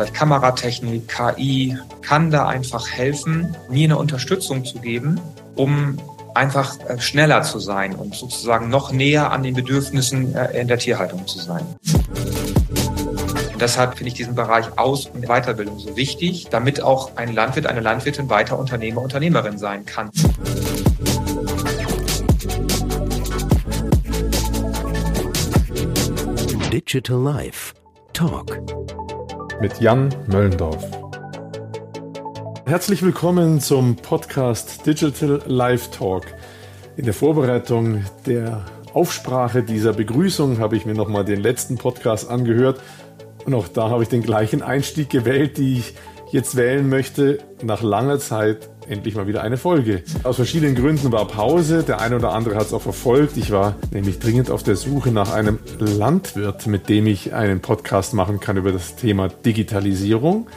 vielleicht Kameratechnik, KI, kann da einfach helfen, mir eine Unterstützung zu geben, um einfach äh, schneller zu sein und sozusagen noch näher an den Bedürfnissen äh, in der Tierhaltung zu sein. Deshalb finde ich diesen Bereich Aus- und Weiterbildung so wichtig, damit auch ein Landwirt, eine Landwirtin weiter Unternehmer, Unternehmerin sein kann. Digital Life Talk mit Jan Möllendorf. Herzlich willkommen zum Podcast Digital Life Talk. In der Vorbereitung der Aufsprache dieser Begrüßung habe ich mir nochmal den letzten Podcast angehört und auch da habe ich den gleichen Einstieg gewählt, die ich jetzt wählen möchte. Nach langer Zeit endlich mal wieder eine Folge. Aus verschiedenen Gründen war Pause. Der eine oder andere hat es auch verfolgt. Ich war nämlich dringend auf der Suche nach einem Landwirt, mit dem ich einen Podcast machen kann über das Thema Digitalisierung.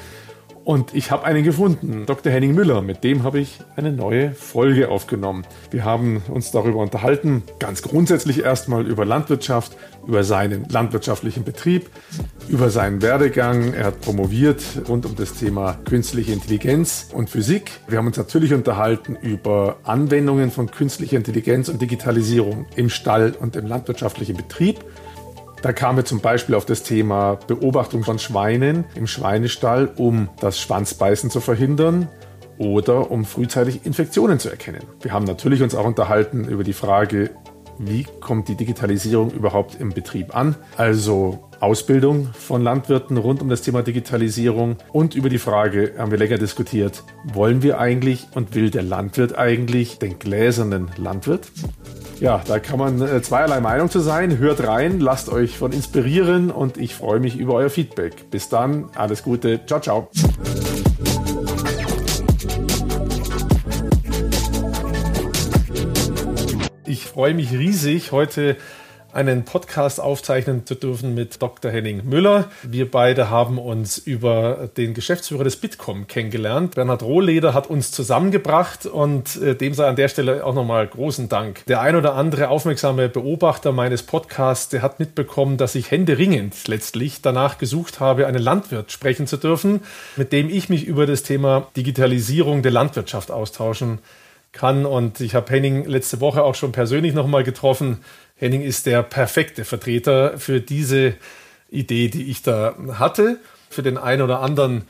Und ich habe einen gefunden, Dr. Henning Müller, mit dem habe ich eine neue Folge aufgenommen. Wir haben uns darüber unterhalten, ganz grundsätzlich erstmal über Landwirtschaft, über seinen landwirtschaftlichen Betrieb, über seinen Werdegang. Er hat promoviert rund um das Thema künstliche Intelligenz und Physik. Wir haben uns natürlich unterhalten über Anwendungen von künstlicher Intelligenz und Digitalisierung im Stall und im landwirtschaftlichen Betrieb. Da kamen wir zum Beispiel auf das Thema Beobachtung von Schweinen im Schweinestall, um das Schwanzbeißen zu verhindern oder um frühzeitig Infektionen zu erkennen. Wir haben natürlich uns auch unterhalten über die Frage, wie kommt die Digitalisierung überhaupt im Betrieb an? Also Ausbildung von Landwirten rund um das Thema Digitalisierung und über die Frage haben wir länger diskutiert, wollen wir eigentlich und will der Landwirt eigentlich den gläsernen Landwirt? Ja, da kann man äh, zweierlei Meinung zu sein. Hört rein, lasst euch von inspirieren und ich freue mich über euer Feedback. Bis dann, alles Gute, ciao, ciao. Ich freue mich riesig, heute einen Podcast aufzeichnen zu dürfen mit Dr. Henning Müller. Wir beide haben uns über den Geschäftsführer des Bitkom kennengelernt. Bernhard Rohleder hat uns zusammengebracht und äh, dem sei an der Stelle auch nochmal großen Dank. Der ein oder andere aufmerksame Beobachter meines Podcasts, der hat mitbekommen, dass ich händeringend letztlich danach gesucht habe, einen Landwirt sprechen zu dürfen, mit dem ich mich über das Thema Digitalisierung der Landwirtschaft austauschen kann. Und ich habe Henning letzte Woche auch schon persönlich nochmal getroffen. Henning ist der perfekte Vertreter für diese Idee, die ich da hatte. Für den einen oder anderen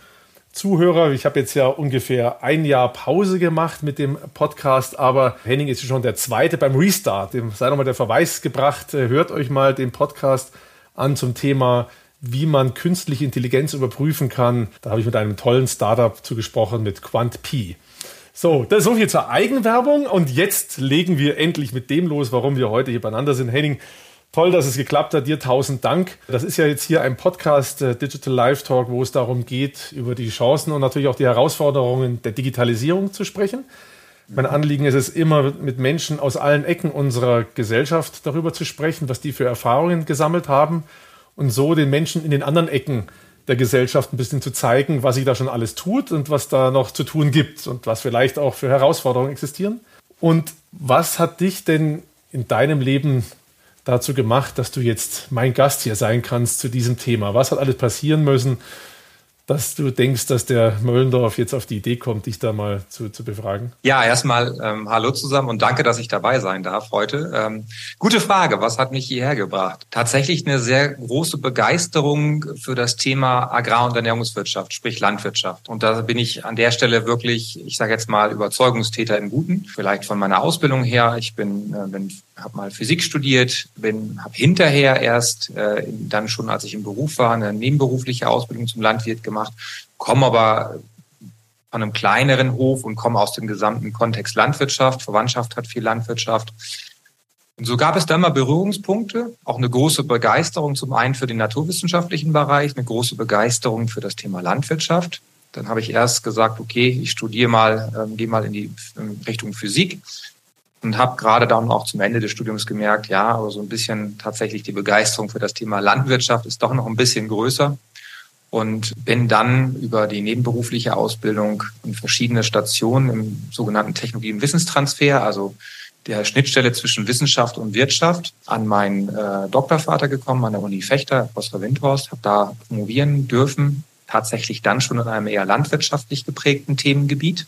Zuhörer, ich habe jetzt ja ungefähr ein Jahr Pause gemacht mit dem Podcast, aber Henning ist schon der zweite beim Restart. Dem sei nochmal der Verweis gebracht. Hört euch mal den Podcast an zum Thema wie man künstliche Intelligenz überprüfen kann. Da habe ich mit einem tollen Startup zugesprochen mit QuantP. So, das ist so viel zur Eigenwerbung und jetzt legen wir endlich mit dem los, warum wir heute hier beieinander sind. Henning, toll, dass es geklappt hat. Dir tausend Dank. Das ist ja jetzt hier ein Podcast äh, Digital Live Talk, wo es darum geht, über die Chancen und natürlich auch die Herausforderungen der Digitalisierung zu sprechen. Mein Anliegen ist es immer, mit Menschen aus allen Ecken unserer Gesellschaft darüber zu sprechen, was die für Erfahrungen gesammelt haben und so den Menschen in den anderen Ecken der Gesellschaft ein bisschen zu zeigen, was sie da schon alles tut und was da noch zu tun gibt und was vielleicht auch für Herausforderungen existieren. Und was hat dich denn in deinem Leben dazu gemacht, dass du jetzt mein Gast hier sein kannst zu diesem Thema? Was hat alles passieren müssen? Dass du denkst, dass der Möllendorf jetzt auf die Idee kommt, dich da mal zu, zu befragen? Ja, erstmal ähm, hallo zusammen und danke, dass ich dabei sein darf heute. Ähm, gute Frage, was hat mich hierher gebracht? Tatsächlich eine sehr große Begeisterung für das Thema Agrar- und Ernährungswirtschaft, sprich Landwirtschaft. Und da bin ich an der Stelle wirklich, ich sage jetzt mal, Überzeugungstäter im Guten. Vielleicht von meiner Ausbildung her. Ich bin, äh, bin habe mal Physik studiert, bin habe hinterher erst äh, dann schon, als ich im Beruf war, eine nebenberufliche Ausbildung zum Landwirt gemacht, komme aber von einem kleineren Hof und komme aus dem gesamten Kontext Landwirtschaft. Verwandtschaft hat viel Landwirtschaft. Und so gab es dann mal Berührungspunkte, auch eine große Begeisterung zum einen für den naturwissenschaftlichen Bereich, eine große Begeisterung für das Thema Landwirtschaft. Dann habe ich erst gesagt, okay, ich studiere mal, ähm, gehe mal in die in Richtung Physik und habe gerade dann auch zum Ende des Studiums gemerkt, ja, aber so ein bisschen tatsächlich die Begeisterung für das Thema Landwirtschaft ist doch noch ein bisschen größer und bin dann über die nebenberufliche Ausbildung in verschiedene Stationen im sogenannten Technologie- und Wissenstransfer, also der Schnittstelle zwischen Wissenschaft und Wirtschaft, an meinen äh, Doktorvater gekommen, an der Uni Fechter, Professor Windhorst, habe da promovieren dürfen, tatsächlich dann schon in einem eher landwirtschaftlich geprägten Themengebiet.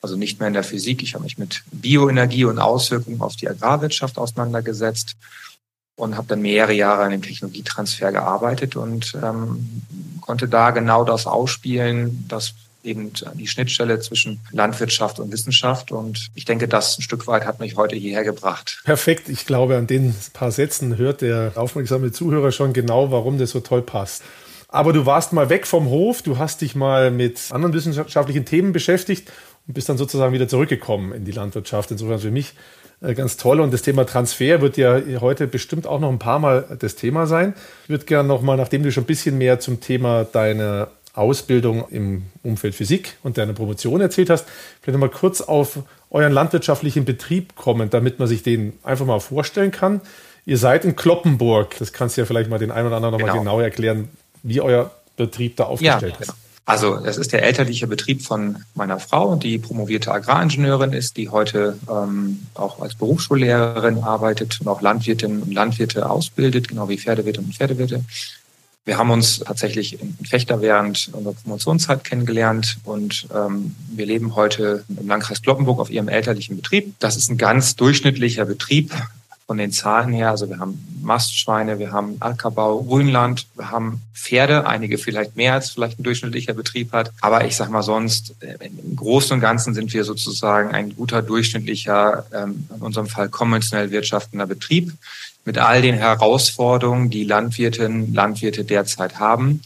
Also nicht mehr in der Physik. Ich habe mich mit Bioenergie und Auswirkungen auf die Agrarwirtschaft auseinandergesetzt und habe dann mehrere Jahre an dem Technologietransfer gearbeitet und ähm, konnte da genau das ausspielen, das eben die Schnittstelle zwischen Landwirtschaft und Wissenschaft. Und ich denke, das ein Stück weit hat mich heute hierher gebracht. Perfekt. Ich glaube, an den paar Sätzen hört der aufmerksame Zuhörer schon genau, warum das so toll passt. Aber du warst mal weg vom Hof, du hast dich mal mit anderen wissenschaftlichen Themen beschäftigt und bist dann sozusagen wieder zurückgekommen in die Landwirtschaft. Insofern für mich ganz toll. Und das Thema Transfer wird ja heute bestimmt auch noch ein paar Mal das Thema sein. Ich würde gerne noch mal, nachdem du schon ein bisschen mehr zum Thema deiner Ausbildung im Umfeld Physik und deiner Promotion erzählt hast, vielleicht noch mal kurz auf euren landwirtschaftlichen Betrieb kommen, damit man sich den einfach mal vorstellen kann. Ihr seid in Kloppenburg. Das kannst du ja vielleicht mal den einen oder anderen noch genau. mal genau erklären, wie euer Betrieb da aufgestellt ja, genau. Also es ist der elterliche Betrieb von meiner Frau, die promovierte Agraringenieurin ist, die heute ähm, auch als Berufsschullehrerin arbeitet und auch Landwirtinnen und Landwirte ausbildet, genau wie Pferdewirte und Pferdewirte. Wir haben uns tatsächlich in Fechter während unserer Promotionszeit kennengelernt und ähm, wir leben heute im Landkreis Kloppenburg auf ihrem elterlichen Betrieb. Das ist ein ganz durchschnittlicher Betrieb, von den Zahlen her. Also wir haben Mastschweine, wir haben Ackerbau, Grünland, wir haben Pferde, einige vielleicht mehr als vielleicht ein durchschnittlicher Betrieb hat. Aber ich sag mal sonst, äh, im Großen und Ganzen sind wir sozusagen ein guter durchschnittlicher, ähm, in unserem Fall konventionell wirtschaftender Betrieb mit all den Herausforderungen, die Landwirtinnen, Landwirte derzeit haben,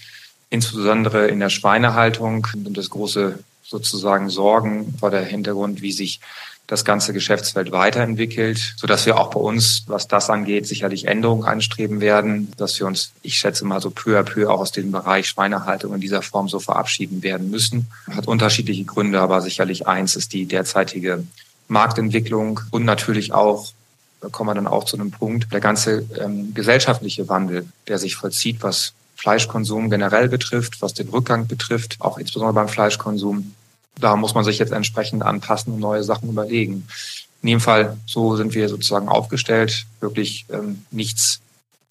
insbesondere in der Schweinehaltung und das große sozusagen Sorgen vor der Hintergrund, wie sich das ganze Geschäftsfeld weiterentwickelt, so dass wir auch bei uns, was das angeht, sicherlich Änderungen anstreben werden, dass wir uns, ich schätze mal so peu à peu auch aus dem Bereich Schweinehaltung in dieser Form so verabschieden werden müssen. Hat unterschiedliche Gründe, aber sicherlich eins ist die derzeitige Marktentwicklung und natürlich auch da kommen wir dann auch zu einem Punkt, der ganze ähm, gesellschaftliche Wandel, der sich vollzieht, was Fleischkonsum generell betrifft, was den Rückgang betrifft, auch insbesondere beim Fleischkonsum da muss man sich jetzt entsprechend anpassen und neue Sachen überlegen. In jedem Fall, so sind wir sozusagen aufgestellt, wirklich ähm, nichts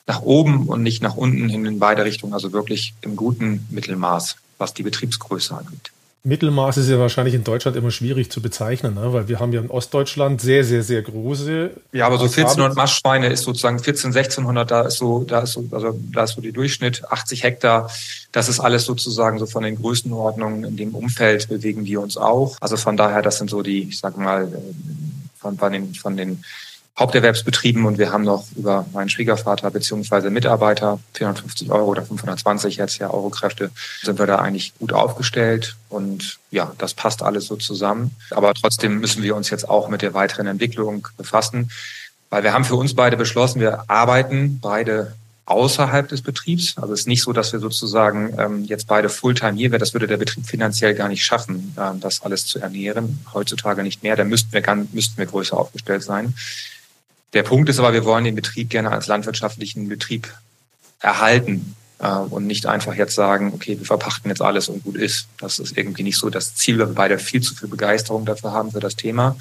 nach oben und nicht nach unten hin in beide Richtungen, also wirklich im guten Mittelmaß, was die Betriebsgröße angeht. Mittelmaß ist ja wahrscheinlich in Deutschland immer schwierig zu bezeichnen, ne? weil wir haben ja in Ostdeutschland sehr, sehr, sehr große. Ja, aber so 1400 Mastschweine ist sozusagen 14, 1600, da ist so, da ist so, also da ist so die Durchschnitt, 80 Hektar. Das ist alles sozusagen so von den Größenordnungen in dem Umfeld bewegen wir uns auch. Also von daher, das sind so die, ich sag mal, äh, von, von den, von den Haupterwerbsbetrieben und wir haben noch über meinen Schwiegervater beziehungsweise Mitarbeiter 450 Euro oder 520 jetzt ja Eurokräfte sind wir da eigentlich gut aufgestellt und ja, das passt alles so zusammen. Aber trotzdem müssen wir uns jetzt auch mit der weiteren Entwicklung befassen, weil wir haben für uns beide beschlossen, wir arbeiten beide außerhalb des Betriebs. Also es ist nicht so, dass wir sozusagen ähm, jetzt beide Fulltime hier wären. Das würde der Betrieb finanziell gar nicht schaffen, ähm, das alles zu ernähren. Heutzutage nicht mehr. Da müssten wir, müssten wir größer aufgestellt sein. Der Punkt ist aber, wir wollen den Betrieb gerne als landwirtschaftlichen Betrieb erhalten äh, und nicht einfach jetzt sagen, okay, wir verpachten jetzt alles und gut ist. Das ist irgendwie nicht so das Ziel, weil wir beide viel zu viel Begeisterung dafür haben für das Thema.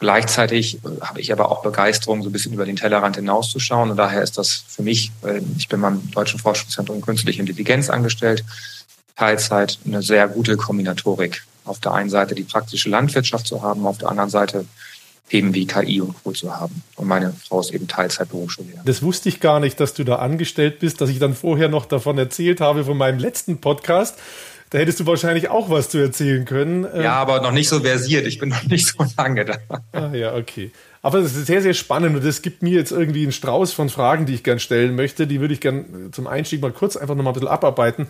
Gleichzeitig äh, habe ich aber auch Begeisterung, so ein bisschen über den Tellerrand hinauszuschauen. Und daher ist das für mich, ich bin beim Deutschen Forschungszentrum Künstliche Intelligenz angestellt, Teilzeit eine sehr gute Kombinatorik. Auf der einen Seite die praktische Landwirtschaft zu haben, auf der anderen Seite Themen wie KI und Co. zu haben. Und meine Frau ist eben Teilzeitberufsschullehrerin. Das wusste ich gar nicht, dass du da angestellt bist, dass ich dann vorher noch davon erzählt habe von meinem letzten Podcast. Da hättest du wahrscheinlich auch was zu erzählen können. Ja, ähm, aber noch nicht so versiert. Ich bin noch nicht so lange da. Ah ja, okay. Aber das ist sehr, sehr spannend und das gibt mir jetzt irgendwie einen Strauß von Fragen, die ich gerne stellen möchte. Die würde ich gerne zum Einstieg mal kurz einfach noch mal ein bisschen abarbeiten.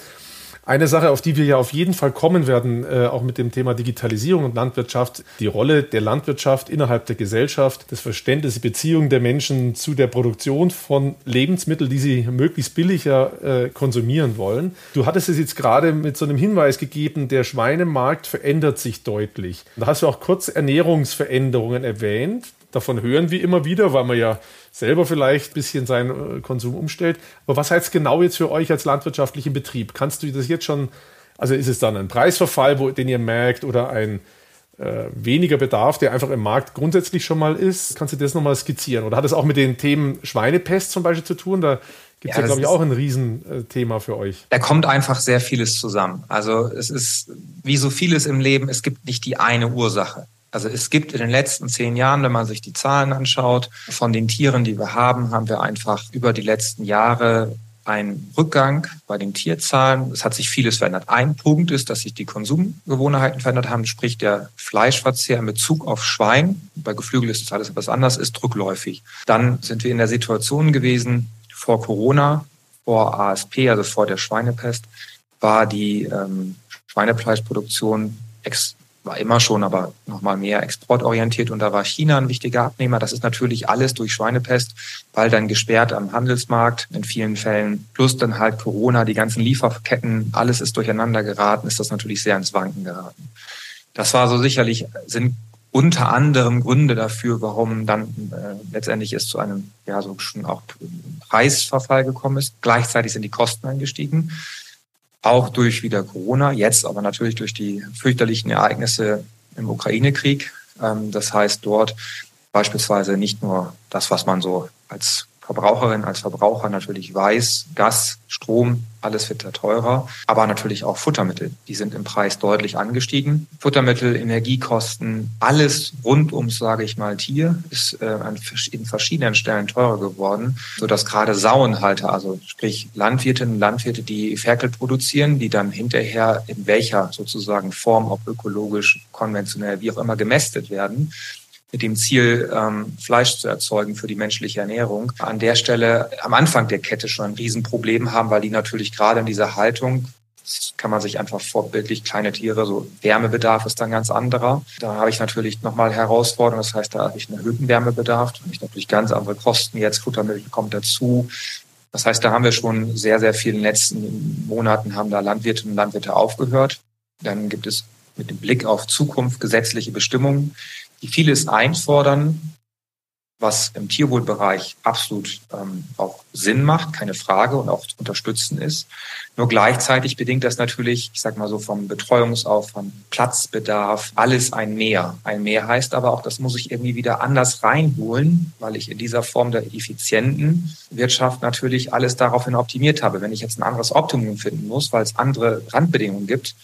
Eine Sache, auf die wir ja auf jeden Fall kommen werden, äh, auch mit dem Thema Digitalisierung und Landwirtschaft, die Rolle der Landwirtschaft innerhalb der Gesellschaft, das Verständnis, die Beziehung der Menschen zu der Produktion von Lebensmitteln, die sie möglichst billiger äh, konsumieren wollen. Du hattest es jetzt gerade mit so einem Hinweis gegeben, der Schweinemarkt verändert sich deutlich. Da hast du auch kurz Ernährungsveränderungen erwähnt. Davon hören wir immer wieder, weil man ja selber vielleicht ein bisschen seinen äh, Konsum umstellt. Aber was heißt genau jetzt für euch als landwirtschaftlichen Betrieb? Kannst du das jetzt schon, also ist es dann ein Preisverfall, wo, den ihr merkt, oder ein äh, weniger Bedarf, der einfach im Markt grundsätzlich schon mal ist? Kannst du das nochmal skizzieren? Oder hat es auch mit den Themen Schweinepest zum Beispiel zu tun? Da Gibt es ja, ja glaube ich, auch ein Riesenthema für euch. Da kommt einfach sehr vieles zusammen. Also es ist wie so vieles im Leben, es gibt nicht die eine Ursache. Also es gibt in den letzten zehn Jahren, wenn man sich die Zahlen anschaut, von den Tieren, die wir haben, haben wir einfach über die letzten Jahre einen Rückgang bei den Tierzahlen. Es hat sich vieles verändert. Ein Punkt ist, dass sich die Konsumgewohnheiten verändert haben, sprich der Fleischverzehr in Bezug auf Schwein. Bei Geflügel ist es alles etwas anders, ist rückläufig. Dann sind wir in der Situation gewesen, vor Corona, vor ASP, also vor der Schweinepest, war die ähm, Schweinefleischproduktion war immer schon, aber nochmal mehr exportorientiert und da war China ein wichtiger Abnehmer. Das ist natürlich alles durch Schweinepest, weil dann gesperrt am Handelsmarkt in vielen Fällen, plus dann halt Corona, die ganzen Lieferketten, alles ist durcheinander geraten, ist das natürlich sehr ins Wanken geraten. Das war so sicherlich, sind unter anderem Gründe dafür, warum dann äh, letztendlich es zu einem ja so schon auch Preisverfall gekommen ist. Gleichzeitig sind die Kosten angestiegen auch durch wieder Corona, jetzt aber natürlich durch die fürchterlichen Ereignisse im Ukraine-Krieg. Ähm, das heißt, dort beispielsweise nicht nur das, was man so als Verbraucherin, als Verbraucher natürlich weiß, Gas, Strom, alles wird da teurer, aber natürlich auch Futtermittel. Die sind im Preis deutlich angestiegen. Futtermittel, Energiekosten, alles rund ums, sage ich mal, Tier ist äh, in verschiedenen Stellen teurer geworden, sodass gerade Sauenhalter, also sprich Landwirtinnen und Landwirte, die Ferkel produzieren, die dann hinterher in welcher sozusagen Form, ob ökologisch, konventionell, wie auch immer gemästet werden, mit dem Ziel, ähm, Fleisch zu erzeugen für die menschliche Ernährung, an der Stelle am Anfang der Kette schon ein Riesenproblem haben, weil die natürlich gerade in dieser Haltung, das kann man sich einfach vorbildlich, kleine Tiere, so Wärmebedarf ist dann ganz anderer. Da habe ich natürlich nochmal Herausforderungen, das heißt, da habe ich einen erhöhten Wärmebedarf, da habe ich natürlich ganz andere Kosten, jetzt Futtermittel kommt dazu. Das heißt, da haben wir schon sehr, sehr viel in den letzten Monaten haben da Landwirte und Landwirte aufgehört. Dann gibt es mit dem Blick auf Zukunft gesetzliche Bestimmungen, die vieles einfordern, was im Tierwohlbereich absolut ähm, auch Sinn macht, keine Frage und auch zu unterstützen ist. Nur gleichzeitig bedingt das natürlich, ich sag mal so vom Betreuungsaufwand, Platzbedarf, alles ein Mehr. Ein Mehr heißt aber auch, das muss ich irgendwie wieder anders reinholen, weil ich in dieser Form der effizienten Wirtschaft natürlich alles daraufhin optimiert habe. Wenn ich jetzt ein anderes Optimum finden muss, weil es andere Randbedingungen gibt,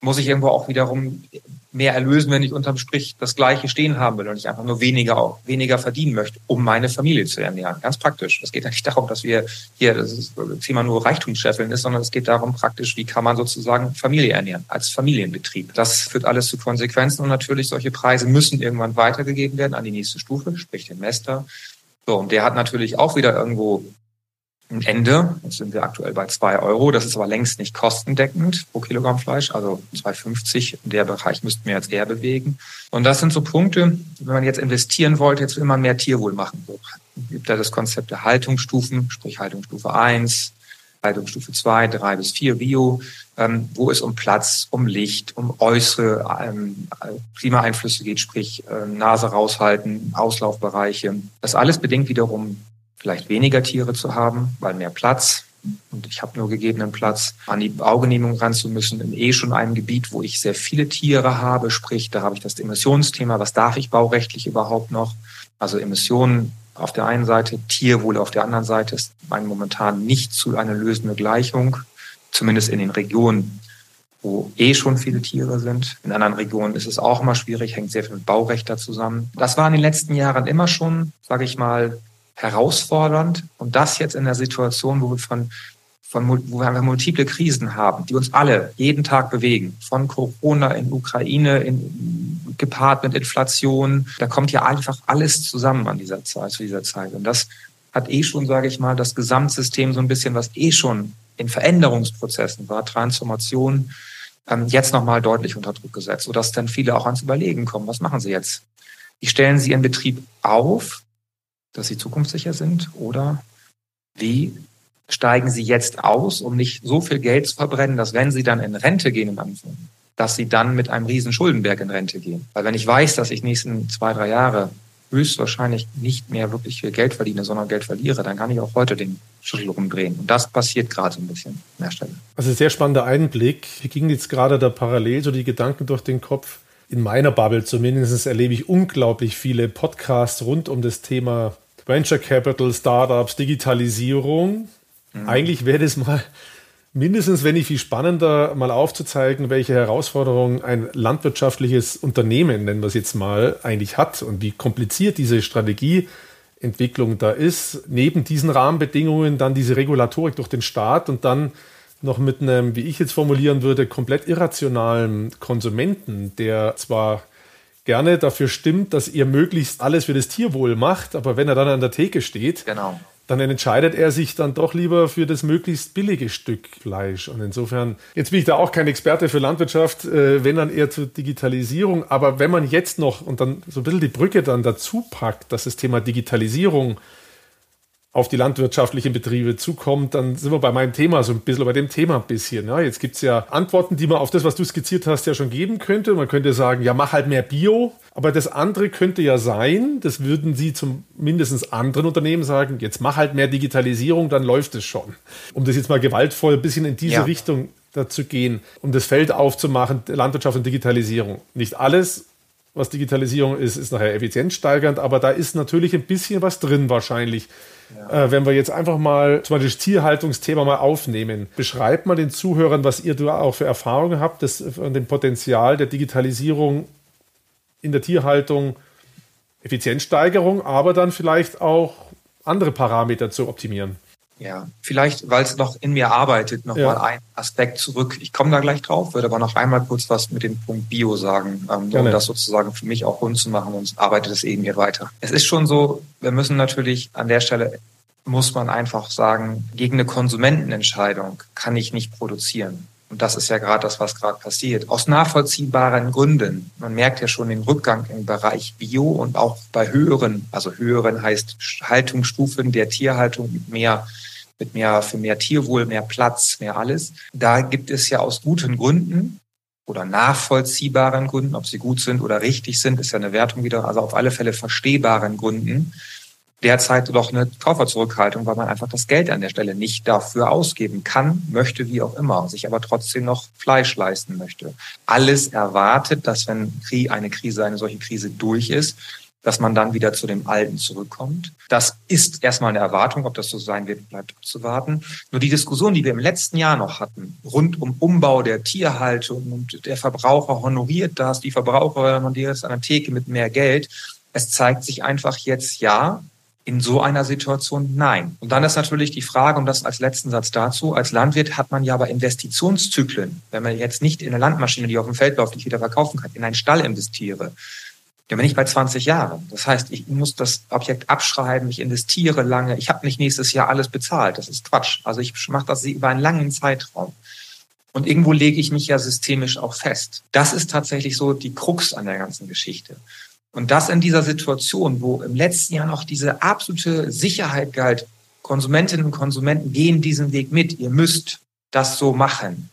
muss ich irgendwo auch wiederum mehr erlösen, wenn ich unterm Strich das Gleiche stehen haben will und ich einfach nur weniger, weniger verdienen möchte, um meine Familie zu ernähren. Ganz praktisch. Es geht ja nicht darum, dass wir hier das Thema nur Reichtumsscheffeln ist, sondern es geht darum praktisch, wie kann man sozusagen Familie ernähren als Familienbetrieb. Das führt alles zu Konsequenzen und natürlich solche Preise müssen irgendwann weitergegeben werden an die nächste Stufe, sprich den Mester. So, und der hat natürlich auch wieder irgendwo Ende. Jetzt sind wir aktuell bei zwei Euro. Das ist aber längst nicht kostendeckend pro Kilogramm Fleisch. Also 2,50 in der Bereich müssten wir jetzt eher bewegen. Und das sind so Punkte, wenn man jetzt investieren wollte, jetzt will man mehr Tierwohl machen. So gibt da das Konzept der Haltungsstufen, sprich Haltungsstufe 1, Haltungsstufe 2, 3 bis 4 Bio, ähm, wo es um Platz, um Licht, um äußere ähm, Klimaeinflüsse geht, sprich äh, Nase raushalten, Auslaufbereiche. Das alles bedingt wiederum vielleicht weniger Tiere zu haben, weil mehr Platz. Und ich habe nur gegebenen Platz, an die Baugenehmigung ran zu müssen, in eh schon einem Gebiet, wo ich sehr viele Tiere habe. Sprich, da habe ich das Emissionsthema. Was darf ich baurechtlich überhaupt noch? Also Emissionen auf der einen Seite, Tierwohl auf der anderen Seite ist momentan nicht zu einer lösende Gleichung, zumindest in den Regionen, wo eh schon viele Tiere sind. In anderen Regionen ist es auch immer schwierig, hängt sehr viel mit Baurecht da zusammen. Das war in den letzten Jahren immer schon, sage ich mal, herausfordernd. Und das jetzt in der Situation, wo wir von, von wo wir multiple Krisen haben, die uns alle jeden Tag bewegen, von Corona in Ukraine, in, gepaart mit Inflation, da kommt ja einfach alles zusammen an dieser Zeit, zu dieser Zeit. Und das hat eh schon, sage ich mal, das Gesamtsystem so ein bisschen, was eh schon in Veränderungsprozessen war, Transformation, ähm, jetzt nochmal deutlich unter Druck gesetzt, sodass dann viele auch ans Überlegen kommen, was machen sie jetzt? Wie stellen sie ihren Betrieb auf? Dass sie zukunftssicher sind? Oder wie steigen sie jetzt aus, um nicht so viel Geld zu verbrennen, dass wenn sie dann in Rente gehen im Anfang, dass sie dann mit einem riesen Schuldenberg in Rente gehen? Weil wenn ich weiß, dass ich nächsten zwei, drei Jahre höchstwahrscheinlich nicht mehr wirklich viel Geld verdiene, sondern Geld verliere, dann kann ich auch heute den Schlüssel rumdrehen. Und das passiert gerade so ein bisschen an der Stelle. Also sehr spannender Einblick. Hier ging jetzt gerade da parallel so die Gedanken durch den Kopf. In meiner Bubble zumindest erlebe ich unglaublich viele Podcasts rund um das Thema Venture Capital, Startups, Digitalisierung. Mhm. Eigentlich wäre das mal mindestens, wenn nicht viel spannender, mal aufzuzeigen, welche Herausforderungen ein landwirtschaftliches Unternehmen, nennen wir es jetzt mal, eigentlich hat und wie kompliziert diese Strategieentwicklung da ist. Neben diesen Rahmenbedingungen dann diese Regulatorik durch den Staat und dann noch mit einem, wie ich jetzt formulieren würde, komplett irrationalen Konsumenten, der zwar gerne dafür stimmt, dass ihr möglichst alles für das Tierwohl macht, aber wenn er dann an der Theke steht, genau dann entscheidet er sich dann doch lieber für das möglichst billige Stück Fleisch. Und insofern, jetzt bin ich da auch kein Experte für Landwirtschaft, äh, wenn dann eher zur Digitalisierung. Aber wenn man jetzt noch und dann so ein bisschen die Brücke dann dazu packt, dass das Thema Digitalisierung auf die landwirtschaftlichen Betriebe zukommt, dann sind wir bei meinem Thema so ein bisschen, bei dem Thema ein bisschen. Ja, jetzt gibt es ja Antworten, die man auf das, was du skizziert hast, ja schon geben könnte. Man könnte sagen, ja, mach halt mehr Bio. Aber das andere könnte ja sein, das würden Sie zum mindestens anderen Unternehmen sagen, jetzt mach halt mehr Digitalisierung, dann läuft es schon. Um das jetzt mal gewaltvoll ein bisschen in diese ja. Richtung dazu gehen, um das Feld aufzumachen, Landwirtschaft und Digitalisierung. Nicht alles, was Digitalisierung ist, ist nachher effizienzsteigernd, aber da ist natürlich ein bisschen was drin wahrscheinlich ja. Äh, wenn wir jetzt einfach mal zum Beispiel das Tierhaltungsthema mal aufnehmen, beschreibt mal den Zuhörern, was ihr da auch für Erfahrungen habt, das, von dem Potenzial der Digitalisierung in der Tierhaltung, Effizienzsteigerung, aber dann vielleicht auch andere Parameter zu optimieren. Ja, vielleicht, weil es noch in mir arbeitet, noch ja. mal ein Aspekt zurück. Ich komme da gleich drauf, würde aber noch einmal kurz was mit dem Punkt Bio sagen, ähm, um das sozusagen für mich auch rund zu machen und arbeitet es eben hier weiter. Es ist schon so, wir müssen natürlich an der Stelle muss man einfach sagen, gegen eine Konsumentenentscheidung kann ich nicht produzieren. Und das ist ja gerade das, was gerade passiert. Aus nachvollziehbaren Gründen. Man merkt ja schon den Rückgang im Bereich Bio und auch bei höheren, also höheren heißt Haltungsstufen der Tierhaltung mit mehr mit mehr, für mehr Tierwohl, mehr Platz, mehr alles. Da gibt es ja aus guten Gründen oder nachvollziehbaren Gründen, ob sie gut sind oder richtig sind, ist ja eine Wertung wieder, also auf alle Fälle verstehbaren Gründen, derzeit doch eine Kauferzurückhaltung, weil man einfach das Geld an der Stelle nicht dafür ausgeben kann, möchte, wie auch immer, sich aber trotzdem noch Fleisch leisten möchte. Alles erwartet, dass wenn eine Krise, eine solche Krise durch ist, dass man dann wieder zu dem Alten zurückkommt. Das ist erstmal eine Erwartung. Ob das so sein wird, bleibt abzuwarten. Nur die Diskussion, die wir im letzten Jahr noch hatten, rund um Umbau der Tierhaltung und der Verbraucher honoriert das, die Verbraucher honoriert es an der Theke mit mehr Geld. Es zeigt sich einfach jetzt, ja, in so einer Situation nein. Und dann ist natürlich die Frage, und das als letzten Satz dazu, als Landwirt hat man ja aber Investitionszyklen. Wenn man jetzt nicht in eine Landmaschine, die auf dem Feld läuft, die ich wieder verkaufen kann, in einen Stall investiere, dann bin ich bei 20 Jahren. Das heißt, ich muss das Objekt abschreiben, ich investiere lange, ich habe nicht nächstes Jahr alles bezahlt. Das ist Quatsch. Also ich mache das über einen langen Zeitraum. Und irgendwo lege ich mich ja systemisch auch fest. Das ist tatsächlich so die Krux an der ganzen Geschichte. Und das in dieser Situation, wo im letzten Jahr noch diese absolute Sicherheit galt, Konsumentinnen und Konsumenten gehen diesen Weg mit, ihr müsst das so machen,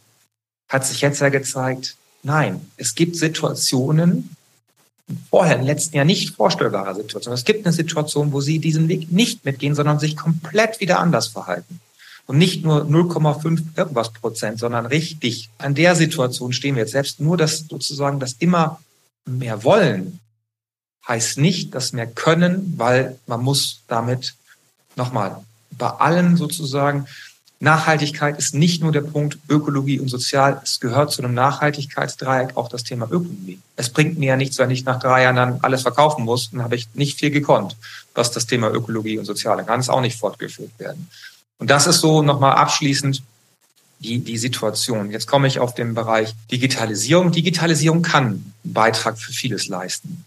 hat sich jetzt ja gezeigt, nein, es gibt Situationen, vorher im letzten Jahr nicht vorstellbare Situation. Es gibt eine Situation, wo sie diesen Weg nicht mitgehen, sondern sich komplett wieder anders verhalten. Und nicht nur 0,5 irgendwas Prozent, sondern richtig. An der Situation stehen wir jetzt. Selbst nur das sozusagen das immer mehr wollen, heißt nicht das mehr können, weil man muss damit nochmal bei allen sozusagen Nachhaltigkeit ist nicht nur der Punkt Ökologie und Sozial. Es gehört zu einem Nachhaltigkeitsdreieck auch das Thema Ökonomie. Es bringt mir ja nichts, wenn ich nach drei Jahren dann alles verkaufen muss. Dann habe ich nicht viel gekonnt, was das Thema Ökologie und Soziale kann es auch nicht fortgeführt werden. Und das ist so nochmal abschließend die, die Situation. Jetzt komme ich auf den Bereich Digitalisierung. Digitalisierung kann einen Beitrag für vieles leisten.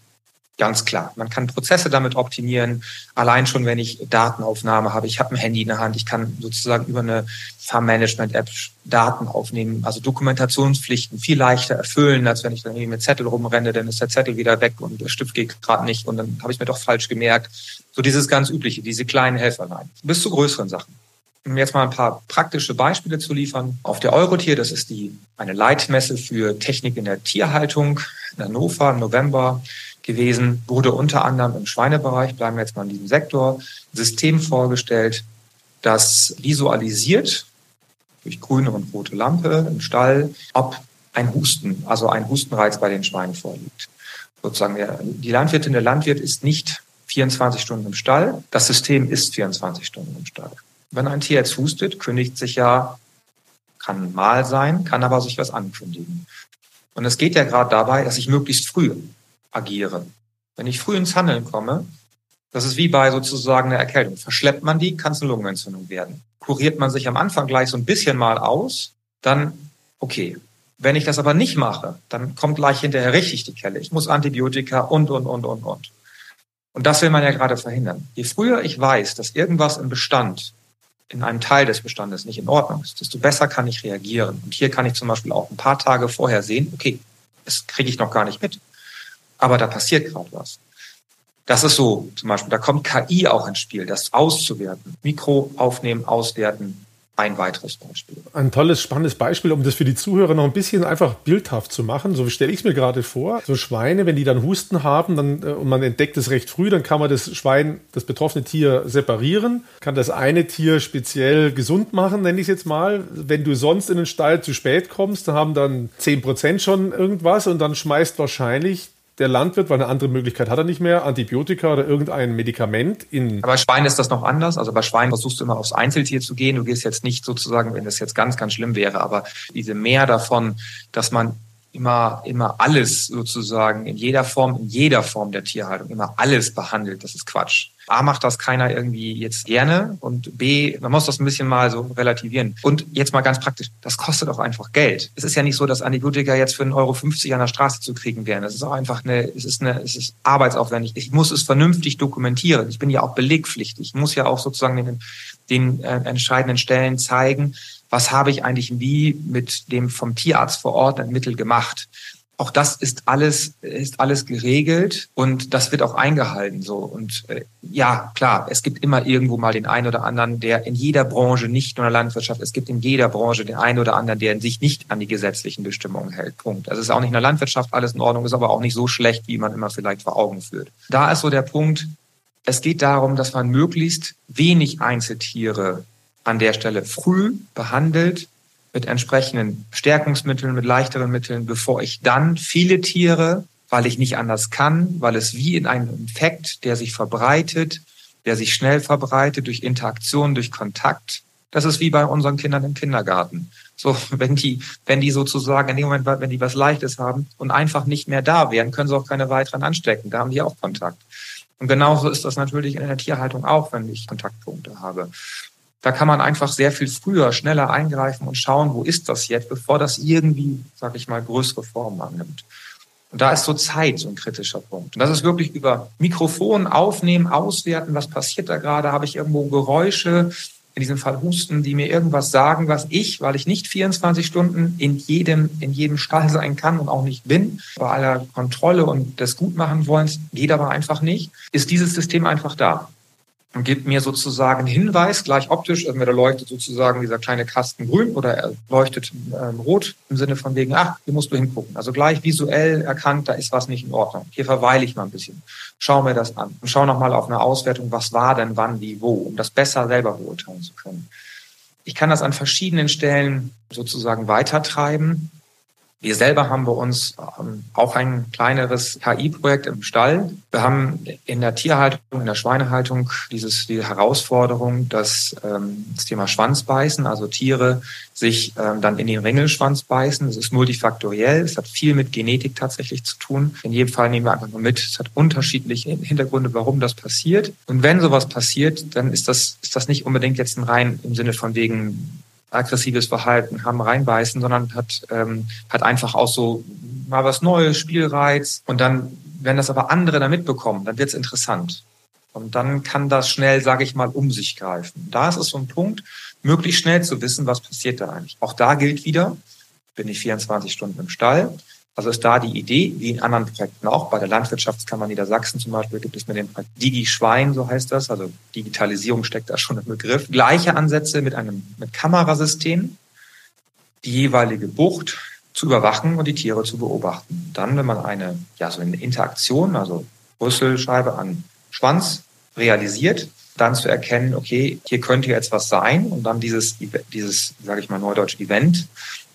Ganz klar. Man kann Prozesse damit optimieren. Allein schon, wenn ich Datenaufnahme habe. Ich habe ein Handy in der Hand. Ich kann sozusagen über eine Farmmanagement-App Daten aufnehmen. Also Dokumentationspflichten viel leichter erfüllen, als wenn ich dann irgendwie mit Zettel rumrenne. Dann ist der Zettel wieder weg und der Stift geht gerade nicht. Und dann habe ich mir doch falsch gemerkt. So dieses ganz übliche, diese kleinen Helferlein. Bis zu größeren Sachen. Um jetzt mal ein paar praktische Beispiele zu liefern. Auf der Eurotier, das ist die, eine Leitmesse für Technik in der Tierhaltung in Hannover im November gewesen, wurde unter anderem im Schweinebereich, bleiben wir jetzt mal in diesem Sektor, System vorgestellt, das visualisiert durch grüne und rote Lampe im Stall, ob ein Husten, also ein Hustenreiz bei den Schweinen vorliegt. Sozusagen der, die Landwirtin, der Landwirt ist nicht 24 Stunden im Stall. Das System ist 24 Stunden im Stall. Wenn ein Tier jetzt hustet, kündigt sich ja, kann mal sein, kann aber sich was ankündigen. Und es geht ja gerade dabei, dass ich möglichst früh agiere. Wenn ich früh ins Handeln komme, das ist wie bei sozusagen einer Erkältung. Verschleppt man die, kann es eine Lungenentzündung werden. Kuriert man sich am Anfang gleich so ein bisschen mal aus, dann okay. Wenn ich das aber nicht mache, dann kommt gleich hinterher richtig die Kelle. Ich muss Antibiotika und, und, und, und, und. Und das will man ja gerade verhindern. Je früher ich weiß, dass irgendwas im Bestand, in einem Teil des Bestandes nicht in Ordnung ist, desto besser kann ich reagieren. Und hier kann ich zum Beispiel auch ein paar Tage vorher sehen, okay, das kriege ich noch gar nicht mit. Aber da passiert gerade was. Das ist so zum Beispiel, da kommt KI auch ins Spiel, das auszuwerten. Mikro aufnehmen, auswerten, ein weiteres Beispiel. Ein tolles, spannendes Beispiel, um das für die Zuhörer noch ein bisschen einfach bildhaft zu machen. So stelle ich es mir gerade vor. So Schweine, wenn die dann Husten haben dann, äh, und man entdeckt es recht früh, dann kann man das Schwein, das betroffene Tier separieren, kann das eine Tier speziell gesund machen, nenne ich es jetzt mal. Wenn du sonst in den Stall zu spät kommst, dann haben dann 10% schon irgendwas und dann schmeißt wahrscheinlich der Landwirt, weil eine andere Möglichkeit hat er nicht mehr, Antibiotika oder irgendein Medikament in. Aber bei Schweinen ist das noch anders. Also bei Schweinen versuchst du immer aufs Einzeltier zu gehen. Du gehst jetzt nicht sozusagen, wenn das jetzt ganz, ganz schlimm wäre, aber diese mehr davon, dass man immer, immer alles sozusagen in jeder Form, in jeder Form der Tierhaltung immer alles behandelt. Das ist Quatsch. A, macht das keiner irgendwie jetzt gerne und B, man muss das ein bisschen mal so relativieren. Und jetzt mal ganz praktisch, das kostet auch einfach Geld. Es ist ja nicht so, dass Antibiotika jetzt für 1,50 Euro an der Straße zu kriegen wären. Es ist auch einfach eine, es ist eine, es ist arbeitsaufwendig. Ich muss es vernünftig dokumentieren. Ich bin ja auch belegpflichtig. Ich muss ja auch sozusagen den, den äh, entscheidenden Stellen zeigen, was habe ich eigentlich wie mit dem vom Tierarzt verordneten Mittel gemacht. Auch das ist alles, ist alles geregelt und das wird auch eingehalten, so. Und äh, ja, klar, es gibt immer irgendwo mal den einen oder anderen, der in jeder Branche, nicht nur in der Landwirtschaft, es gibt in jeder Branche den einen oder anderen, der sich nicht an die gesetzlichen Bestimmungen hält. Punkt. Also es ist auch nicht in der Landwirtschaft alles in Ordnung, ist aber auch nicht so schlecht, wie man immer vielleicht vor Augen führt. Da ist so der Punkt, es geht darum, dass man möglichst wenig Einzeltiere an der Stelle früh behandelt mit entsprechenden Stärkungsmitteln, mit leichteren Mitteln, bevor ich dann viele Tiere, weil ich nicht anders kann, weil es wie in einem Infekt, der sich verbreitet, der sich schnell verbreitet durch Interaktion, durch Kontakt. Das ist wie bei unseren Kindern im Kindergarten. So, wenn die, wenn die sozusagen in dem Moment, wenn die was Leichtes haben und einfach nicht mehr da wären, können sie auch keine weiteren anstecken. Da haben die auch Kontakt. Und genauso ist das natürlich in der Tierhaltung auch, wenn ich Kontaktpunkte habe. Da kann man einfach sehr viel früher, schneller eingreifen und schauen, wo ist das jetzt, bevor das irgendwie, sag ich mal, größere Formen annimmt. Und da ist so Zeit so ein kritischer Punkt. Und das ist wirklich über Mikrofon aufnehmen, auswerten, was passiert da gerade, habe ich irgendwo Geräusche, in diesem Fall Husten, die mir irgendwas sagen, was ich, weil ich nicht 24 Stunden in jedem, in jedem Stall sein kann und auch nicht bin, bei aller Kontrolle und des Gutmachenwollens, geht aber einfach nicht, ist dieses System einfach da und gibt mir sozusagen einen Hinweis, gleich optisch, also da leuchtet sozusagen dieser kleine Kasten grün oder er leuchtet ähm, rot im Sinne von wegen, ach, hier musst du hingucken. Also gleich visuell erkannt, da ist was nicht in Ordnung. Hier verweile ich mal ein bisschen. Schau mir das an und schau nochmal auf eine Auswertung, was war denn wann, wie, wo, um das besser selber beurteilen zu können. Ich kann das an verschiedenen Stellen sozusagen weitertreiben. Wir selber haben bei uns ähm, auch ein kleineres KI-Projekt im Stall. Wir haben in der Tierhaltung, in der Schweinehaltung dieses, die Herausforderung, dass ähm, das Thema Schwanzbeißen, also Tiere sich ähm, dann in den Ringelschwanz beißen. Das ist multifaktoriell. Es hat viel mit Genetik tatsächlich zu tun. In jedem Fall nehmen wir einfach nur mit. Es hat unterschiedliche Hintergründe, warum das passiert. Und wenn sowas passiert, dann ist das, ist das nicht unbedingt jetzt ein rein im Sinne von wegen aggressives Verhalten, haben reinbeißen, sondern hat, ähm, hat einfach auch so mal was Neues, Spielreiz. Und dann, wenn das aber andere da mitbekommen, dann wird's interessant. Und dann kann das schnell, sage ich mal, um sich greifen. Da ist es so ein Punkt, möglichst schnell zu wissen, was passiert da eigentlich. Auch da gilt wieder, bin ich 24 Stunden im Stall, also ist da die Idee, wie in anderen Projekten auch. Bei der Landwirtschaftskammer Niedersachsen zum Beispiel gibt es mit dem Digi-Schwein, so heißt das. Also Digitalisierung steckt da schon im Begriff. Gleiche Ansätze mit einem mit Kamerasystem, die jeweilige Bucht zu überwachen und die Tiere zu beobachten. Dann, wenn man eine, ja, so eine Interaktion, also Rüsselscheibe an Schwanz realisiert, dann zu erkennen, okay, hier könnte jetzt was sein und dann dieses, dieses, sage ich mal, neudeutsch Event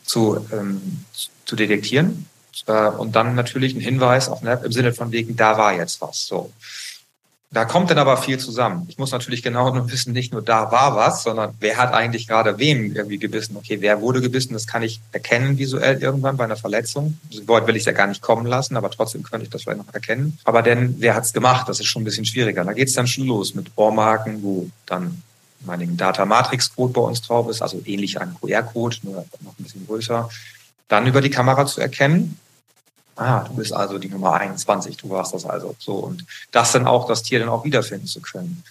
zu, ähm, zu detektieren äh, und dann natürlich ein Hinweis auf, ne, im Sinne von wegen, da war jetzt was. So. Da kommt dann aber viel zusammen. Ich muss natürlich genau nur wissen, nicht nur da war was, sondern wer hat eigentlich gerade wem irgendwie gebissen. Okay, wer wurde gebissen, das kann ich erkennen visuell irgendwann bei einer Verletzung. So weit will ich es ja gar nicht kommen lassen, aber trotzdem könnte ich das vielleicht noch erkennen. Aber denn, wer hat's gemacht? Das ist schon ein bisschen schwieriger. Da geht's dann schon los mit Ohrmarken, wo dann meinigen Data Matrix Code bei uns drauf ist, also ähnlich ein QR-Code, nur noch ein bisschen größer. Dann über die Kamera zu erkennen, ah, du bist also die Nummer 21, du warst das also so. Und das dann auch, das Tier dann auch wiederfinden zu können.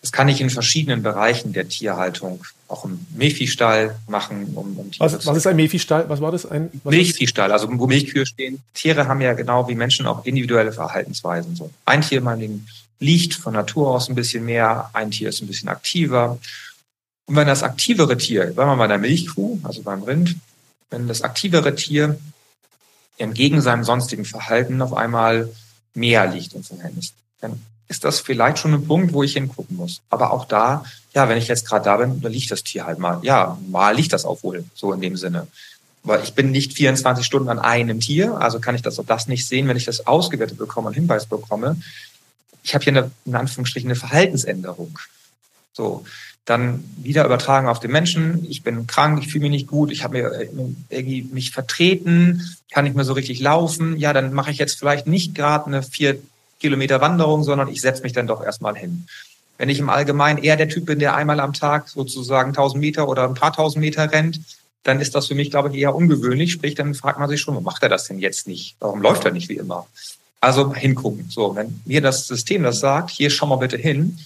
Das kann ich in verschiedenen Bereichen der Tierhaltung, auch im Milchviehstall machen, um, um Tiere was, was ist ein Milchviehstall? Was war das? Ein Milchviehstall, also wo Milchkühe stehen. Tiere haben ja genau wie Menschen auch individuelle Verhaltensweisen. So ein Tier meinetwegen liegt von Natur aus ein bisschen mehr, ein Tier ist ein bisschen aktiver. Und wenn das aktivere Tier, sagen wir mal bei der Milchkuh, also beim Rind, wenn das aktivere Tier entgegen seinem sonstigen Verhalten auf einmal mehr liegt im Verhältnis. Dann ist das vielleicht schon ein Punkt, wo ich hingucken muss. Aber auch da, ja, wenn ich jetzt gerade da bin, dann liegt das Tier halt mal. Ja, mal liegt das auch wohl, so in dem Sinne. Aber ich bin nicht 24 Stunden an einem Tier, also kann ich das auch das nicht sehen, wenn ich das ausgewertet bekomme und Hinweis bekomme. Ich habe hier eine, in Anführungsstrichen eine Verhaltensänderung. So, dann wieder übertragen auf den Menschen. Ich bin krank, ich fühle mich nicht gut, ich habe mir äh, irgendwie mich vertreten, kann nicht mehr so richtig laufen. Ja, dann mache ich jetzt vielleicht nicht gerade eine vier Kilometer Wanderung, sondern ich setze mich dann doch erstmal hin. Wenn ich im Allgemeinen eher der Typ bin, der einmal am Tag sozusagen 1000 Meter oder ein paar tausend Meter rennt, dann ist das für mich, glaube ich, eher ungewöhnlich. Sprich, dann fragt man sich schon, warum macht er das denn jetzt nicht? Warum läuft er nicht wie immer? Also hingucken. So, wenn mir das System das sagt, hier schau mal bitte hin,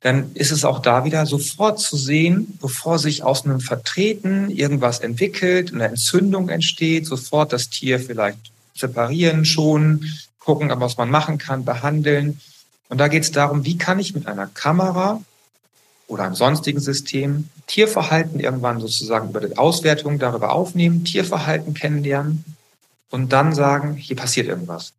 dann ist es auch da wieder sofort zu sehen, bevor sich aus einem Vertreten irgendwas entwickelt, eine Entzündung entsteht, sofort das Tier vielleicht separieren, schon, gucken, was man machen kann, behandeln. Und da geht es darum, wie kann ich mit einer Kamera oder einem sonstigen System Tierverhalten irgendwann sozusagen über die Auswertung darüber aufnehmen, Tierverhalten kennenlernen und dann sagen, hier passiert irgendwas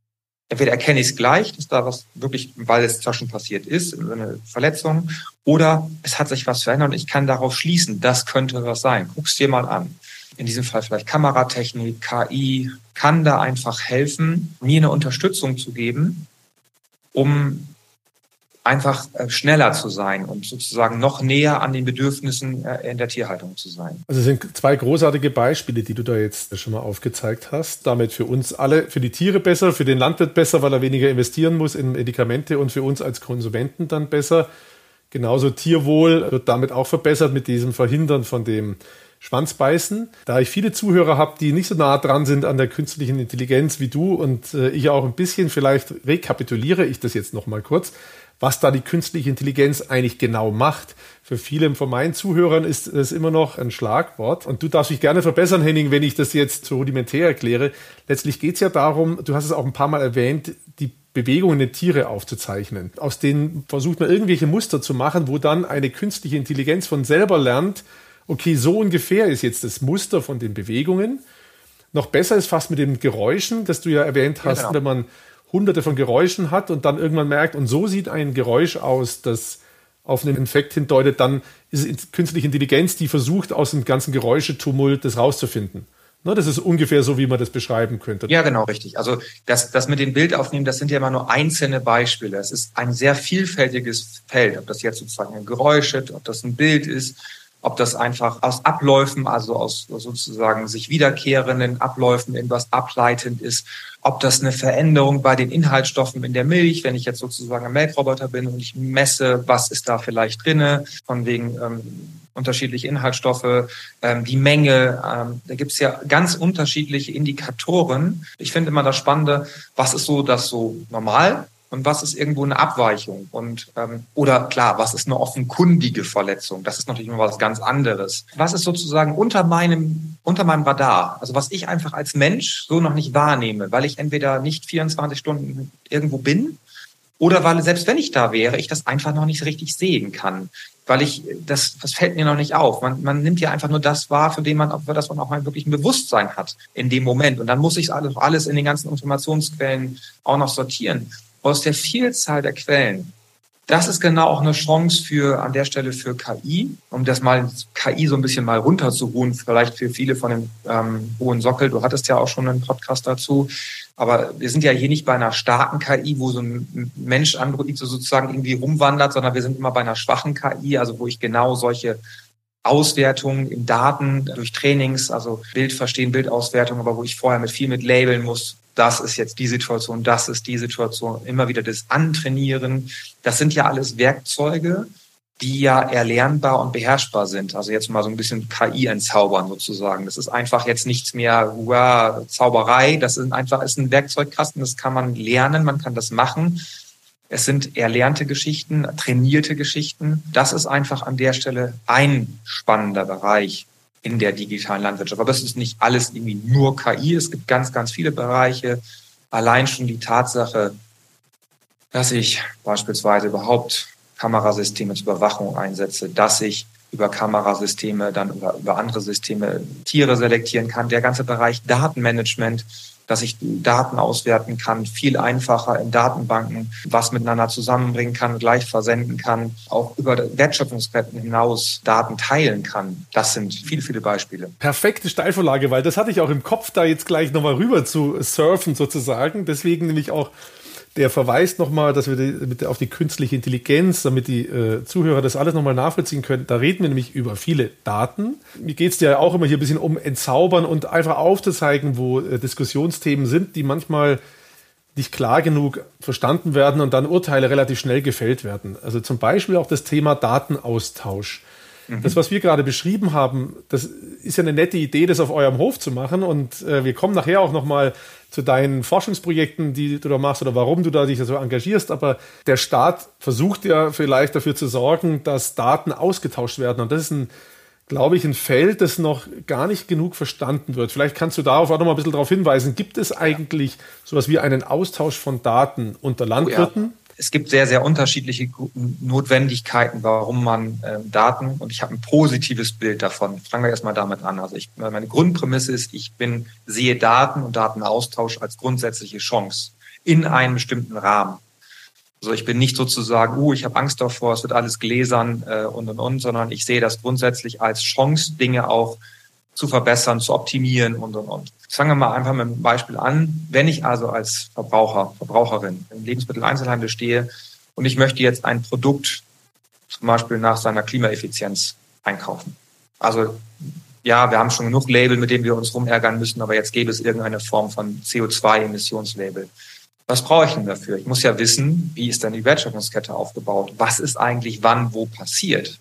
entweder erkenne ich es gleich, dass da was wirklich, weil es zwar schon passiert ist, eine Verletzung, oder es hat sich was verändert und ich kann darauf schließen, das könnte was sein. Guck's dir mal an. In diesem Fall vielleicht Kameratechnik, KI, kann da einfach helfen, mir eine Unterstützung zu geben, um einfach äh, schneller zu sein und sozusagen noch näher an den Bedürfnissen äh, in der Tierhaltung zu sein. Also es sind zwei großartige Beispiele, die du da jetzt schon mal aufgezeigt hast. Damit für uns alle, für die Tiere besser, für den Landwirt besser, weil er weniger investieren muss in Medikamente und für uns als Konsumenten dann besser. Genauso Tierwohl wird damit auch verbessert mit diesem Verhindern von dem Schwanzbeißen. Da ich viele Zuhörer habe, die nicht so nah dran sind an der künstlichen Intelligenz wie du und äh, ich auch ein bisschen, vielleicht rekapituliere ich das jetzt nochmal kurz was da die künstliche Intelligenz eigentlich genau macht. Für viele von meinen Zuhörern ist es immer noch ein Schlagwort. Und du darfst mich gerne verbessern, Henning, wenn ich das jetzt so rudimentär erkläre. Letztlich geht es ja darum, du hast es auch ein paar Mal erwähnt, die Bewegungen der Tiere aufzuzeichnen. Aus denen versucht man irgendwelche Muster zu machen, wo dann eine künstliche Intelligenz von selber lernt, okay, so ungefähr ist jetzt das Muster von den Bewegungen. Noch besser ist fast mit den Geräuschen, das du ja erwähnt hast, ja, genau. wenn man hunderte von Geräuschen hat und dann irgendwann merkt, und so sieht ein Geräusch aus, das auf einen Infekt hindeutet, dann ist es künstliche Intelligenz, die versucht, aus dem ganzen Geräuschetumult das rauszufinden. Ne, das ist ungefähr so, wie man das beschreiben könnte. Ja, genau, richtig. Also das, das mit dem Bild aufnehmen, das sind ja immer nur einzelne Beispiele. Es ist ein sehr vielfältiges Feld, ob das jetzt sozusagen ein Geräusch ist, ob das ein Bild ist, ob das einfach aus Abläufen, also aus sozusagen sich wiederkehrenden Abläufen irgendwas ableitend ist, ob das eine Veränderung bei den Inhaltsstoffen in der Milch, wenn ich jetzt sozusagen ein Melkroboter bin und ich messe, was ist da vielleicht drinne, von wegen ähm, unterschiedliche Inhaltsstoffe, ähm, die Menge, ähm, da gibt es ja ganz unterschiedliche Indikatoren. Ich finde immer das Spannende, was ist so das so normal und was ist irgendwo eine Abweichung und ähm, oder klar, was ist eine offenkundige Verletzung? Das ist natürlich immer was ganz anderes. Was ist sozusagen unter meinem unter meinem Radar? Also was ich einfach als Mensch so noch nicht wahrnehme, weil ich entweder nicht 24 Stunden irgendwo bin oder weil selbst wenn ich da wäre, ich das einfach noch nicht richtig sehen kann, weil ich das das fällt mir noch nicht auf. Man, man nimmt ja einfach nur das wahr, für den man für das man auch mal wirklich ein Bewusstsein hat in dem Moment und dann muss ich alles alles in den ganzen Informationsquellen auch noch sortieren aus der Vielzahl der Quellen Das ist genau auch eine Chance für an der Stelle für KI, um das mal KI so ein bisschen mal runterzuruhen, vielleicht für viele von dem ähm, hohen Sockel. Du hattest ja auch schon einen Podcast dazu. Aber wir sind ja hier nicht bei einer starken KI, wo so ein Mensch Android so sozusagen irgendwie rumwandert, sondern wir sind immer bei einer schwachen KI, also wo ich genau solche Auswertungen in Daten durch Trainings, also Bild verstehen, Bildauswertung, aber wo ich vorher mit viel mit labeln muss, das ist jetzt die Situation, das ist die Situation, immer wieder das Antrainieren. Das sind ja alles Werkzeuge, die ja erlernbar und beherrschbar sind. Also jetzt mal so ein bisschen KI entzaubern sozusagen. Das ist einfach jetzt nichts mehr wow, Zauberei. Das ist einfach ist ein Werkzeugkasten. Das kann man lernen, man kann das machen. Es sind erlernte Geschichten, trainierte Geschichten. Das ist einfach an der Stelle ein spannender Bereich in der digitalen Landwirtschaft. Aber es ist nicht alles irgendwie nur KI. Es gibt ganz, ganz viele Bereiche. Allein schon die Tatsache, dass ich beispielsweise überhaupt Kamerasysteme zur Überwachung einsetze, dass ich über Kamerasysteme, dann über, über andere Systeme Tiere selektieren kann. Der ganze Bereich Datenmanagement, dass ich Daten auswerten kann, viel einfacher in Datenbanken, was miteinander zusammenbringen kann, gleich versenden kann, auch über Wertschöpfungsketten hinaus Daten teilen kann. Das sind viele, viele Beispiele. Perfekte Steilvorlage, weil das hatte ich auch im Kopf, da jetzt gleich nochmal rüber zu surfen sozusagen. Deswegen nämlich auch der verweist nochmal, dass wir die, auf die künstliche Intelligenz, damit die äh, Zuhörer das alles nochmal nachvollziehen können. Da reden wir nämlich über viele Daten. Mir geht es ja auch immer hier ein bisschen um Entzaubern und einfach aufzuzeigen, wo äh, Diskussionsthemen sind, die manchmal nicht klar genug verstanden werden und dann Urteile relativ schnell gefällt werden. Also zum Beispiel auch das Thema Datenaustausch. Mhm. Das, was wir gerade beschrieben haben, das ist ja eine nette Idee, das auf eurem Hof zu machen. Und äh, wir kommen nachher auch nochmal zu deinen Forschungsprojekten, die du da machst oder warum du da dich so engagierst. Aber der Staat versucht ja vielleicht dafür zu sorgen, dass Daten ausgetauscht werden. Und das ist ein glaube ich, ein Feld, das noch gar nicht genug verstanden wird. Vielleicht kannst du darauf auch noch mal ein bisschen darauf hinweisen. Gibt es eigentlich sowas wie einen Austausch von Daten unter Landwirten? Oh ja es gibt sehr, sehr unterschiedliche Notwendigkeiten, warum man äh, Daten, und ich habe ein positives Bild davon. Fangen wir erstmal damit an. Also ich, meine Grundprämisse ist, ich bin, sehe Daten und Datenaustausch als grundsätzliche Chance in einem bestimmten Rahmen. Also ich bin nicht sozusagen, uh, ich habe Angst davor, es wird alles gläsern äh, und und und, sondern ich sehe das grundsätzlich als Chance, Dinge auch zu verbessern, zu optimieren und und und. Fangen wir mal einfach mit einem Beispiel an. Wenn ich also als Verbraucher, Verbraucherin im Lebensmitteleinzelhandel stehe und ich möchte jetzt ein Produkt zum Beispiel nach seiner Klimaeffizienz einkaufen. Also ja, wir haben schon genug Label, mit denen wir uns rumärgern müssen, aber jetzt gäbe es irgendeine Form von CO2-Emissionslabel. Was brauche ich denn dafür? Ich muss ja wissen, wie ist denn die Wertschöpfungskette aufgebaut? Was ist eigentlich wann wo passiert?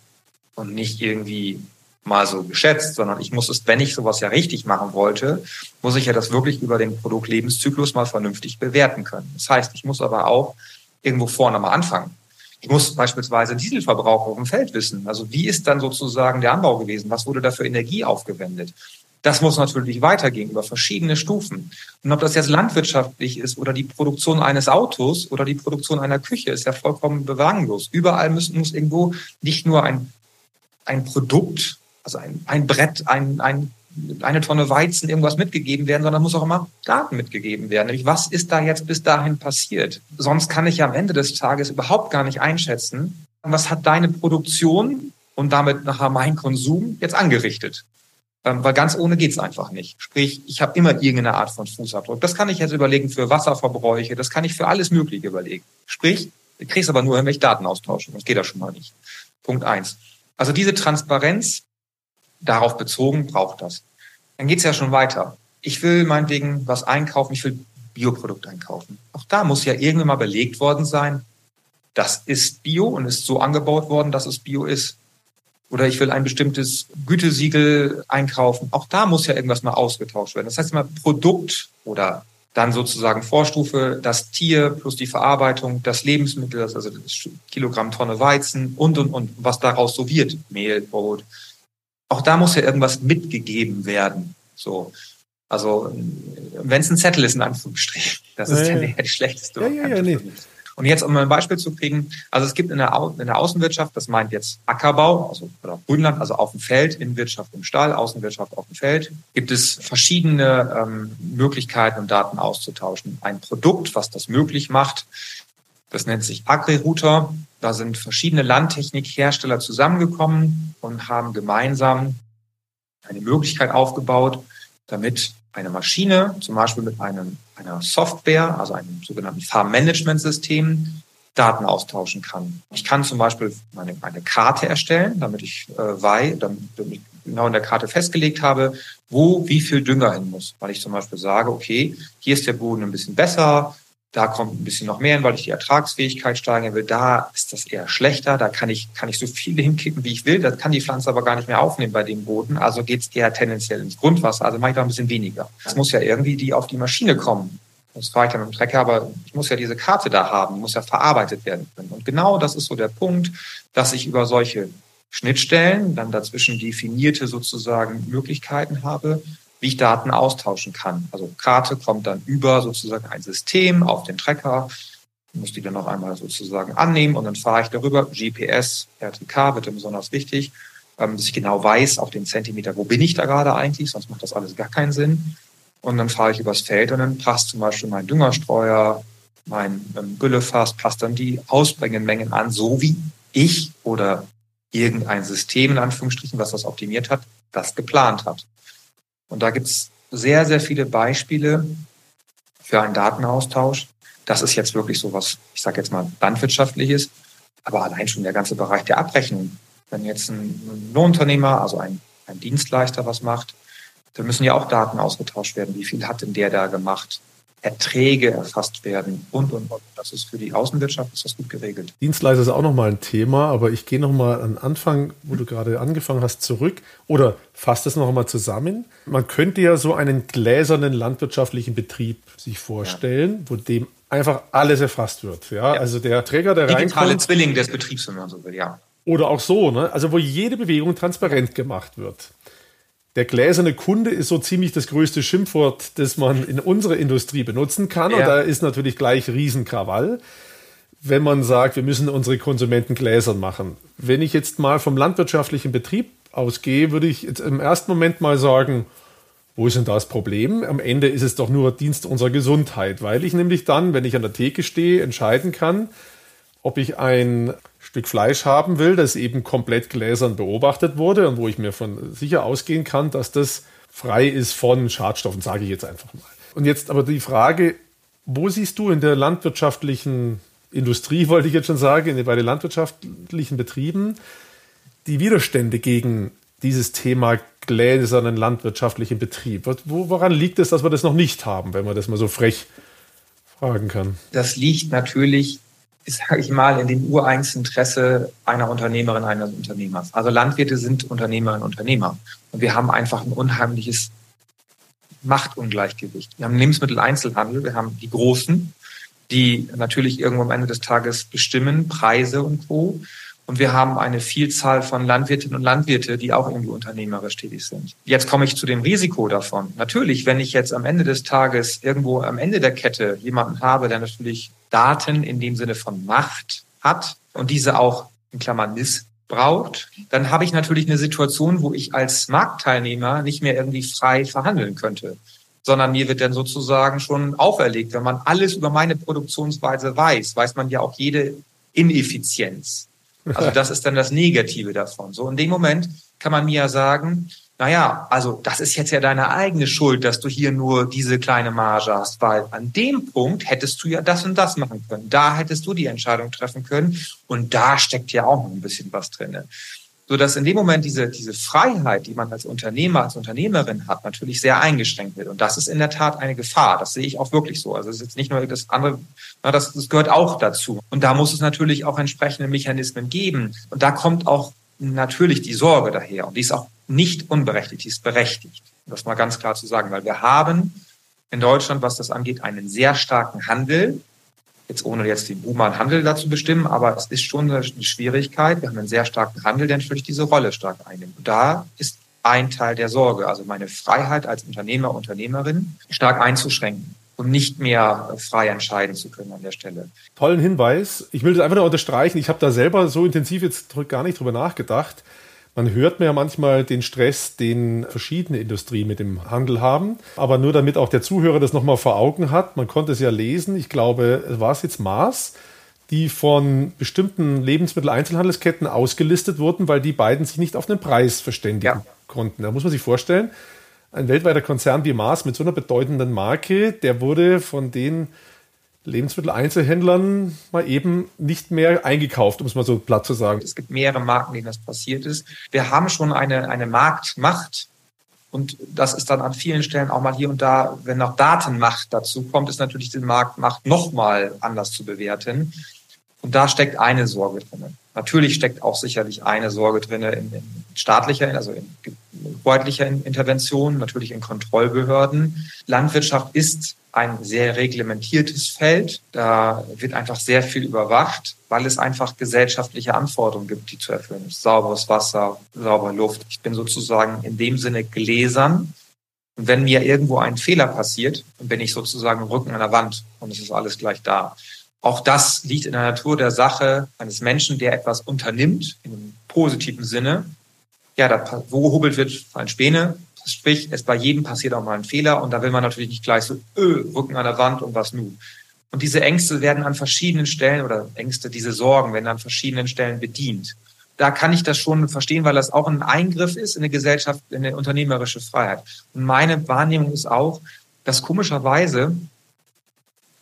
Und nicht irgendwie mal so geschätzt, sondern ich muss es, wenn ich sowas ja richtig machen wollte, muss ich ja das wirklich über den Produktlebenszyklus mal vernünftig bewerten können. Das heißt, ich muss aber auch irgendwo vorne mal anfangen. Ich muss beispielsweise Dieselverbrauch auf dem Feld wissen. Also wie ist dann sozusagen der Anbau gewesen? Was wurde da für Energie aufgewendet? Das muss natürlich weitergehen über verschiedene Stufen. Und ob das jetzt landwirtschaftlich ist oder die Produktion eines Autos oder die Produktion einer Küche, ist ja vollkommen belanglos. Überall müssen, muss irgendwo nicht nur ein, ein Produkt also ein, ein Brett, ein, ein, eine Tonne Weizen, irgendwas mitgegeben werden, sondern muss auch immer Daten mitgegeben werden. Nämlich, was ist da jetzt bis dahin passiert? Sonst kann ich ja am Ende des Tages überhaupt gar nicht einschätzen, was hat deine Produktion und damit nachher mein Konsum jetzt angerichtet. Ähm, weil ganz ohne geht's einfach nicht. Sprich, ich habe immer irgendeine Art von Fußabdruck. Das kann ich jetzt überlegen für Wasserverbräuche, das kann ich für alles Mögliche überlegen. Sprich, du kriegst aber nur, wenn ich Daten austauschen. Das geht ja schon mal nicht. Punkt eins. Also diese Transparenz darauf bezogen braucht das. Dann geht's ja schon weiter. Ich will meinetwegen was einkaufen, ich will Bioprodukt einkaufen. Auch da muss ja irgendwann mal belegt worden sein, das ist Bio und ist so angebaut worden, dass es Bio ist. Oder ich will ein bestimmtes Gütesiegel einkaufen. Auch da muss ja irgendwas mal ausgetauscht werden. Das heißt immer Produkt oder dann sozusagen Vorstufe, das Tier plus die Verarbeitung, das Lebensmittel, also das Kilogramm Tonne Weizen und, und, und, was daraus so wird. Mehl, Brot, auch da muss ja irgendwas mitgegeben werden. So. Also, wenn es ein Zettel ist, in Anführungsstrichen. Das ist ja, ja. die schlechteste ja, ja, ja, nee. Und jetzt, um ein Beispiel zu kriegen, also es gibt in der, Au in der Außenwirtschaft, das meint jetzt Ackerbau, also oder Grünland, also auf dem Feld, Innenwirtschaft im Stall, Außenwirtschaft auf dem Feld, gibt es verschiedene ähm, Möglichkeiten, um Daten auszutauschen. Ein Produkt, was das möglich macht, Das nennt sich AgriRouter. Da sind verschiedene Landtechnikhersteller zusammengekommen und haben gemeinsam eine Möglichkeit aufgebaut, damit eine Maschine, zum Beispiel mit einem, einer Software, also einem sogenannten Farm-Management-System, Daten austauschen kann. Ich kann zum Beispiel eine, eine Karte erstellen, damit ich äh, weiß, damit ich genau in der Karte festgelegt habe, wo wie viel Dünger hin muss. Weil ich zum Beispiel sage, okay, hier ist der Boden ein bisschen besser, da kommt ein bisschen noch mehr hin, weil ich die Ertragsfähigkeit steigern will. Da ist das eher schlechter. Da kann ich, kann ich so viele hinkippen, wie ich will. Das kann die Pflanze aber gar nicht mehr aufnehmen bei dem Boden. Also geht es eher tendenziell ins Grundwasser. Also mache ich da ein bisschen weniger. Es muss ja irgendwie die auf die Maschine kommen. Das fahre ich dann mit dem Trecker, aber ich muss ja diese Karte da haben, muss ja verarbeitet werden können. Und genau das ist so der Punkt, dass ich über solche Schnittstellen dann dazwischen definierte sozusagen Möglichkeiten habe, wie ich Daten austauschen kann. Also Karte kommt dann über sozusagen ein System auf den Tracker, muss die dann noch einmal sozusagen annehmen und dann fahre ich darüber. GPS, RTK wird dann besonders wichtig, ähm, dass ich genau weiß, auf den Zentimeter, wo bin ich da gerade eigentlich, sonst macht das alles gar keinen Sinn. Und dann fahre ich übers Feld und dann passt zum Beispiel mein Düngerstreuer, mein ähm, Güllefass, passt dann die Ausbringenmengen an, so wie ich oder irgendein System, in Anführungsstrichen, was das optimiert hat, das geplant hat. Und da gibt's sehr, sehr viele Beispiele für einen Datenaustausch. Das ist jetzt wirklich so was, ich sage jetzt mal, landwirtschaftliches, aber allein schon der ganze Bereich der Abrechnung. Wenn jetzt ein Lohnunternehmer, also ein, ein Dienstleister was macht, dann müssen ja auch Daten ausgetauscht werden. Wie viel hat denn der da gemacht? Erträge erfasst werden und, und, und. Das ist für die Außenwirtschaft ist das gut geregelt. Dienstleister ist auch nochmal ein Thema, aber ich gehe nochmal an Anfang, wo du gerade angefangen hast, zurück oder fasst es nochmal zusammen. Man könnte ja so einen gläsernen landwirtschaftlichen Betrieb sich vorstellen, ja. wo dem einfach alles erfasst wird. Ja, ja. also der Träger, der Digitale reinkommt. Zwilling des Betriebs, wenn man so will, ja. Oder auch so, ne? Also wo jede Bewegung transparent gemacht wird der gläserne Kunde ist so ziemlich das größte Schimpfwort, das man in unserer Industrie benutzen kann. Ja. Und da ist natürlich gleich Riesenkrawall, wenn man sagt, wir müssen unsere Konsumenten gläsern machen. Wenn ich jetzt mal vom landwirtschaftlichen Betrieb ausgehe, würde ich jetzt im ersten Moment mal sagen, wo ist denn das Problem? Am Ende ist es doch nur Dienst unserer Gesundheit, weil ich nämlich dann, wenn ich an der Theke stehe, entscheiden kann, ob ich ein Stück Fleisch haben will, das eben komplett gläsern beobachtet wurde und wo ich mir von sicher ausgehen kann, dass das frei ist von Schadstoffen, sage ich jetzt einfach mal. Und jetzt aber die Frage, wo siehst du in der landwirtschaftlichen Industrie, wollte ich jetzt schon sagen, bei den landwirtschaftlichen Betrieben, die Widerstände gegen dieses Thema gläsernen landwirtschaftlichen Betrieb? woran liegt es, dass wir das noch nicht haben, wenn man das mal so frech fragen kann? Das liegt natürlich sage ich mal, in dem Ureinsinteresse einer Unternehmerin, eines Unternehmers. Also Landwirte sind Unternehmerinnen und Unternehmer. Und wir haben einfach ein unheimliches Machtungleichgewicht. Wir haben Lebensmitteleinzelhandel, wir haben die Großen, die natürlich irgendwo am Ende des Tages bestimmen, Preise und Co. Und wir haben eine Vielzahl von Landwirtinnen und Landwirte, die auch irgendwie unternehmerisch tätig sind. Jetzt komme ich zu dem Risiko davon. Natürlich, wenn ich jetzt am Ende des Tages irgendwo am Ende der Kette jemanden habe, der natürlich Daten in dem Sinne von Macht hat und diese auch in Klammern missbraucht, dann habe ich natürlich eine Situation, wo ich als Marktteilnehmer nicht mehr irgendwie frei verhandeln könnte sondern mir wird dann sozusagen schon auferlegt. Wenn man alles über meine Produktionsweise weiß, weiß man ja auch jede Ineffizienz. Also das ist dann das Negative davon. So in dem Moment kann man mir ja sagen, naja, also das ist jetzt ja deine eigene Schuld, dass du hier nur diese kleine Marge hast, weil an dem Punkt hättest du ja das und das machen können. Da hättest du die Entscheidung treffen können und da steckt ja auch noch ein bisschen was drinne. So dass in dem Moment diese, diese Freiheit, die man als Unternehmer, als Unternehmerin hat, natürlich sehr eingeschränkt wird. Und das ist in der Tat eine Gefahr. Das sehe ich auch wirklich so. Also es ist jetzt nicht nur das andere, das, das gehört auch dazu. Und da muss es natürlich auch entsprechende Mechanismen geben. Und da kommt auch natürlich die Sorge daher. Und die ist auch nicht unberechtigt, die ist berechtigt. Das mal ganz klar zu sagen, weil wir haben in Deutschland, was das angeht, einen sehr starken Handel jetzt ohne jetzt den humanen Handel dazu bestimmen, aber es ist schon eine Schwierigkeit. Wir haben einen sehr starken Handel, der natürlich diese Rolle stark einnimmt. Und da ist ein Teil der Sorge, also meine Freiheit als Unternehmer, Unternehmerin stark einzuschränken und nicht mehr frei entscheiden zu können an der Stelle. Tollen Hinweis. Ich will das einfach nur unterstreichen. Ich habe da selber so intensiv jetzt gar nicht drüber nachgedacht. Man hört mir ja manchmal den Stress, den verschiedene Industrien mit dem Handel haben. Aber nur damit auch der Zuhörer das nochmal vor Augen hat, man konnte es ja lesen, ich glaube, war es jetzt Mars, die von bestimmten Lebensmitteleinzelhandelsketten ausgelistet wurden, weil die beiden sich nicht auf den Preis verständigen ja. konnten. Da muss man sich vorstellen, ein weltweiter Konzern wie Mars mit so einer bedeutenden Marke, der wurde von den Lebensmitteleinzelhändlern mal eben nicht mehr eingekauft, um es mal so platt zu sagen. Es gibt mehrere Marken, denen das passiert ist. Wir haben schon eine, eine Marktmacht. Und das ist dann an vielen Stellen auch mal hier und da, wenn noch Datenmacht dazu kommt, ist natürlich die Marktmacht nochmal anders zu bewerten. Und da steckt eine Sorge drin. Natürlich steckt auch sicherlich eine Sorge drin in, in staatlicher, also in hoheitlicher Intervention, natürlich in Kontrollbehörden. Landwirtschaft ist ein sehr reglementiertes Feld. Da wird einfach sehr viel überwacht, weil es einfach gesellschaftliche Anforderungen gibt, die zu erfüllen ist. Sauberes Wasser, saubere Luft. Ich bin sozusagen in dem Sinne gläsern. Und wenn mir irgendwo ein Fehler passiert, dann bin ich sozusagen im Rücken an der Wand und es ist alles gleich da. Auch das liegt in der Natur der Sache eines Menschen, der etwas unternimmt, einem positiven Sinne. Ja, da, wo gehobelt wird, fallen Späne. Sprich, es bei jedem passiert auch mal ein Fehler und da will man natürlich nicht gleich so, öh, Rücken an der Wand und was nun. Und diese Ängste werden an verschiedenen Stellen oder Ängste, diese Sorgen werden an verschiedenen Stellen bedient. Da kann ich das schon verstehen, weil das auch ein Eingriff ist in eine Gesellschaft, in eine unternehmerische Freiheit. Und meine Wahrnehmung ist auch, dass komischerweise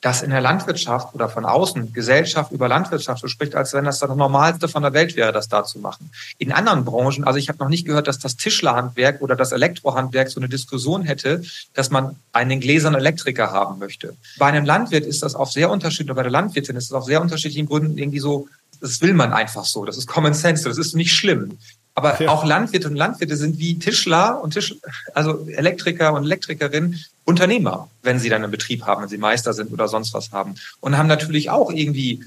dass in der Landwirtschaft oder von außen Gesellschaft über Landwirtschaft so spricht, als wenn das das Normalste von der Welt wäre, das da zu machen. In anderen Branchen, also ich habe noch nicht gehört, dass das Tischlerhandwerk oder das Elektrohandwerk so eine Diskussion hätte, dass man einen gläsernen Elektriker haben möchte. Bei einem Landwirt ist das auch sehr unterschiedlich, bei der Landwirtin ist es auf sehr unterschiedlichen Gründen irgendwie so, das will man einfach so, das ist Common Sense, das ist nicht schlimm. Aber ja. auch Landwirte und Landwirte sind wie Tischler und Tisch, also Elektriker und Elektrikerinnen Unternehmer, wenn sie dann einen Betrieb haben, wenn sie Meister sind oder sonst was haben. Und haben natürlich auch irgendwie,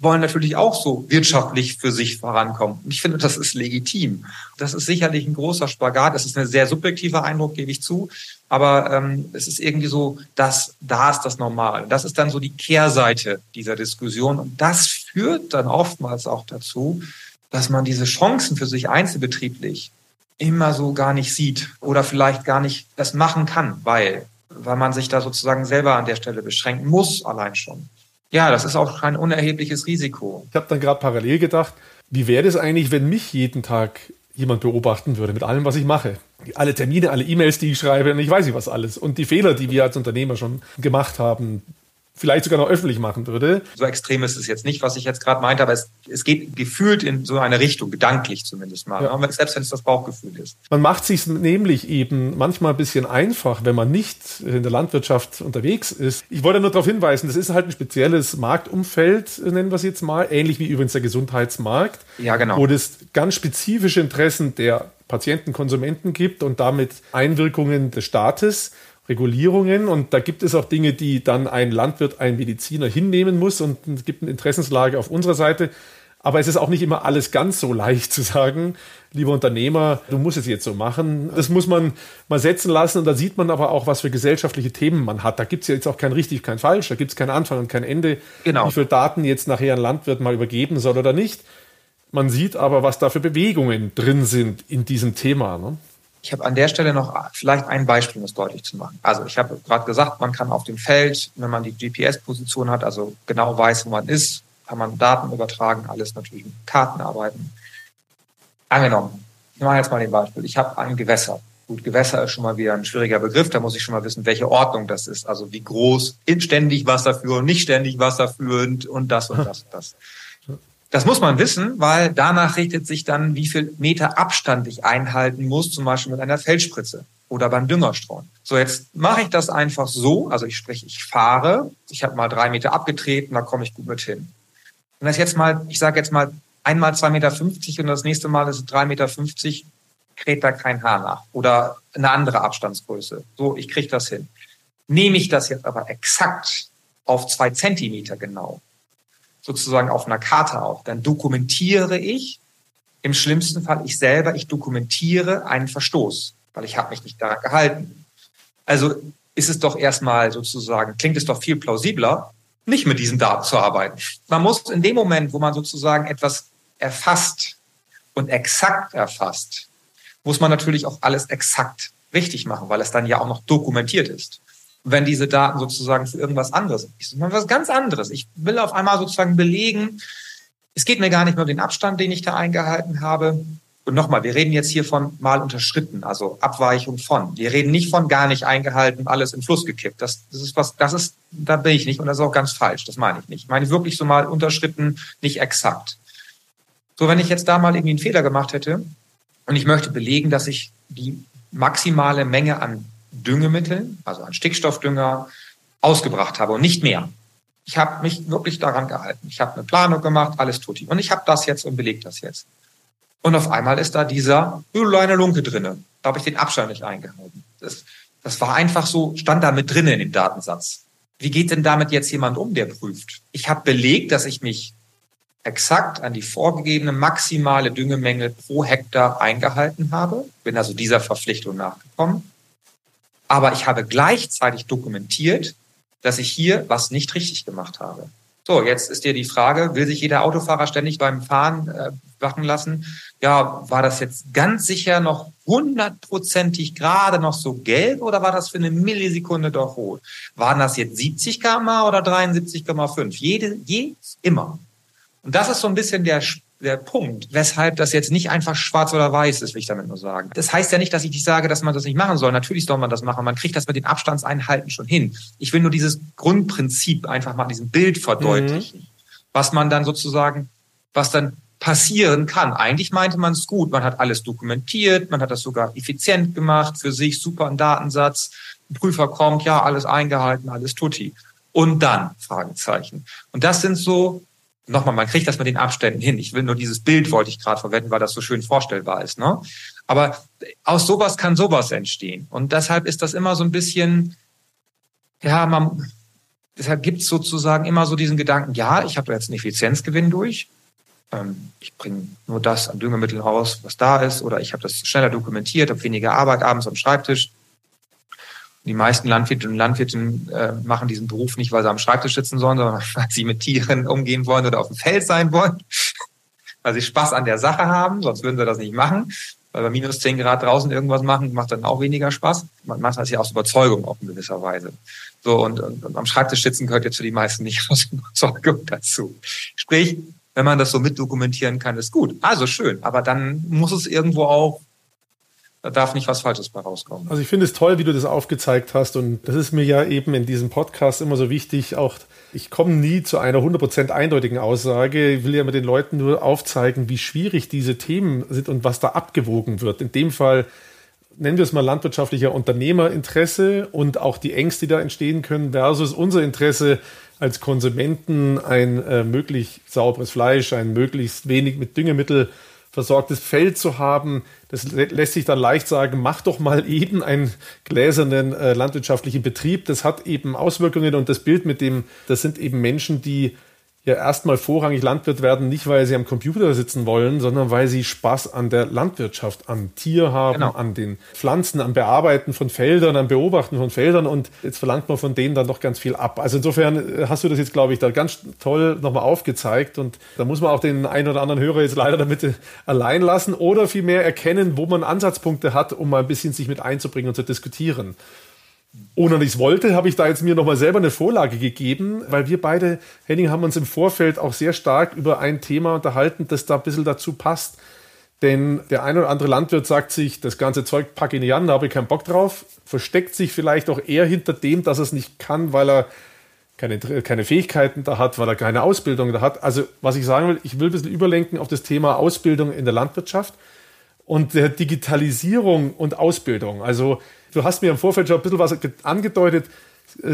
wollen natürlich auch so wirtschaftlich für sich vorankommen. Und ich finde, das ist legitim. Das ist sicherlich ein großer Spagat. Das ist ein sehr subjektiver Eindruck, gebe ich zu. Aber ähm, es ist irgendwie so, dass da ist das Normal. Das ist dann so die Kehrseite dieser Diskussion. Und das führt dann oftmals auch dazu, dass man diese Chancen für sich einzelbetrieblich immer so gar nicht sieht oder vielleicht gar nicht das machen kann, weil, weil man sich da sozusagen selber an der Stelle beschränken muss, allein schon. Ja, das ist auch kein unerhebliches Risiko. Ich habe dann gerade parallel gedacht, wie wäre es eigentlich, wenn mich jeden Tag jemand beobachten würde mit allem, was ich mache? Alle Termine, alle E-Mails, die ich schreibe und ich weiß nicht was alles. Und die Fehler, die wir als Unternehmer schon gemacht haben, vielleicht sogar noch öffentlich machen würde. So extrem ist es jetzt nicht, was ich jetzt gerade meinte, aber es, es geht gefühlt in so eine Richtung, gedanklich zumindest mal, ja. selbst wenn es das Bauchgefühl ist. Man macht sich nämlich eben manchmal ein bisschen einfach, wenn man nicht in der Landwirtschaft unterwegs ist. Ich wollte nur darauf hinweisen, das ist halt ein spezielles Marktumfeld, nennen wir es jetzt mal, ähnlich wie übrigens der Gesundheitsmarkt, ja, genau. wo es ganz spezifische Interessen der Patienten, Konsumenten gibt und damit Einwirkungen des Staates Regulierungen und da gibt es auch Dinge, die dann ein Landwirt, ein Mediziner hinnehmen muss und es gibt eine Interessenslage auf unserer Seite. Aber es ist auch nicht immer alles ganz so leicht zu sagen, lieber Unternehmer, du musst es jetzt so machen. Das muss man mal setzen lassen und da sieht man aber auch, was für gesellschaftliche Themen man hat. Da gibt es ja jetzt auch kein richtig, kein falsch, da gibt es keinen Anfang und kein Ende, genau. wie viel Daten jetzt nachher ein Landwirt mal übergeben soll oder nicht. Man sieht aber, was da für Bewegungen drin sind in diesem Thema. Ne? Ich habe an der Stelle noch vielleicht ein Beispiel, um es deutlich zu machen. Also ich habe gerade gesagt, man kann auf dem Feld, wenn man die GPS-Position hat, also genau weiß, wo man ist, kann man Daten übertragen, alles natürlich mit Karten arbeiten. Angenommen, ich mache jetzt mal den Beispiel. Ich habe ein Gewässer. Gut, Gewässer ist schon mal wieder ein schwieriger Begriff. Da muss ich schon mal wissen, welche Ordnung das ist. Also wie groß, ständig wasserführend, nicht ständig wasserführend und das und das und das. Das muss man wissen, weil danach richtet sich dann, wie viel Meter Abstand ich einhalten muss, zum Beispiel mit einer Feldspritze oder beim Düngerstreuen. So, jetzt mache ich das einfach so, also ich spreche, ich fahre, ich habe mal drei Meter abgetreten, da komme ich gut mit hin. Und das jetzt mal, ich sage jetzt mal einmal zwei Meter fünfzig und das nächste Mal ist es drei Meter, fünfzig, kräht da kein Haar nach oder eine andere Abstandsgröße. So, ich kriege das hin. Nehme ich das jetzt aber exakt auf zwei Zentimeter genau, sozusagen auf einer Karte auf. Dann dokumentiere ich, im schlimmsten Fall ich selber, ich dokumentiere einen Verstoß, weil ich habe mich nicht daran gehalten. Also ist es doch erstmal sozusagen, klingt es doch viel plausibler, nicht mit diesen Daten zu arbeiten. Man muss in dem Moment, wo man sozusagen etwas erfasst und exakt erfasst, muss man natürlich auch alles exakt richtig machen, weil es dann ja auch noch dokumentiert ist. Wenn diese Daten sozusagen für irgendwas anderes, ich mal was ganz anderes. Ich will auf einmal sozusagen belegen, es geht mir gar nicht mehr um den Abstand, den ich da eingehalten habe. Und nochmal, wir reden jetzt hier von mal unterschritten, also Abweichung von. Wir reden nicht von gar nicht eingehalten, alles in Fluss gekippt. Das, das ist was, das ist, da bin ich nicht und das ist auch ganz falsch. Das meine ich nicht. Ich meine wirklich so mal unterschritten, nicht exakt. So, wenn ich jetzt da mal irgendwie einen Fehler gemacht hätte und ich möchte belegen, dass ich die maximale Menge an Düngemitteln, also an Stickstoffdünger, ausgebracht habe und nicht mehr. Ich habe mich wirklich daran gehalten. Ich habe eine Planung gemacht, alles tut Und ich habe das jetzt und belege das jetzt. Und auf einmal ist da dieser kleine Lunke drinne. Da habe ich den Abstand nicht eingehalten. Das, das war einfach so, stand da mit drinne in dem Datensatz. Wie geht denn damit jetzt jemand um, der prüft? Ich habe belegt, dass ich mich exakt an die vorgegebene maximale Düngemenge pro Hektar eingehalten habe, bin also dieser Verpflichtung nachgekommen. Aber ich habe gleichzeitig dokumentiert, dass ich hier was nicht richtig gemacht habe. So, jetzt ist dir die Frage, will sich jeder Autofahrer ständig beim Fahren äh, wachen lassen? Ja, war das jetzt ganz sicher noch hundertprozentig gerade noch so gelb oder war das für eine Millisekunde doch rot? Waren das jetzt 70 km oder 73,5? Jede, je, immer. Und das ist so ein bisschen der, der Punkt, weshalb das jetzt nicht einfach schwarz oder weiß ist, will ich damit nur sagen. Das heißt ja nicht, dass ich nicht sage, dass man das nicht machen soll. Natürlich soll man das machen. Man kriegt das mit den Abstandseinhalten schon hin. Ich will nur dieses Grundprinzip einfach mal in diesem Bild verdeutlichen, mhm. was man dann sozusagen, was dann passieren kann. Eigentlich meinte man es gut. Man hat alles dokumentiert, man hat das sogar effizient gemacht für sich, super ein Datensatz. Ein Prüfer kommt, ja, alles eingehalten, alles tutti. Und dann Fragezeichen. Und das sind so nochmal, man kriegt das mit den Abständen hin. Ich will nur dieses Bild wollte ich gerade verwenden, weil das so schön vorstellbar ist. Ne? Aber aus sowas kann sowas entstehen. Und deshalb ist das immer so ein bisschen, ja, man, deshalb gibt es sozusagen immer so diesen Gedanken, ja, ich habe jetzt einen Effizienzgewinn durch. Ähm, ich bringe nur das an Düngemitteln raus, was da ist, oder ich habe das schneller dokumentiert, habe weniger Arbeit abends am Schreibtisch. Die meisten Landwirte und Landwirten äh, machen diesen Beruf nicht, weil sie am Schreibtisch sitzen sollen, sondern weil sie mit Tieren umgehen wollen oder auf dem Feld sein wollen, weil sie Spaß an der Sache haben, sonst würden sie das nicht machen. Weil bei minus 10 Grad draußen irgendwas machen, macht dann auch weniger Spaß. Man macht das ja aus Überzeugung auch in gewisser Weise. So, und, und, und am Schreibtisch sitzen gehört jetzt für die meisten nicht aus Überzeugung dazu. Sprich, wenn man das so mitdokumentieren kann, ist gut. Also schön. Aber dann muss es irgendwo auch da darf nicht was Falsches bei rauskommen. Also ich finde es toll, wie du das aufgezeigt hast und das ist mir ja eben in diesem Podcast immer so wichtig, auch ich komme nie zu einer 100% eindeutigen Aussage. Ich will ja mit den Leuten nur aufzeigen, wie schwierig diese Themen sind und was da abgewogen wird. In dem Fall nennen wir es mal landwirtschaftlicher Unternehmerinteresse und auch die Ängste, die da entstehen können, versus unser Interesse als Konsumenten, ein äh, möglichst sauberes Fleisch, ein möglichst wenig mit Düngemittel versorgtes Feld zu haben. Das lässt sich dann leicht sagen, mach doch mal eben einen gläsernen äh, landwirtschaftlichen Betrieb. Das hat eben Auswirkungen und das Bild mit dem, das sind eben Menschen, die ja erstmal vorrangig Landwirt werden, nicht weil sie am Computer sitzen wollen, sondern weil sie Spaß an der Landwirtschaft, am Tier haben, genau. an den Pflanzen, am Bearbeiten von Feldern, am Beobachten von Feldern und jetzt verlangt man von denen dann noch ganz viel ab. Also insofern äh, hast du das jetzt, glaube ich, da ganz toll nochmal aufgezeigt und da muss man auch den einen oder anderen Hörer jetzt leider damit allein lassen oder vielmehr erkennen, wo man Ansatzpunkte hat, um mal ein bisschen sich mit einzubringen und zu diskutieren ohne dass ich es wollte, habe ich da jetzt mir nochmal selber eine Vorlage gegeben, weil wir beide, Henning, haben uns im Vorfeld auch sehr stark über ein Thema unterhalten, das da ein bisschen dazu passt. Denn der ein oder andere Landwirt sagt sich, das ganze Zeug packe ich nicht an, da habe ich keinen Bock drauf, versteckt sich vielleicht auch eher hinter dem, dass er es nicht kann, weil er keine, keine Fähigkeiten da hat, weil er keine Ausbildung da hat. Also was ich sagen will, ich will ein bisschen überlenken auf das Thema Ausbildung in der Landwirtschaft und der Digitalisierung und Ausbildung. Also du hast mir im Vorfeld schon ein bisschen was angedeutet.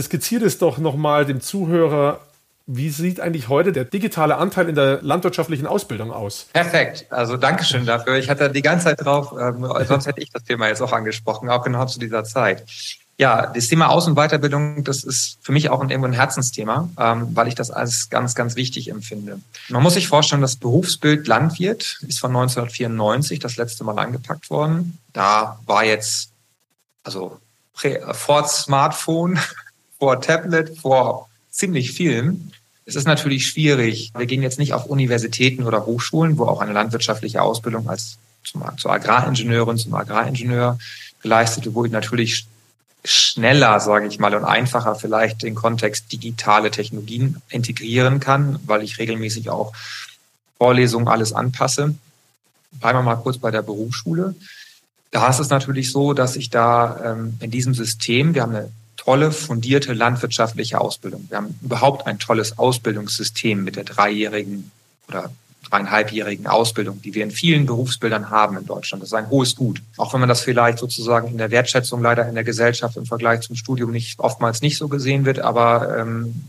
Skizziert es doch nochmal dem Zuhörer, wie sieht eigentlich heute der digitale Anteil in der landwirtschaftlichen Ausbildung aus? Perfekt. Also Dankeschön dafür. Ich hatte die ganze Zeit drauf, ähm, sonst hätte ich das Thema jetzt auch angesprochen, auch genau zu dieser Zeit. Ja, das Thema Aus- und Weiterbildung, das ist für mich auch ein, ein Herzensthema, ähm, weil ich das als ganz, ganz wichtig empfinde. Man muss sich vorstellen, das Berufsbild Landwirt ist von 1994 das letzte Mal angepackt worden. Da war jetzt also vor Smartphone, vor Tablet, vor ziemlich vielen. Es ist natürlich schwierig. Wir gehen jetzt nicht auf Universitäten oder Hochschulen, wo auch eine landwirtschaftliche Ausbildung als zum, zur Agraringenieurin, zum Agraringenieur geleistet, wo ich natürlich schneller, sage ich mal, und einfacher vielleicht den Kontext digitale Technologien integrieren kann, weil ich regelmäßig auch Vorlesungen alles anpasse. Bleiben wir mal kurz bei der Berufsschule. Da ist es natürlich so, dass ich da ähm, in diesem System, wir haben eine tolle, fundierte landwirtschaftliche Ausbildung. Wir haben überhaupt ein tolles Ausbildungssystem mit der dreijährigen oder dreieinhalbjährigen Ausbildung, die wir in vielen Berufsbildern haben in Deutschland. Das ist ein hohes Gut. Auch wenn man das vielleicht sozusagen in der Wertschätzung leider in der Gesellschaft im Vergleich zum Studium nicht oftmals nicht so gesehen wird, aber ähm,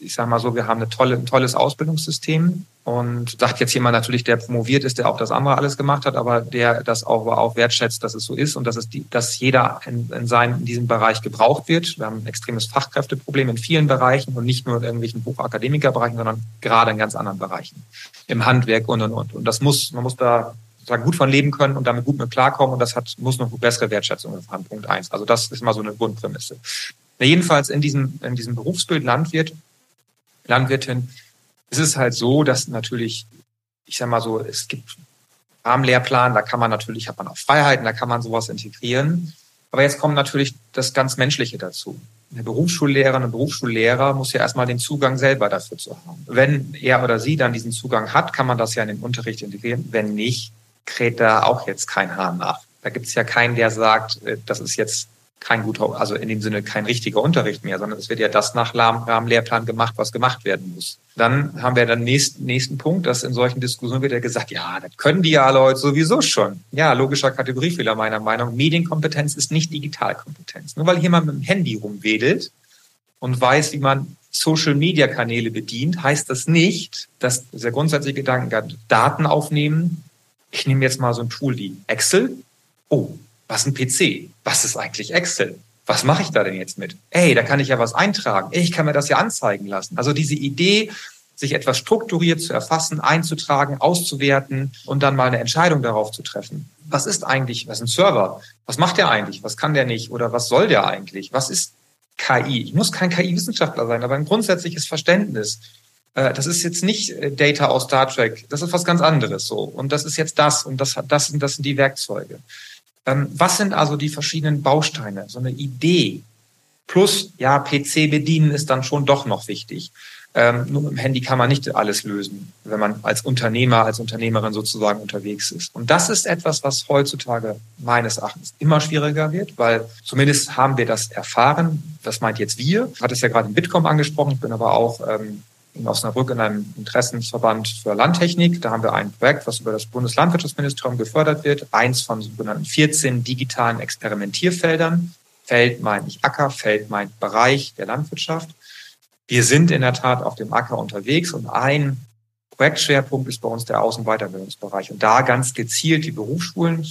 ich sage mal so, wir haben eine tolle, ein tolles Ausbildungssystem. Und sagt jetzt jemand natürlich, der promoviert ist, der auch das andere alles gemacht hat, aber der das auch, auch wertschätzt, dass es so ist und dass, es die, dass jeder in, in, seinem, in diesem Bereich gebraucht wird. Wir haben ein extremes Fachkräfteproblem in vielen Bereichen und nicht nur in irgendwelchen Hochakademikerbereichen, sondern gerade in ganz anderen Bereichen. Im Handwerk und, und, und. Und das muss, man muss da sozusagen gut von leben können und damit gut mit klarkommen und das hat, muss noch bessere Wertschätzung haben. Punkt eins. Also das ist mal so eine Grundprämisse. Jedenfalls in diesem, in diesem Berufsbild Landwirt Landwirtin, es ist halt so, dass natürlich, ich sag mal so, es gibt Rahmenlehrplan, da kann man natürlich, hat man auch Freiheiten, da kann man sowas integrieren. Aber jetzt kommt natürlich das ganz Menschliche dazu. Eine Berufsschullehrerin, ein Berufsschullehrer muss ja erstmal den Zugang selber dafür zu haben. Wenn er oder sie dann diesen Zugang hat, kann man das ja in den Unterricht integrieren. Wenn nicht, kräht da auch jetzt kein Hahn nach. Da gibt es ja keinen, der sagt, äh, das ist jetzt kein guter, also in dem Sinne kein richtiger Unterricht mehr, sondern es wird ja das nach Rahmenlehrplan gemacht, was gemacht werden muss. Dann haben wir den nächsten, nächsten Punkt, dass in solchen Diskussionen wird ja gesagt, ja, das können die ja alle heute sowieso schon. Ja, logischer Kategoriefehler meiner Meinung. Medienkompetenz ist nicht Digitalkompetenz. Nur weil jemand mit dem Handy rumwedelt und weiß, wie man Social-Media-Kanäle bedient, heißt das nicht, dass der grundsätzliche Gedanke Daten aufnehmen. Ich nehme jetzt mal so ein Tool wie Excel. Oh, was ein PC? Was ist eigentlich Excel? Was mache ich da denn jetzt mit? Ey, da kann ich ja was eintragen. Ey, ich kann mir das ja anzeigen lassen. Also diese Idee, sich etwas strukturiert zu erfassen, einzutragen, auszuwerten und dann mal eine Entscheidung darauf zu treffen. Was ist eigentlich, was ist ein Server? Was macht der eigentlich? Was kann der nicht? Oder was soll der eigentlich? Was ist KI? Ich muss kein KI-Wissenschaftler sein, aber ein grundsätzliches Verständnis. Äh, das ist jetzt nicht äh, Data aus Star Trek. Das ist was ganz anderes so. Und das ist jetzt das und das, das, das sind die Werkzeuge. Ähm, was sind also die verschiedenen Bausteine? So eine Idee. Plus, ja, PC bedienen ist dann schon doch noch wichtig. Ähm, nur mit dem Handy kann man nicht alles lösen, wenn man als Unternehmer, als Unternehmerin sozusagen unterwegs ist. Und das ist etwas, was heutzutage meines Erachtens immer schwieriger wird, weil zumindest haben wir das erfahren. Das meint jetzt wir. Hatte es ja gerade im Bitkom angesprochen. Ich bin aber auch ähm, in Osnabrück in einem Interessensverband für Landtechnik. Da haben wir ein Projekt, was über das Bundeslandwirtschaftsministerium gefördert wird. Eins von sogenannten 14 digitalen Experimentierfeldern. Feld meint nicht Acker, Feld meint Bereich der Landwirtschaft. Wir sind in der Tat auf dem Acker unterwegs und ein Projektschwerpunkt ist bei uns der Außenweiterbildungsbereich. Und da ganz gezielt die Berufsschulen,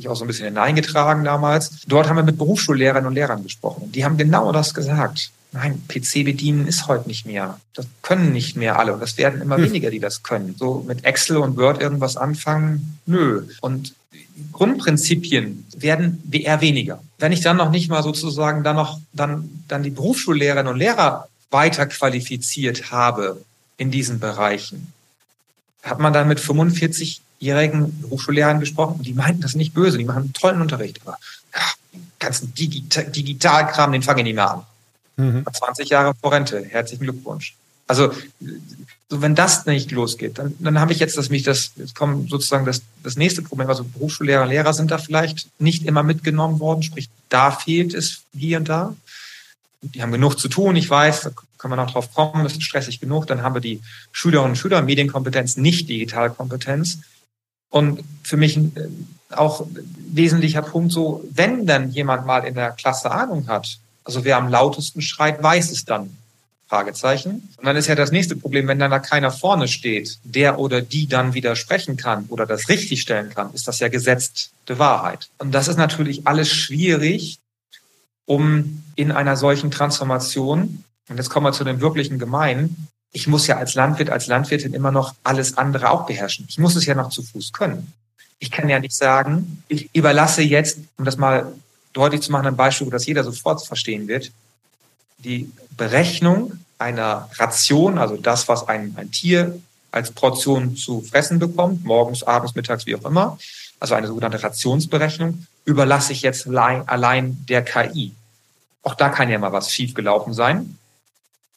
ich auch so ein bisschen hineingetragen damals. Dort haben wir mit Berufsschullehrerinnen und Lehrern gesprochen. Die haben genau das gesagt. Nein, PC bedienen ist heute nicht mehr. Das können nicht mehr alle und das werden immer hm. weniger, die das können. So mit Excel und Word irgendwas anfangen, nö. Und Grundprinzipien werden eher weniger. Wenn ich dann noch nicht mal sozusagen dann noch dann dann die Berufsschullehrerinnen und Lehrer weiter qualifiziert habe in diesen Bereichen, hat man dann mit 45-jährigen Berufsschullehrern gesprochen und die meinten das nicht böse, die machen einen tollen Unterricht, aber ja, den ganzen Digitalkram, den fange ich nicht mehr an. Mhm. 20 Jahre vor Rente. Herzlichen Glückwunsch. Also, so wenn das nicht losgeht, dann, dann habe ich jetzt, dass mich das, jetzt kommt sozusagen das, das nächste Problem. Also Berufsschullehrer, Lehrer sind da vielleicht nicht immer mitgenommen worden, sprich, da fehlt es hier und da. Die haben genug zu tun, ich weiß, da können wir noch drauf kommen, das ist stressig genug. Dann haben wir die Schülerinnen und Schüler, Medienkompetenz, nicht Digitalkompetenz. Und für mich äh, auch wesentlicher Punkt so, wenn dann jemand mal in der Klasse Ahnung hat, also wer am lautesten schreit, weiß es dann. Fragezeichen. Und dann ist ja das nächste Problem, wenn dann da keiner vorne steht, der oder die dann widersprechen kann oder das richtigstellen kann, ist das ja gesetzte Wahrheit. Und das ist natürlich alles schwierig, um in einer solchen Transformation, und jetzt kommen wir zu dem wirklichen Gemeinen, ich muss ja als Landwirt, als Landwirtin immer noch alles andere auch beherrschen. Ich muss es ja noch zu Fuß können. Ich kann ja nicht sagen, ich überlasse jetzt, um das mal deutlich zu machen, ein Beispiel, das jeder sofort verstehen wird. Die Berechnung einer Ration, also das, was ein, ein Tier als Portion zu fressen bekommt, morgens, abends, mittags, wie auch immer, also eine sogenannte Rationsberechnung, überlasse ich jetzt allein, allein der KI. Auch da kann ja mal was schiefgelaufen sein.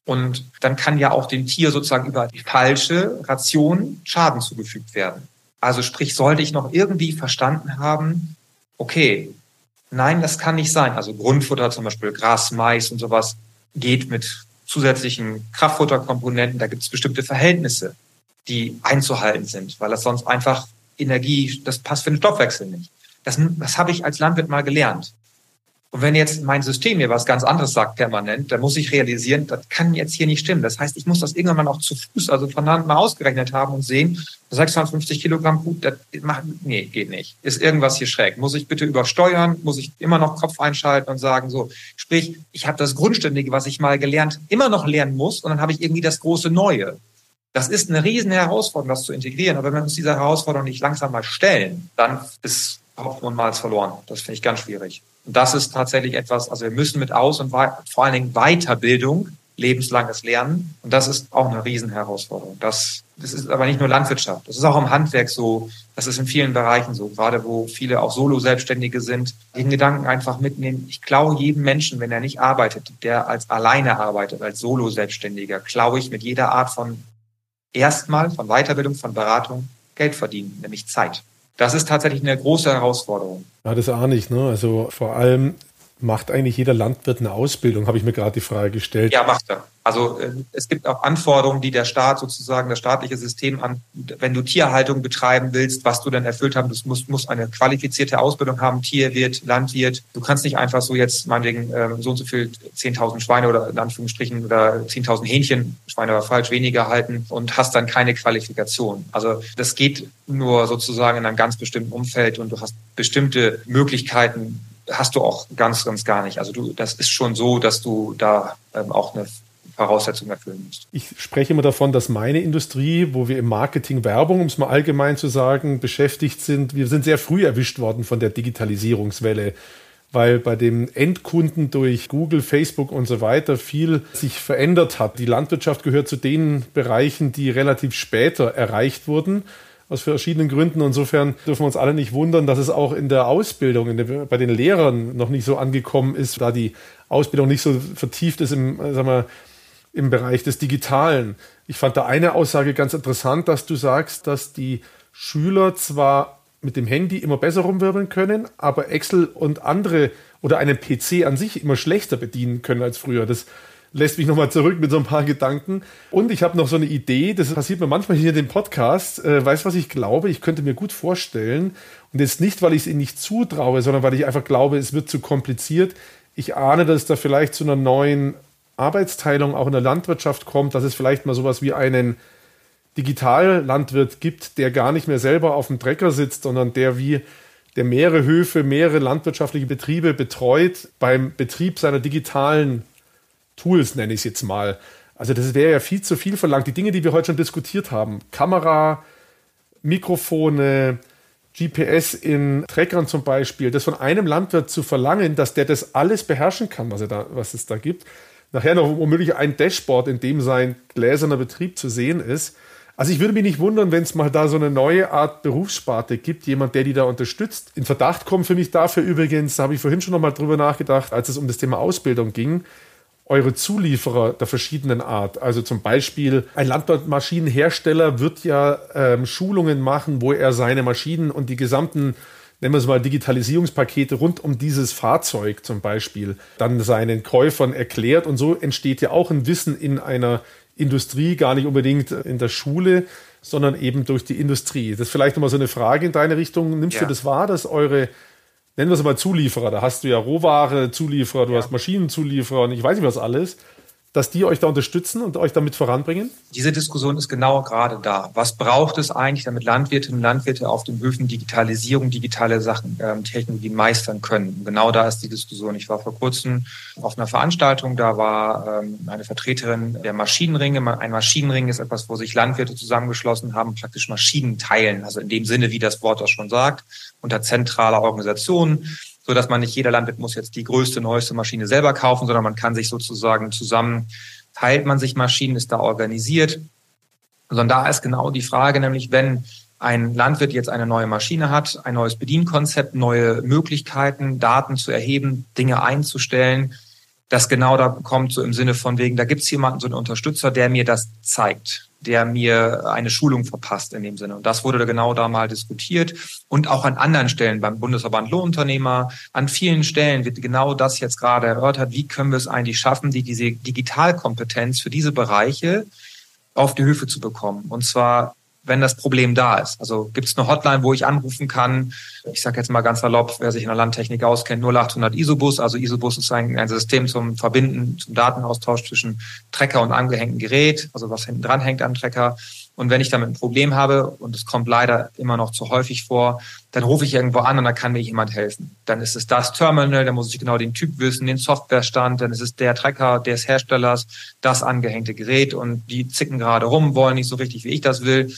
Und dann kann ja auch dem Tier sozusagen über die falsche Ration Schaden zugefügt werden. Also sprich, sollte ich noch irgendwie verstanden haben, okay, nein, das kann nicht sein. Also Grundfutter, zum Beispiel Gras, Mais und sowas, geht mit zusätzlichen Kraftfutterkomponenten. Da gibt es bestimmte Verhältnisse, die einzuhalten sind, weil das sonst einfach Energie, das passt für den Stoffwechsel nicht. Das, das habe ich als Landwirt mal gelernt. Und wenn jetzt mein System mir was ganz anderes sagt permanent, dann muss ich realisieren, das kann jetzt hier nicht stimmen. Das heißt, ich muss das irgendwann mal auch zu Fuß, also von Hand mal ausgerechnet haben und sehen, 650 Kilogramm gut, das macht, nee, geht nicht. Ist irgendwas hier schräg. Muss ich bitte übersteuern? Muss ich immer noch Kopf einschalten und sagen so, sprich, ich habe das Grundständige, was ich mal gelernt, immer noch lernen muss und dann habe ich irgendwie das große Neue. Das ist eine riesen Herausforderung, das zu integrieren. Aber wenn wir uns dieser Herausforderung nicht langsam mal stellen, dann ist Mal verloren. Das finde ich ganz schwierig. Und das ist tatsächlich etwas, also wir müssen mit Aus- und vor allen Dingen Weiterbildung, lebenslanges Lernen. Und das ist auch eine Riesenherausforderung. Das, das ist aber nicht nur Landwirtschaft. Das ist auch im Handwerk so. Das ist in vielen Bereichen so. Gerade wo viele auch Solo-Selbstständige sind, den Gedanken einfach mitnehmen. Ich klaue jedem Menschen, wenn er nicht arbeitet, der als alleine arbeitet, als Solo-Selbstständiger, klaue ich mit jeder Art von erstmal, von Weiterbildung, von Beratung Geld verdienen, nämlich Zeit. Das ist tatsächlich eine große Herausforderung. Ja, das auch nicht. Ne? Also vor allem macht eigentlich jeder Landwirt eine Ausbildung, habe ich mir gerade die Frage gestellt. Ja, macht er. Also äh, es gibt auch Anforderungen, die der Staat sozusagen, das staatliche System an, wenn du Tierhaltung betreiben willst, was du dann erfüllt haben, du musst, musst eine qualifizierte Ausbildung haben, Tierwirt, Landwirt. Du kannst nicht einfach so jetzt meinetwegen äh, so und so viel 10.000 Schweine oder in Anführungsstrichen oder 10.000 Hähnchen, Schweine war falsch, weniger halten und hast dann keine Qualifikation. Also das geht nur sozusagen in einem ganz bestimmten Umfeld und du hast bestimmte Möglichkeiten, hast du auch ganz, ganz gar nicht. Also du, das ist schon so, dass du da ähm, auch eine Voraussetzungen erfüllen müsst. Ich spreche immer davon, dass meine Industrie, wo wir im Marketing Werbung, um es mal allgemein zu sagen, beschäftigt sind, wir sind sehr früh erwischt worden von der Digitalisierungswelle weil bei dem Endkunden durch Google, Facebook und so weiter viel sich verändert hat. Die Landwirtschaft gehört zu den Bereichen, die relativ später erreicht wurden, aus verschiedenen Gründen. Insofern dürfen wir uns alle nicht wundern, dass es auch in der Ausbildung, in der, bei den Lehrern noch nicht so angekommen ist, da die Ausbildung nicht so vertieft ist im, sagen wir, im Bereich des Digitalen. Ich fand da eine Aussage ganz interessant, dass du sagst, dass die Schüler zwar mit dem Handy immer besser rumwirbeln können, aber Excel und andere oder einen PC an sich immer schlechter bedienen können als früher. Das lässt mich nochmal zurück mit so ein paar Gedanken. Und ich habe noch so eine Idee, das passiert mir manchmal hier in dem Podcast. Äh, weißt du, was ich glaube? Ich könnte mir gut vorstellen, und jetzt nicht, weil ich es ihnen nicht zutraue, sondern weil ich einfach glaube, es wird zu kompliziert. Ich ahne, dass da vielleicht zu einer neuen Arbeitsteilung auch in der Landwirtschaft kommt, dass es vielleicht mal sowas wie einen Digitallandwirt gibt, der gar nicht mehr selber auf dem Trecker sitzt, sondern der wie der mehrere Höfe, mehrere landwirtschaftliche Betriebe betreut beim Betrieb seiner digitalen Tools, nenne ich es jetzt mal. Also das wäre ja viel zu viel verlangt. Die Dinge, die wir heute schon diskutiert haben, Kamera, Mikrofone, GPS in Treckern zum Beispiel, das von einem Landwirt zu verlangen, dass der das alles beherrschen kann, was, er da, was es da gibt, nachher noch womöglich ein Dashboard, in dem sein gläserner Betrieb zu sehen ist. Also ich würde mich nicht wundern, wenn es mal da so eine neue Art Berufssparte gibt, jemand, der die da unterstützt. In Verdacht kommt für mich dafür übrigens, da habe ich vorhin schon noch mal drüber nachgedacht, als es um das Thema Ausbildung ging, eure Zulieferer der verschiedenen Art. Also zum Beispiel ein Landmaschinenhersteller wird ja ähm, Schulungen machen, wo er seine Maschinen und die gesamten nennen wir es mal, Digitalisierungspakete rund um dieses Fahrzeug zum Beispiel dann seinen Käufern erklärt. Und so entsteht ja auch ein Wissen in einer Industrie, gar nicht unbedingt in der Schule, sondern eben durch die Industrie. Das ist vielleicht nochmal so eine Frage in deine Richtung. Nimmst ja. du das wahr, dass eure nennen wir es mal Zulieferer, da hast du ja Rohware, Zulieferer, du ja. hast Maschinenzulieferer und ich weiß nicht was alles dass die euch da unterstützen und euch damit voranbringen? Diese Diskussion ist genau gerade da. Was braucht es eigentlich, damit Landwirtinnen und Landwirte auf den Höfen Digitalisierung, digitale Sachen, ähm, Technologien meistern können? Und genau da ist die Diskussion. Ich war vor kurzem auf einer Veranstaltung, da war ähm, eine Vertreterin der Maschinenringe. Ein Maschinenring ist etwas, wo sich Landwirte zusammengeschlossen haben, praktisch Maschinen teilen, also in dem Sinne, wie das Wort auch schon sagt, unter zentraler Organisation so dass man nicht jeder Landwirt muss jetzt die größte, neueste Maschine selber kaufen, sondern man kann sich sozusagen zusammen, teilt man sich Maschinen, ist da organisiert. Sondern da ist genau die Frage, nämlich wenn ein Landwirt jetzt eine neue Maschine hat, ein neues Bedienkonzept, neue Möglichkeiten, Daten zu erheben, Dinge einzustellen, das genau da kommt, so im Sinne von wegen, da gibt's jemanden, so einen Unterstützer, der mir das zeigt, der mir eine Schulung verpasst in dem Sinne. Und das wurde genau da mal diskutiert. Und auch an anderen Stellen, beim Bundesverband Lohnunternehmer, an vielen Stellen wird genau das jetzt gerade erörtert. Wie können wir es eigentlich schaffen, die, diese Digitalkompetenz für diese Bereiche auf die Höfe zu bekommen? Und zwar wenn das Problem da ist. Also gibt es eine Hotline, wo ich anrufen kann. Ich sage jetzt mal ganz salopp, wer sich in der Landtechnik auskennt, 0800 Isobus. Also Isobus ist ein, ein System zum Verbinden, zum Datenaustausch zwischen Trecker und angehängten Gerät, also was hinten dran hängt am Trecker. Und wenn ich damit ein Problem habe, und es kommt leider immer noch zu häufig vor, dann rufe ich irgendwo an und dann kann mir jemand helfen. Dann ist es das Terminal, dann muss ich genau den Typ wissen, den Softwarestand, dann ist es der Trecker des Herstellers, das angehängte Gerät und die zicken gerade rum, wollen nicht so richtig, wie ich das will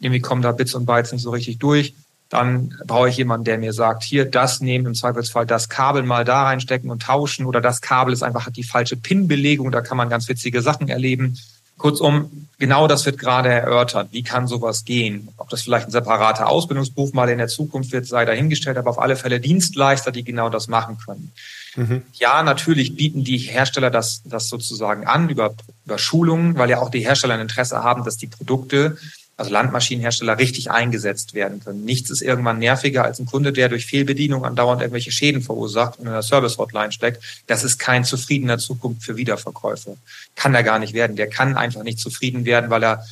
irgendwie kommen da Bits und Bytes nicht so richtig durch. Dann brauche ich jemanden, der mir sagt, hier das nehmen, im Zweifelsfall das Kabel mal da reinstecken und tauschen oder das Kabel ist einfach hat die falsche Pin-Belegung, da kann man ganz witzige Sachen erleben. Kurzum, genau das wird gerade erörtert. Wie kann sowas gehen? Ob das vielleicht ein separater Ausbildungsberuf mal in der Zukunft wird, sei dahingestellt, aber auf alle Fälle Dienstleister, die genau das machen können. Mhm. Ja, natürlich bieten die Hersteller das, das sozusagen an über, über Schulungen, weil ja auch die Hersteller ein Interesse haben, dass die Produkte also Landmaschinenhersteller, richtig eingesetzt werden können. Nichts ist irgendwann nerviger als ein Kunde, der durch Fehlbedienung andauernd irgendwelche Schäden verursacht und in der Service-Hotline steckt. Das ist kein zufriedener Zukunft für Wiederverkäufe. Kann er gar nicht werden. Der kann einfach nicht zufrieden werden, weil er,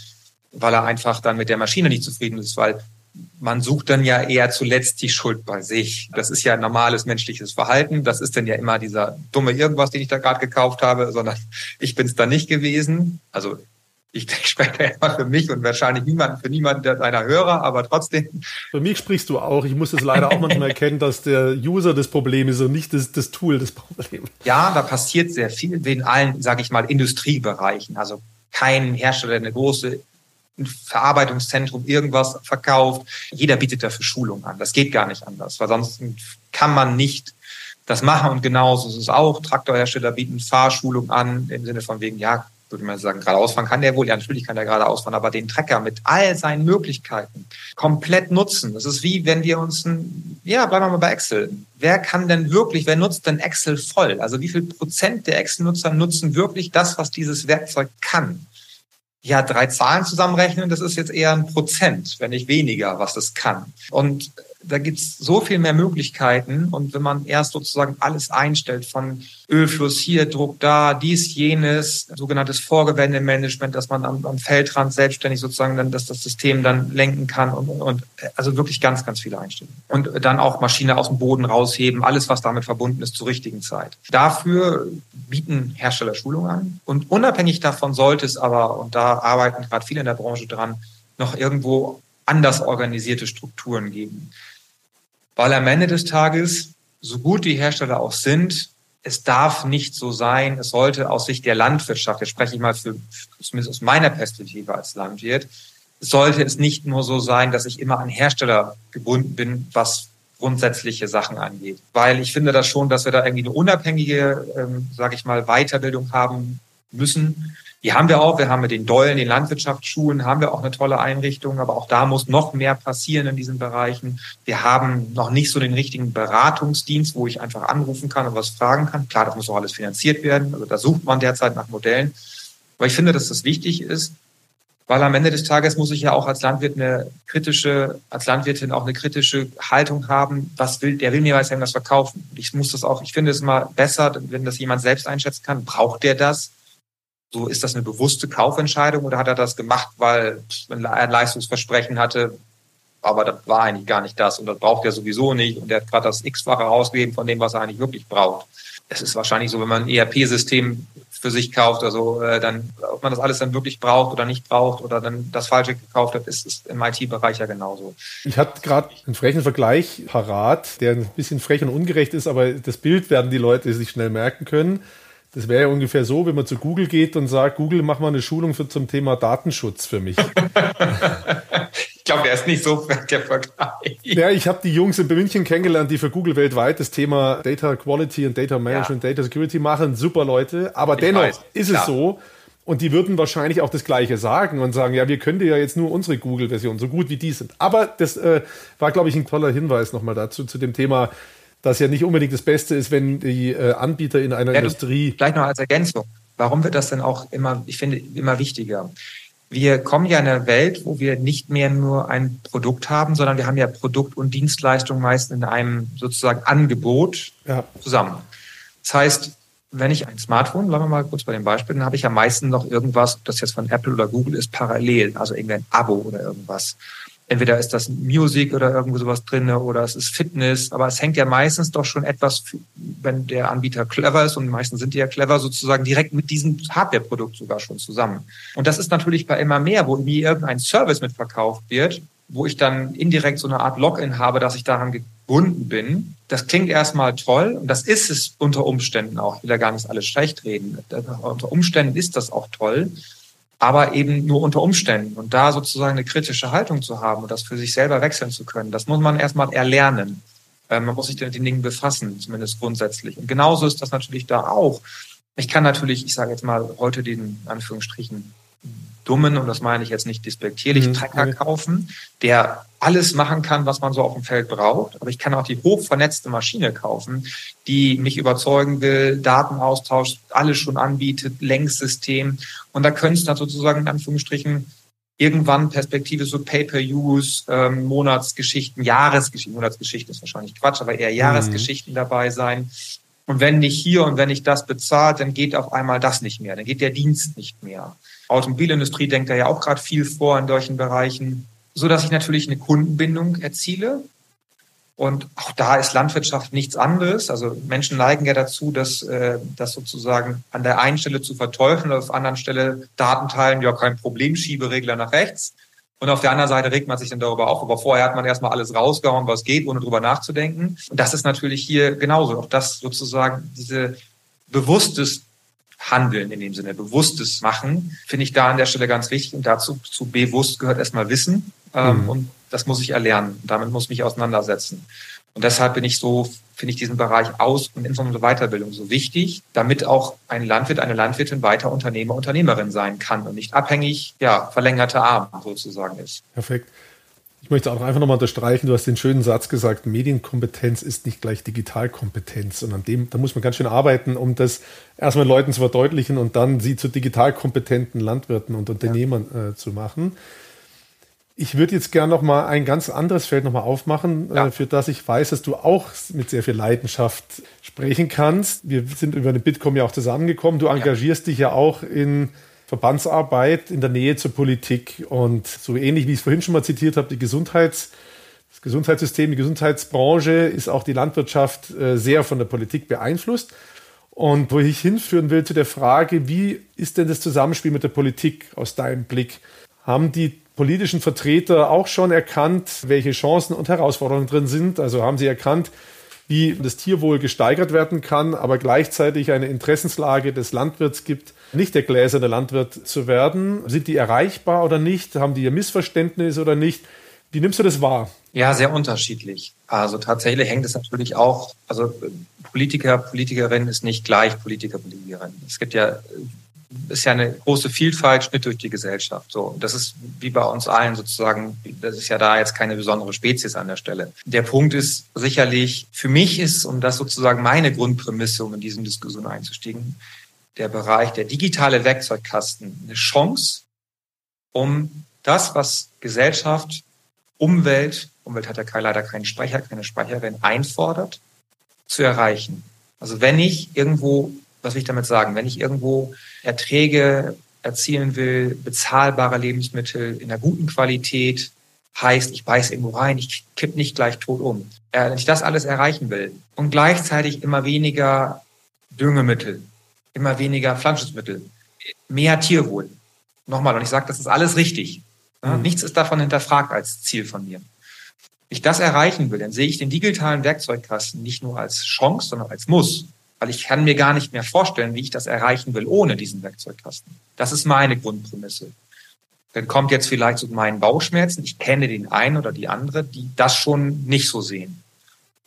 weil er einfach dann mit der Maschine nicht zufrieden ist, weil man sucht dann ja eher zuletzt die Schuld bei sich. Das ist ja ein normales menschliches Verhalten. Das ist dann ja immer dieser dumme Irgendwas, den ich da gerade gekauft habe, sondern ich bin es da nicht gewesen. Also ich spreche immer für mich und wahrscheinlich niemand, für niemanden deiner Hörer, aber trotzdem. Für mich sprichst du auch. Ich muss es leider auch manchmal erkennen, dass der User das Problem ist und nicht das, das Tool das Problem. Ja, da passiert sehr viel in allen, sage ich mal, Industriebereichen. Also kein Hersteller, eine große Verarbeitungszentrum irgendwas verkauft. Jeder bietet dafür Schulung an. Das geht gar nicht anders, weil sonst kann man nicht das machen. Und genauso ist es auch. Traktorhersteller bieten Fahrschulung an, im Sinne von wegen, ja, würde man sagen, geradeaus fahren kann der wohl. Ja, natürlich kann der geradeaus fahren, aber den Trecker mit all seinen Möglichkeiten komplett nutzen. Das ist wie, wenn wir uns ein, ja, bleiben wir mal bei Excel. Wer kann denn wirklich, wer nutzt denn Excel voll? Also wie viel Prozent der Excel-Nutzer nutzen wirklich das, was dieses Werkzeug kann? Ja, drei Zahlen zusammenrechnen, das ist jetzt eher ein Prozent, wenn nicht weniger, was das kann. Und da gibt's so viel mehr Möglichkeiten. Und wenn man erst sozusagen alles einstellt von Ölfluss hier, Druck da, dies, jenes, sogenanntes Vorgewändemanagement, dass man am, am Feldrand selbstständig sozusagen dann, dass das System dann lenken kann und, und also wirklich ganz, ganz viele Einstellungen. Und dann auch Maschine aus dem Boden rausheben, alles, was damit verbunden ist, zur richtigen Zeit. Dafür bieten Hersteller Schulungen an. Und unabhängig davon sollte es aber, und da arbeiten gerade viele in der Branche dran, noch irgendwo anders organisierte Strukturen geben. Weil am Ende des Tages, so gut die Hersteller auch sind, es darf nicht so sein, es sollte aus Sicht der Landwirtschaft, jetzt spreche ich mal für, zumindest aus meiner Perspektive als Landwirt, sollte es nicht nur so sein, dass ich immer an Hersteller gebunden bin, was grundsätzliche Sachen angeht. Weil ich finde das schon, dass wir da irgendwie eine unabhängige, ähm, sage ich mal, Weiterbildung haben müssen, die haben wir auch. Wir haben mit den Dollen, den Landwirtschaftsschulen, haben wir auch eine tolle Einrichtung. Aber auch da muss noch mehr passieren in diesen Bereichen. Wir haben noch nicht so den richtigen Beratungsdienst, wo ich einfach anrufen kann und was fragen kann. Klar, das muss auch alles finanziert werden. Also da sucht man derzeit nach Modellen. Aber ich finde, dass das wichtig ist, weil am Ende des Tages muss ich ja auch als Landwirt eine kritische, als Landwirtin auch eine kritische Haltung haben. Was will, der will mir was irgendwas verkaufen. Ich muss das auch, ich finde es immer besser, wenn das jemand selbst einschätzen kann. Braucht der das? So ist das eine bewusste Kaufentscheidung oder hat er das gemacht, weil er ein Leistungsversprechen hatte, aber das war eigentlich gar nicht das und das braucht er sowieso nicht und er hat gerade das X-fache rausgegeben von dem, was er eigentlich wirklich braucht. Es ist wahrscheinlich so, wenn man ein ERP-System für sich kauft, also äh, dann, ob man das alles dann wirklich braucht oder nicht braucht oder dann das Falsche gekauft hat, ist, ist im IT-Bereich ja genauso. Ich hatte gerade einen frechen Vergleich parat, der ein bisschen frech und ungerecht ist, aber das Bild werden die Leute sich schnell merken können. Das wäre ja ungefähr so, wenn man zu Google geht und sagt, Google, mach mal eine Schulung für, zum Thema Datenschutz für mich. ich glaube, der ist nicht so der Vergleich. Ja, ich habe die Jungs in München kennengelernt, die für Google weltweit das Thema Data Quality und Data Management, ja. Data Security machen. Super Leute. Aber ich dennoch weiß, ist klar. es so, und die würden wahrscheinlich auch das Gleiche sagen und sagen, ja, wir können dir ja jetzt nur unsere Google-Version, so gut wie die sind. Aber das äh, war, glaube ich, ein toller Hinweis nochmal dazu, zu dem Thema, das ja nicht unbedingt das Beste ist, wenn die äh, Anbieter in einer ja, Industrie. Vielleicht noch als Ergänzung. Warum wird das denn auch immer, ich finde, immer wichtiger? Wir kommen ja in eine Welt, wo wir nicht mehr nur ein Produkt haben, sondern wir haben ja Produkt und Dienstleistung meist in einem sozusagen Angebot ja. zusammen. Das heißt, wenn ich ein Smartphone, bleiben wir mal kurz bei dem Beispiel, dann habe ich ja meistens noch irgendwas, ob das jetzt von Apple oder Google ist, parallel, also irgendein Abo oder irgendwas entweder ist das Music oder irgendwo sowas drinne oder es ist Fitness, aber es hängt ja meistens doch schon etwas, wenn der Anbieter clever ist und die meisten sind ja clever, sozusagen direkt mit diesem Hardware-Produkt sogar schon zusammen. Und das ist natürlich bei immer mehr, wo mir irgendein Service mitverkauft wird, wo ich dann indirekt so eine Art Login habe, dass ich daran gebunden bin. Das klingt erstmal toll und das ist es unter Umständen auch. Ich will ja gar nicht alles schlecht reden. Unter Umständen ist das auch toll aber eben nur unter Umständen. Und da sozusagen eine kritische Haltung zu haben und das für sich selber wechseln zu können, das muss man erstmal erlernen. Ähm, man muss sich mit den Dingen befassen, zumindest grundsätzlich. Und genauso ist das natürlich da auch. Ich kann natürlich, ich sage jetzt mal, heute den Anführungsstrichen dummen, und das meine ich jetzt nicht despektierlich, mhm. Trecker kaufen, der alles machen kann, was man so auf dem Feld braucht. Aber ich kann auch die hochvernetzte Maschine kaufen, die mich überzeugen will, Datenaustausch, alles schon anbietet, Lenksystem. Und da können es dann sozusagen in Anführungsstrichen irgendwann Perspektive so Pay-per-Use, ähm, Monatsgeschichten, Jahresgeschichten, Monatsgeschichten ist wahrscheinlich Quatsch, aber eher mhm. Jahresgeschichten mhm. dabei sein. Und wenn nicht hier und wenn nicht das bezahlt, dann geht auf einmal das nicht mehr, dann geht der Dienst nicht mehr. Automobilindustrie denkt da ja auch gerade viel vor in solchen Bereichen, so dass ich natürlich eine Kundenbindung erziele. Und auch da ist Landwirtschaft nichts anderes. Also Menschen neigen ja dazu, dass äh, das sozusagen an der einen Stelle zu verteufeln, auf der anderen Stelle Daten teilen, ja kein Problem, Schieberegler nach rechts. Und auf der anderen Seite regt man sich dann darüber auf. Aber vorher hat man erstmal alles rausgehauen, was geht, ohne drüber nachzudenken. Und das ist natürlich hier genauso. Auch das sozusagen, diese bewusstes Handeln in dem Sinne, bewusstes Machen, finde ich da an der Stelle ganz wichtig. Und dazu zu bewusst gehört erstmal Wissen. Ähm, mhm. Und das muss ich erlernen. Damit muss ich mich auseinandersetzen. Und deshalb bin ich so, finde ich diesen Bereich Aus- und insbesondere Weiterbildung so wichtig, damit auch ein Landwirt, eine Landwirtin weiter Unternehmer, Unternehmerin sein kann und nicht abhängig, ja, verlängerte Arm sozusagen ist. Perfekt. Ich möchte auch einfach nochmal unterstreichen, du hast den schönen Satz gesagt, Medienkompetenz ist nicht gleich Digitalkompetenz. Und an dem, da muss man ganz schön arbeiten, um das erstmal Leuten zu verdeutlichen und dann sie zu digitalkompetenten Landwirten und Unternehmern ja. äh, zu machen. Ich würde jetzt gerne noch mal ein ganz anderes Feld noch mal aufmachen, ja. äh, für das ich weiß, dass du auch mit sehr viel Leidenschaft sprechen kannst. Wir sind über den Bitkom ja auch zusammengekommen. Du engagierst ja. dich ja auch in Verbandsarbeit in der Nähe zur Politik und so ähnlich wie ich es vorhin schon mal zitiert habe, die Gesundheits, das Gesundheitssystem, die Gesundheitsbranche ist auch die Landwirtschaft äh, sehr von der Politik beeinflusst. Und wo ich hinführen will zu der Frage, wie ist denn das Zusammenspiel mit der Politik aus deinem Blick? Haben die politischen Vertreter auch schon erkannt, welche Chancen und Herausforderungen drin sind? Also haben sie erkannt, wie das Tierwohl gesteigert werden kann, aber gleichzeitig eine Interessenslage des Landwirts gibt, nicht der gläserne Landwirt zu werden. Sind die erreichbar oder nicht? Haben die ihr Missverständnis oder nicht? Wie nimmst du das wahr? Ja, sehr unterschiedlich. Also tatsächlich hängt es natürlich auch, also Politiker, Politikerin ist nicht gleich Politiker, Politikerin. Es gibt ja ist ja eine große Vielfalt, Schnitt durch die Gesellschaft. So, das ist wie bei uns allen sozusagen, das ist ja da jetzt keine besondere Spezies an der Stelle. Der Punkt ist sicherlich, für mich ist, und das sozusagen meine Grundprämisse, um in diesen Diskussion einzusteigen, der Bereich der digitale Werkzeugkasten eine Chance, um das, was Gesellschaft, Umwelt, Umwelt hat ja leider keinen Speicher, keine Speicherin einfordert, zu erreichen. Also wenn ich irgendwo was will ich damit sagen? Wenn ich irgendwo Erträge erzielen will, bezahlbare Lebensmittel in einer guten Qualität, heißt, ich beiß irgendwo rein, ich kipp nicht gleich tot um. Äh, wenn ich das alles erreichen will und gleichzeitig immer weniger Düngemittel, immer weniger Pflanzenschutzmittel, mehr Tierwohl. Nochmal, und ich sage, das ist alles richtig. Mhm. Nichts ist davon hinterfragt als Ziel von mir. Wenn ich das erreichen will, dann sehe ich den digitalen Werkzeugkasten nicht nur als Chance, sondern als Muss weil ich kann mir gar nicht mehr vorstellen, wie ich das erreichen will ohne diesen Werkzeugkasten. Das ist meine Grundprämisse. Dann kommt jetzt vielleicht zu meinen Bauchschmerzen. Ich kenne den einen oder die andere, die das schon nicht so sehen.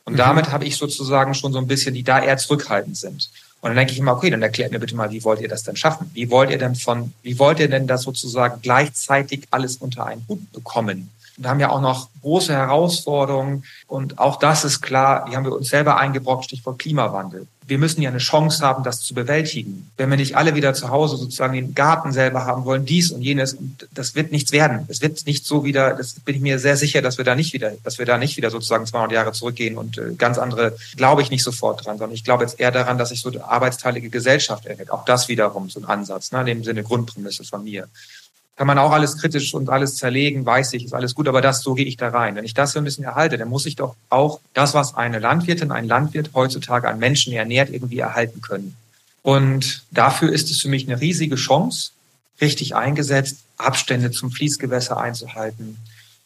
Und mhm. damit habe ich sozusagen schon so ein bisschen, die da eher zurückhaltend sind. Und dann denke ich immer, okay, dann erklärt mir bitte mal, wie wollt ihr das denn schaffen? Wie wollt ihr denn von, wie wollt ihr denn das sozusagen gleichzeitig alles unter einen Hut bekommen? Wir haben ja auch noch große Herausforderungen. Und auch das ist klar, die haben wir uns selber eingebrockt, Stichwort Klimawandel. Wir müssen ja eine Chance haben, das zu bewältigen. Wenn wir nicht alle wieder zu Hause sozusagen den Garten selber haben wollen, dies und jenes, das wird nichts werden. Es wird nicht so wieder, das bin ich mir sehr sicher, dass wir da nicht wieder, dass wir da nicht wieder sozusagen 200 Jahre zurückgehen und äh, ganz andere, glaube ich nicht sofort dran, sondern ich glaube jetzt eher daran, dass sich so eine arbeitsteilige Gesellschaft erhält. Auch das wiederum so ein Ansatz, ne, in dem Sinne Grundprämisse von mir kann man auch alles kritisch und alles zerlegen, weiß ich, ist alles gut, aber das, so gehe ich da rein. Wenn ich das so ein bisschen erhalte, dann muss ich doch auch das, was eine Landwirtin, ein Landwirt heutzutage an Menschen ernährt, irgendwie erhalten können. Und dafür ist es für mich eine riesige Chance, richtig eingesetzt, Abstände zum Fließgewässer einzuhalten,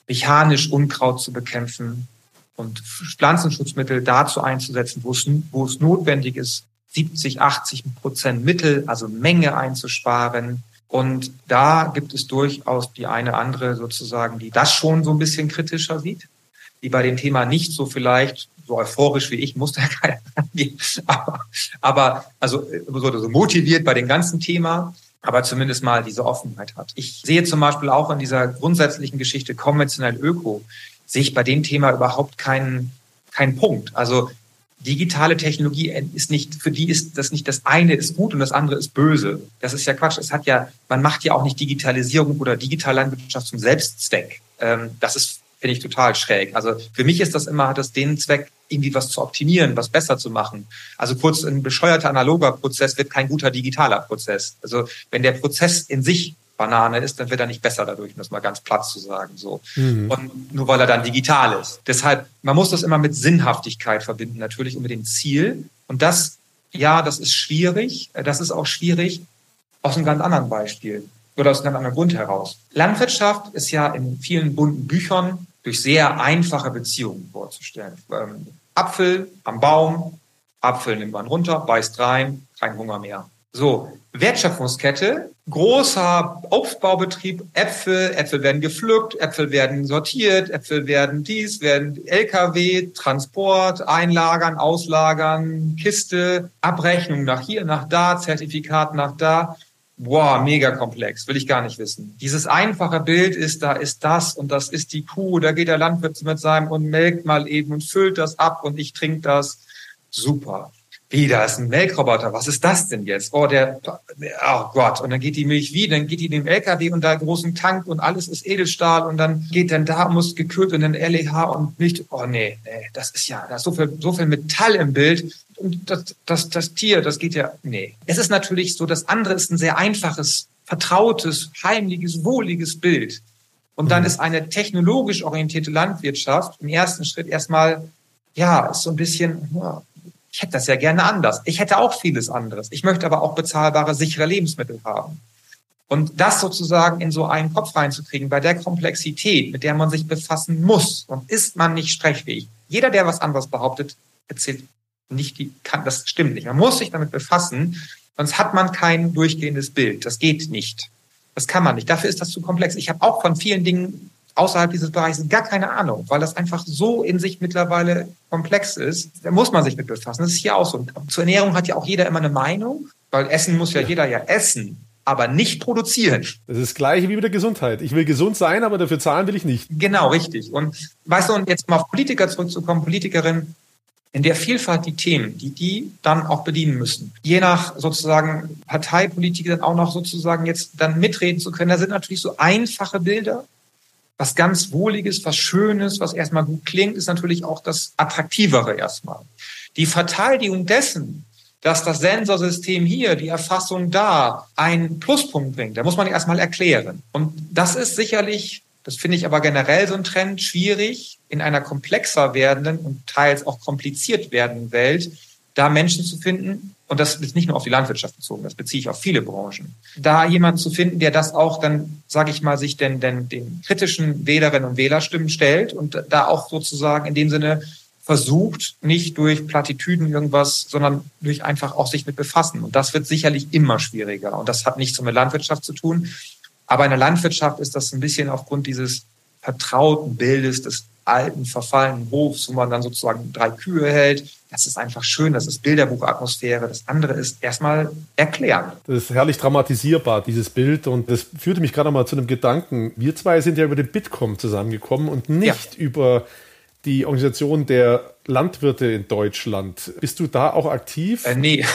mechanisch Unkraut zu bekämpfen und Pflanzenschutzmittel dazu einzusetzen, wo es, wo es notwendig ist, 70, 80 Prozent Mittel, also Menge einzusparen, und da gibt es durchaus die eine andere sozusagen, die das schon so ein bisschen kritischer sieht, die bei dem Thema nicht so vielleicht so euphorisch wie ich, muss da keiner rangehen, aber, aber also so, so motiviert bei dem ganzen Thema, aber zumindest mal diese Offenheit hat. Ich sehe zum Beispiel auch in dieser grundsätzlichen Geschichte konventionell Öko, sehe ich bei dem Thema überhaupt keinen, keinen Punkt. Also digitale Technologie ist nicht, für die ist das nicht das eine ist gut und das andere ist böse. Das ist ja Quatsch. Es hat ja, man macht ja auch nicht Digitalisierung oder Digitallandwirtschaft zum Selbstzweck. Ähm, das ist, finde ich, total schräg. Also für mich ist das immer, hat das den Zweck, irgendwie was zu optimieren, was besser zu machen. Also kurz, ein bescheuerter analoger Prozess wird kein guter digitaler Prozess. Also wenn der Prozess in sich Banane ist, dann wird er nicht besser dadurch, um das mal ganz platt zu sagen. So. Mhm. Und nur weil er dann digital ist. Deshalb, man muss das immer mit Sinnhaftigkeit verbinden, natürlich und mit dem Ziel. Und das, ja, das ist schwierig. Das ist auch schwierig aus einem ganz anderen Beispiel oder aus einem ganz anderen Grund heraus. Landwirtschaft ist ja in vielen bunten Büchern durch sehr einfache Beziehungen vorzustellen. Ähm, Apfel am Baum, Apfel nimmt man runter, beißt rein, kein Hunger mehr. So, Wertschöpfungskette, großer Obstbaubetrieb, Äpfel, Äpfel werden gepflückt, Äpfel werden sortiert, Äpfel werden dies, werden LKW, Transport, einlagern, auslagern, Kiste, Abrechnung nach hier, nach da, Zertifikat nach da. Boah, mega komplex, will ich gar nicht wissen. Dieses einfache Bild ist, da ist das und das ist die Kuh, da geht der Landwirt mit seinem und melkt mal eben und füllt das ab und ich trinke das. Super. Wie, da ist ein Melkroboter, was ist das denn jetzt? Oh, der, oh Gott, und dann geht die Milch wie, dann geht die in den LKW und da großen Tank und alles ist Edelstahl und dann geht dann da, muss gekühlt und dann LEH und Milch, oh nee, nee, das ist ja, da ist so viel, so viel Metall im Bild und das, das, das Tier, das geht ja, nee. Es ist natürlich so, das andere ist ein sehr einfaches, vertrautes, heimliches, wohliges Bild. Und dann mhm. ist eine technologisch orientierte Landwirtschaft im ersten Schritt erstmal, ja, ist so ein bisschen, ja, ich hätte das ja gerne anders. Ich hätte auch vieles anderes. Ich möchte aber auch bezahlbare, sichere Lebensmittel haben. Und das sozusagen in so einen Kopf reinzukriegen, bei der Komplexität, mit der man sich befassen muss, und ist man nicht sprechfähig. Jeder, der was anderes behauptet, erzählt nicht die, kann, das stimmt nicht. Man muss sich damit befassen, sonst hat man kein durchgehendes Bild. Das geht nicht. Das kann man nicht. Dafür ist das zu komplex. Ich habe auch von vielen Dingen außerhalb dieses Bereichs gar keine Ahnung, weil das einfach so in sich mittlerweile komplex ist. Da muss man sich mit befassen. Das ist hier auch so. Zur Ernährung hat ja auch jeder immer eine Meinung, weil Essen muss ja, ja. jeder ja essen aber nicht produzieren. Das ist das Gleiche wie mit der Gesundheit. Ich will gesund sein, aber dafür zahlen will ich nicht. Genau, richtig. Und weißt du, und jetzt mal auf Politiker zurückzukommen, Politikerin, in der Vielfalt die Themen, die die dann auch bedienen müssen. Je nach sozusagen Parteipolitik dann auch noch sozusagen jetzt dann mitreden zu können. Da sind natürlich so einfache Bilder, was ganz Wohliges, was Schönes, was erstmal gut klingt, ist natürlich auch das Attraktivere erstmal. Die Verteidigung dessen, dass das Sensorsystem hier, die Erfassung da, einen Pluspunkt bringt, da muss man erstmal erklären. Und das ist sicherlich, das finde ich aber generell so ein Trend, schwierig in einer komplexer werdenden und teils auch kompliziert werdenden Welt, da Menschen zu finden, und das ist nicht nur auf die Landwirtschaft bezogen, das beziehe ich auf viele Branchen, da jemanden zu finden, der das auch dann, sage ich mal, sich denn, denn den kritischen Wählerinnen und Wählerstimmen stellt und da auch sozusagen in dem Sinne versucht, nicht durch Plattitüden irgendwas, sondern durch einfach auch sich mit befassen. Und das wird sicherlich immer schwieriger. Und das hat nichts mit Landwirtschaft zu tun. Aber in der Landwirtschaft ist das ein bisschen aufgrund dieses vertrauten Bildes des alten, verfallenen Hofs, wo man dann sozusagen drei Kühe hält. Das ist einfach schön, das ist Bilderbuchatmosphäre. Das andere ist erstmal erklären. Das ist herrlich dramatisierbar, dieses Bild. Und das führte mich gerade mal zu einem Gedanken. Wir zwei sind ja über den Bitkom zusammengekommen und nicht ja. über die Organisation der Landwirte in Deutschland. Bist du da auch aktiv? Äh, nee.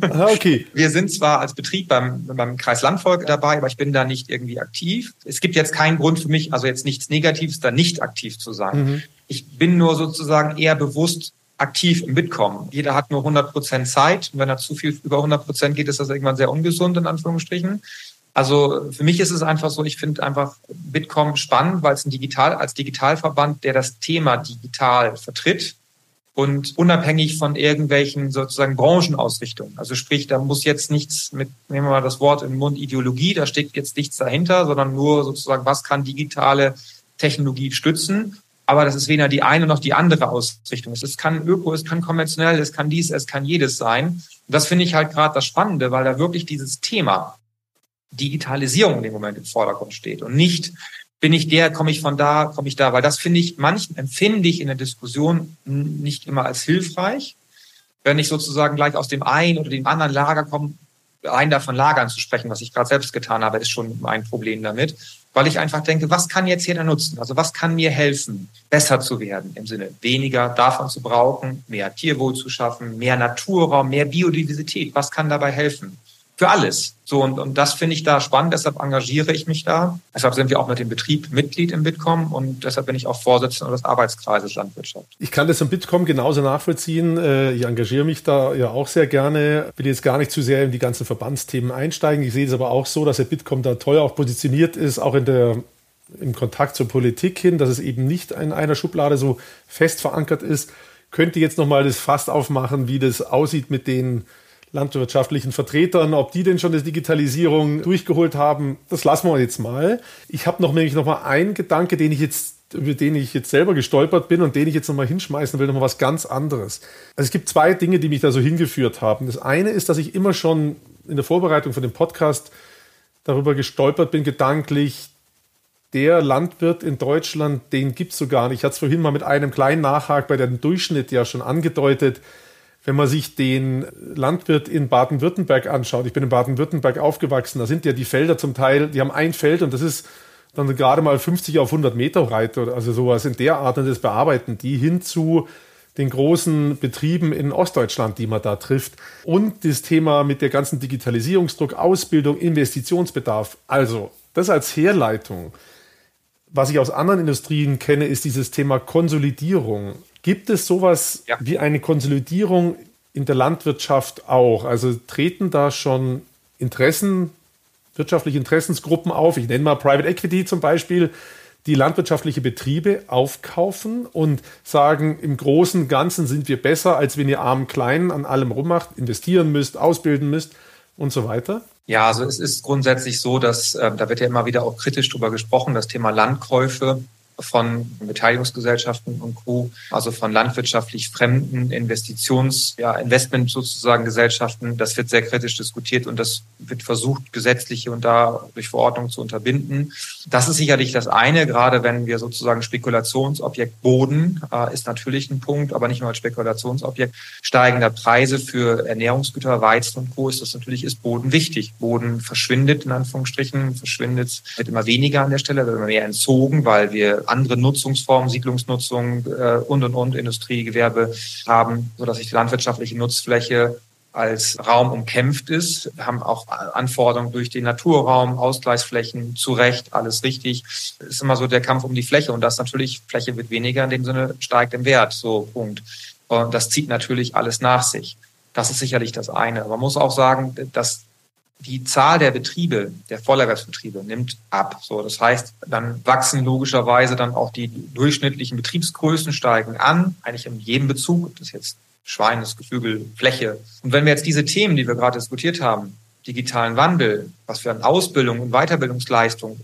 ah, okay. Wir sind zwar als Betrieb beim, beim Kreis Landvolk dabei, aber ich bin da nicht irgendwie aktiv. Es gibt jetzt keinen Grund für mich, also jetzt nichts Negatives, da nicht aktiv zu sein. Mhm. Ich bin nur sozusagen eher bewusst aktiv im Bitkom. Jeder hat nur 100 Prozent Zeit. Und wenn er zu viel über 100 Prozent geht, ist das irgendwann sehr ungesund, in Anführungsstrichen. Also für mich ist es einfach so, ich finde einfach Bitkom spannend, weil es ein Digital, als Digitalverband, der das Thema digital vertritt und unabhängig von irgendwelchen sozusagen Branchenausrichtungen. Also sprich, da muss jetzt nichts mit, nehmen wir mal das Wort im Mund, Ideologie, da steht jetzt nichts dahinter, sondern nur sozusagen, was kann digitale Technologie stützen. Aber das ist weder die eine noch die andere Ausrichtung. Es kann öko, es kann konventionell, es kann dies, es kann jedes sein. Und das finde ich halt gerade das Spannende, weil da wirklich dieses Thema Digitalisierung in dem Moment im Vordergrund steht und nicht bin ich der, komme ich von da, komme ich da, weil das finde ich, manchen empfinde ich in der Diskussion nicht immer als hilfreich, wenn ich sozusagen gleich aus dem einen oder dem anderen Lager komme, rein davon Lagern zu sprechen, was ich gerade selbst getan habe, ist schon mein Problem damit, weil ich einfach denke, was kann jetzt jeder nutzen? Also was kann mir helfen, besser zu werden im Sinne weniger davon zu brauchen, mehr Tierwohl zu schaffen, mehr Naturraum, mehr Biodiversität. Was kann dabei helfen? Für alles. So, und, und das finde ich da spannend, deshalb engagiere ich mich da. Deshalb sind wir auch mit dem Betrieb Mitglied im Bitkom und deshalb bin ich auch Vorsitzender des Arbeitskreises Landwirtschaft. Ich kann das im Bitkom genauso nachvollziehen. Äh, ich engagiere mich da ja auch sehr gerne. Will jetzt gar nicht zu sehr in die ganzen Verbandsthemen einsteigen. Ich sehe es aber auch so, dass der Bitkom da toll auch positioniert ist, auch in der im Kontakt zur Politik hin, dass es eben nicht in einer Schublade so fest verankert ist. Könnte jetzt nochmal das Fass aufmachen, wie das aussieht mit den landwirtschaftlichen Vertretern, ob die denn schon die Digitalisierung durchgeholt haben, das lassen wir jetzt mal. Ich habe noch nämlich noch mal einen Gedanke, den ich jetzt über den ich jetzt selber gestolpert bin und den ich jetzt nochmal hinschmeißen will, nochmal was ganz anderes. Also es gibt zwei Dinge, die mich da so hingeführt haben. Das eine ist, dass ich immer schon in der Vorbereitung von dem Podcast darüber gestolpert bin, gedanklich, der Landwirt in Deutschland, den gibt es so gar nicht. Ich hatte es vorhin mal mit einem kleinen Nachhak bei dem Durchschnitt ja schon angedeutet wenn man sich den Landwirt in Baden-Württemberg anschaut, ich bin in Baden-Württemberg aufgewachsen, da sind ja die Felder zum Teil, die haben ein Feld und das ist dann gerade mal 50 auf 100 Meter breit oder also sowas in der Art und das bearbeiten die hin zu den großen Betrieben in Ostdeutschland, die man da trifft. Und das Thema mit der ganzen Digitalisierungsdruck, Ausbildung, Investitionsbedarf. Also, das als Herleitung. Was ich aus anderen Industrien kenne, ist dieses Thema Konsolidierung. Gibt es sowas ja. wie eine Konsolidierung in der Landwirtschaft auch? Also treten da schon Interessen, wirtschaftliche Interessensgruppen auf? Ich nenne mal Private Equity zum Beispiel, die landwirtschaftliche Betriebe aufkaufen und sagen, im Großen und Ganzen sind wir besser, als wenn ihr armen Kleinen an allem rummacht, investieren müsst, ausbilden müsst und so weiter? Ja, also es ist grundsätzlich so, dass äh, da wird ja immer wieder auch kritisch drüber gesprochen, das Thema Landkäufe von Beteiligungsgesellschaften und Co., also von landwirtschaftlich fremden Investitions-, ja, Investment sozusagen Gesellschaften. Das wird sehr kritisch diskutiert und das wird versucht, gesetzlich hier und da durch Verordnung zu unterbinden. Das ist sicherlich das eine, gerade wenn wir sozusagen Spekulationsobjekt Boden äh, ist natürlich ein Punkt, aber nicht nur als Spekulationsobjekt. Steigender Preise für Ernährungsgüter, Weizen und Co. ist das natürlich, ist Boden wichtig. Boden verschwindet in Anführungsstrichen, verschwindet, wird immer weniger an der Stelle, wird immer mehr entzogen, weil wir andere Nutzungsformen, Siedlungsnutzung äh, und und und Industriegewerbe haben, so dass sich die landwirtschaftliche Nutzfläche als Raum umkämpft ist. Wir haben auch Anforderungen durch den Naturraum, Ausgleichsflächen, zu Recht, alles richtig. Es ist immer so der Kampf um die Fläche und das natürlich, Fläche wird weniger, in dem Sinne steigt im Wert, so Punkt. Und das zieht natürlich alles nach sich. Das ist sicherlich das eine. Man muss auch sagen, dass die Zahl der Betriebe, der Vollerwerbsbetriebe nimmt ab. So, das heißt, dann wachsen logischerweise dann auch die durchschnittlichen Betriebsgrößen steigen an, eigentlich in jedem Bezug. Das ist jetzt Schwein, das Geflügel, Fläche. Und wenn wir jetzt diese Themen, die wir gerade diskutiert haben, digitalen Wandel, was wir an Ausbildung und Weiterbildungsleistung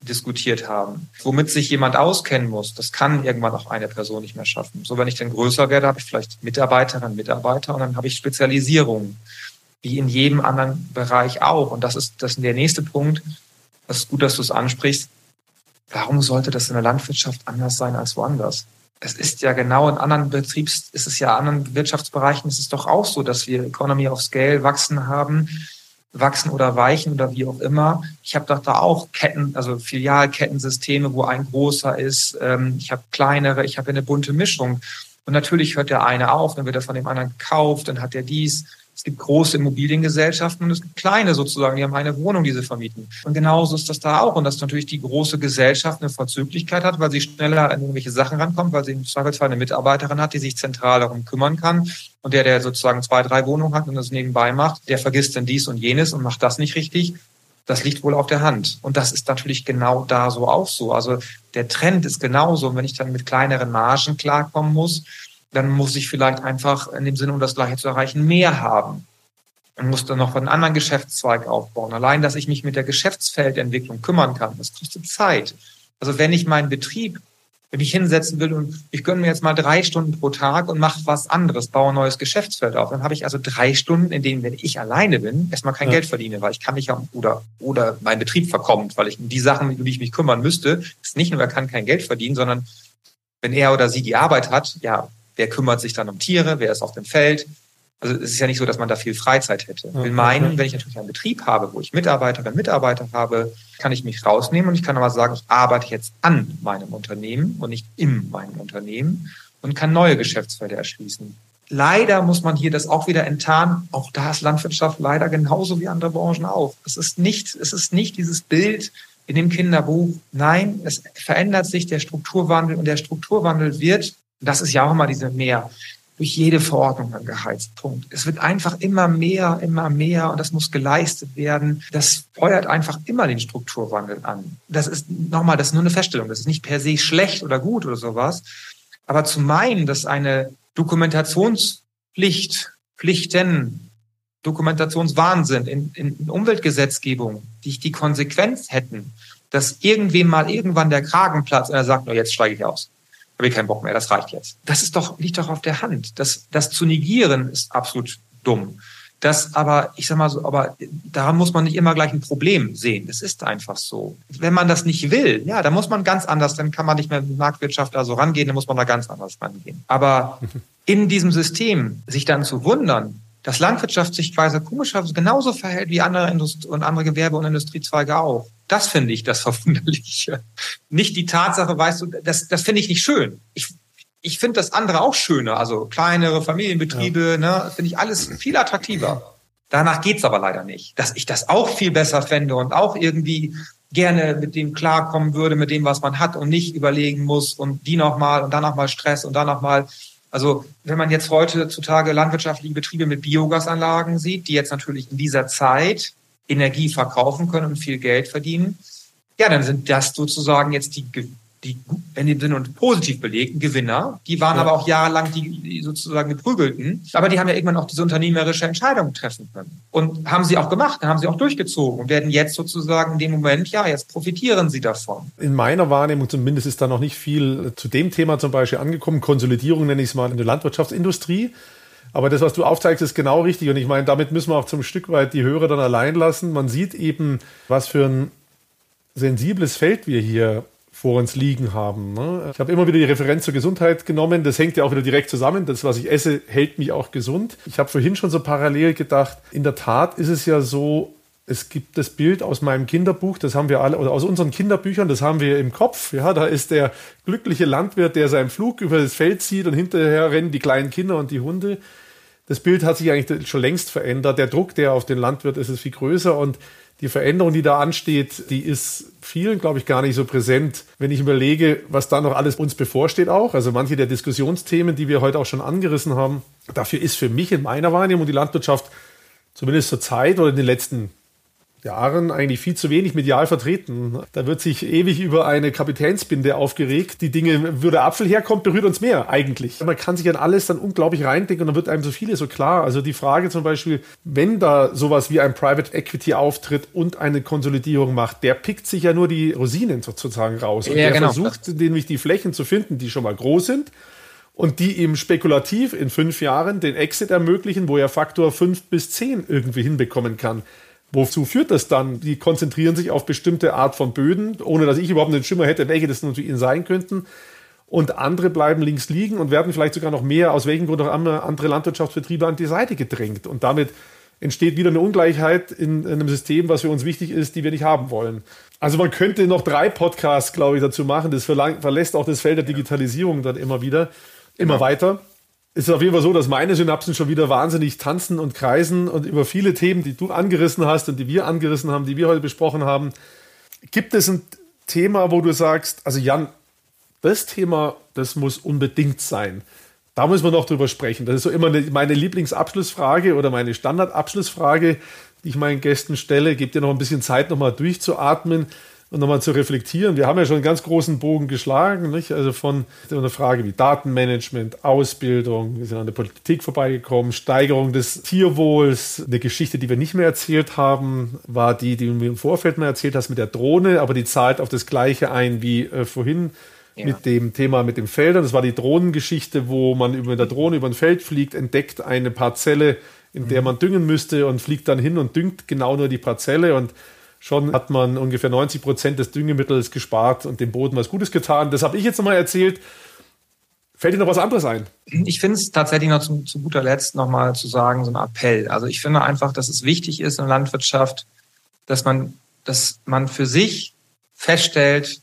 diskutiert haben, womit sich jemand auskennen muss, das kann irgendwann auch eine Person nicht mehr schaffen. So, wenn ich dann größer werde, habe ich vielleicht Mitarbeiterinnen, Mitarbeiter und dann habe ich Spezialisierungen wie in jedem anderen Bereich auch. Und das ist, das ist der nächste Punkt. Das ist gut, dass du es ansprichst. warum sollte das in der Landwirtschaft anders sein als woanders? Es ist ja genau in anderen Betriebs, ist es ja in anderen Wirtschaftsbereichen ist es doch auch so, dass wir Economy of Scale wachsen haben, wachsen oder weichen oder wie auch immer. Ich habe doch da auch Ketten, also Filialkettensysteme, wo ein großer ist. Ähm, ich habe kleinere, ich habe eine bunte Mischung. Und natürlich hört der eine auf, dann wird er von dem anderen gekauft, dann hat er dies. Es gibt große Immobiliengesellschaften und es gibt kleine sozusagen, die haben eine Wohnung, die sie vermieten. Und genauso ist das da auch. Und dass natürlich die große Gesellschaft eine Vorzüglichkeit hat, weil sie schneller an irgendwelche Sachen rankommt, weil sie im Zweifelsfall eine Mitarbeiterin hat, die sich zentral darum kümmern kann. Und der, der sozusagen zwei, drei Wohnungen hat und das nebenbei macht, der vergisst dann dies und jenes und macht das nicht richtig. Das liegt wohl auf der Hand. Und das ist natürlich genau da so auch so. Also der Trend ist genauso. Und wenn ich dann mit kleineren Margen klarkommen muss, dann muss ich vielleicht einfach in dem Sinne, um das Gleiche zu erreichen, mehr haben. Und muss dann noch einen anderen Geschäftszweig aufbauen. Allein, dass ich mich mit der Geschäftsfeldentwicklung kümmern kann, das kostet Zeit. Also wenn ich meinen Betrieb, wenn ich hinsetzen will und ich gönne mir jetzt mal drei Stunden pro Tag und mache was anderes, baue ein neues Geschäftsfeld auf, dann habe ich also drei Stunden, in denen, wenn ich alleine bin, erstmal kein ja. Geld verdiene, weil ich kann mich ja oder oder mein Betrieb verkommt, weil ich die Sachen, um die ich mich kümmern müsste, ist nicht nur er kann kein Geld verdienen, sondern wenn er oder sie die Arbeit hat, ja, Wer kümmert sich dann um Tiere? Wer ist auf dem Feld? Also es ist ja nicht so, dass man da viel Freizeit hätte. Ich will meinen, wenn ich natürlich einen Betrieb habe, wo ich Mitarbeiterinnen und Mitarbeiter habe, kann ich mich rausnehmen und ich kann aber sagen, ich arbeite jetzt an meinem Unternehmen und nicht in meinem Unternehmen und kann neue Geschäftsfelder erschließen. Leider muss man hier das auch wieder enttarnen. Auch da ist Landwirtschaft leider genauso wie andere Branchen auch. Es ist nicht, es ist nicht dieses Bild in dem Kinderbuch. Nein, es verändert sich der Strukturwandel und der Strukturwandel wird das ist ja auch immer diese mehr durch jede Verordnung ein Gehaltspunkt. Es wird einfach immer mehr, immer mehr und das muss geleistet werden. Das feuert einfach immer den Strukturwandel an. Das ist nochmal, das ist nur eine Feststellung. Das ist nicht per se schlecht oder gut oder sowas. Aber zu meinen, dass eine Dokumentationspflicht, Pflichten, Dokumentationswahnsinn in, in Umweltgesetzgebung, die die Konsequenz hätten, dass irgendwem mal irgendwann der Kragen platzt und er sagt, no, jetzt steige ich aus habe ich keinen Bock mehr, das reicht jetzt. Das ist doch, liegt doch auf der Hand. Das, das zu negieren ist absolut dumm. Das aber, ich sag mal so, aber daran muss man nicht immer gleich ein Problem sehen. Das ist einfach so. Wenn man das nicht will, ja, dann muss man ganz anders, dann kann man nicht mehr mit Marktwirtschaft da so rangehen, dann muss man da ganz anders rangehen. Aber in diesem System sich dann zu wundern, dass Landwirtschaft sich quasi komischerweise genauso verhält wie andere Indust und andere Gewerbe- und Industriezweige auch. Das finde ich das Verwunderliche. Nicht die Tatsache, weißt du, das, das finde ich nicht schön. Ich, ich finde das andere auch schöner. Also kleinere Familienbetriebe, ja. ne, finde ich alles viel attraktiver. Danach geht's aber leider nicht. Dass ich das auch viel besser fände und auch irgendwie gerne mit dem klarkommen würde, mit dem, was man hat und nicht überlegen muss und die nochmal und dann nochmal Stress und dann nochmal also wenn man jetzt heutzutage landwirtschaftliche Betriebe mit Biogasanlagen sieht, die jetzt natürlich in dieser Zeit Energie verkaufen können und viel Geld verdienen, ja, dann sind das sozusagen jetzt die die in dem Sinne und positiv belegten Gewinner, die waren ja. aber auch jahrelang die, die sozusagen geprügelten, aber die haben ja irgendwann auch diese unternehmerische Entscheidung treffen können und haben sie auch gemacht, haben sie auch durchgezogen und werden jetzt sozusagen in dem Moment, ja, jetzt profitieren sie davon. In meiner Wahrnehmung zumindest ist da noch nicht viel zu dem Thema zum Beispiel angekommen. Konsolidierung nenne ich es mal in der Landwirtschaftsindustrie. Aber das, was du aufzeigst, ist genau richtig. Und ich meine, damit müssen wir auch zum Stück weit die Hörer dann allein lassen. Man sieht eben, was für ein sensibles Feld wir hier vor uns liegen haben. Ne? Ich habe immer wieder die Referenz zur Gesundheit genommen. Das hängt ja auch wieder direkt zusammen. Das, was ich esse, hält mich auch gesund. Ich habe vorhin schon so parallel gedacht, in der Tat ist es ja so, es gibt das Bild aus meinem Kinderbuch, das haben wir alle, oder aus unseren Kinderbüchern, das haben wir im Kopf. Ja, da ist der glückliche Landwirt, der seinen Flug über das Feld zieht und hinterher rennen die kleinen Kinder und die Hunde. Das Bild hat sich eigentlich schon längst verändert. Der Druck, der auf den Landwirt ist, ist viel größer und die Veränderung, die da ansteht, die ist vielen, glaube ich, gar nicht so präsent, wenn ich überlege, was da noch alles uns bevorsteht auch. Also manche der Diskussionsthemen, die wir heute auch schon angerissen haben, dafür ist für mich in meiner Wahrnehmung die Landwirtschaft zumindest zur Zeit oder in den letzten Jahren eigentlich viel zu wenig medial vertreten. Da wird sich ewig über eine Kapitänsbinde aufgeregt. Die Dinge, wo der Apfel herkommt, berührt uns mehr eigentlich. Man kann sich an alles dann unglaublich reindenken und dann wird einem so viele so klar. Also die Frage zum Beispiel, wenn da sowas wie ein Private Equity auftritt und eine Konsolidierung macht, der pickt sich ja nur die Rosinen sozusagen raus. Und ja, der genau. versucht nämlich die Flächen zu finden, die schon mal groß sind und die ihm spekulativ in fünf Jahren den Exit ermöglichen, wo er Faktor fünf bis zehn irgendwie hinbekommen kann. Wozu führt das dann? Die konzentrieren sich auf bestimmte Art von Böden, ohne dass ich überhaupt einen Schimmer hätte, welche das natürlich ihnen sein könnten. Und andere bleiben links liegen und werden vielleicht sogar noch mehr, aus welchem Grund auch immer, andere Landwirtschaftsbetriebe an die Seite gedrängt. Und damit entsteht wieder eine Ungleichheit in, in einem System, was für uns wichtig ist, die wir nicht haben wollen. Also man könnte noch drei Podcasts, glaube ich, dazu machen. Das verlässt auch das Feld der Digitalisierung dann immer wieder, immer weiter ist auf jeden Fall so, dass meine Synapsen schon wieder wahnsinnig tanzen und kreisen und über viele Themen, die du angerissen hast und die wir angerissen haben, die wir heute besprochen haben. Gibt es ein Thema, wo du sagst, also Jan, das Thema, das muss unbedingt sein. Da müssen wir noch drüber sprechen. Das ist so immer meine Lieblingsabschlussfrage oder meine Standardabschlussfrage, die ich meinen Gästen stelle. Gebt dir noch ein bisschen Zeit, nochmal durchzuatmen und nochmal zu reflektieren. Wir haben ja schon einen ganz großen Bogen geschlagen, nicht? also von einer Frage wie Datenmanagement, Ausbildung, wir sind an der Politik vorbeigekommen, Steigerung des Tierwohls. Eine Geschichte, die wir nicht mehr erzählt haben, war die, die du mir im Vorfeld mal erzählt hast mit der Drohne, aber die zahlt auf das Gleiche ein wie äh, vorhin. Ja. Mit dem Thema mit den Feldern. Das war die Drohnengeschichte, wo man über der Drohne über ein Feld fliegt, entdeckt eine Parzelle, in der mhm. man düngen müsste und fliegt dann hin und düngt genau nur die Parzelle und schon hat man ungefähr 90 Prozent des Düngemittels gespart und dem Boden was Gutes getan. Das habe ich jetzt nochmal erzählt. Fällt dir noch was anderes ein? Ich finde es tatsächlich noch zu, zu guter Letzt nochmal zu sagen, so ein Appell. Also ich finde einfach, dass es wichtig ist in der Landwirtschaft, dass man, dass man für sich feststellt,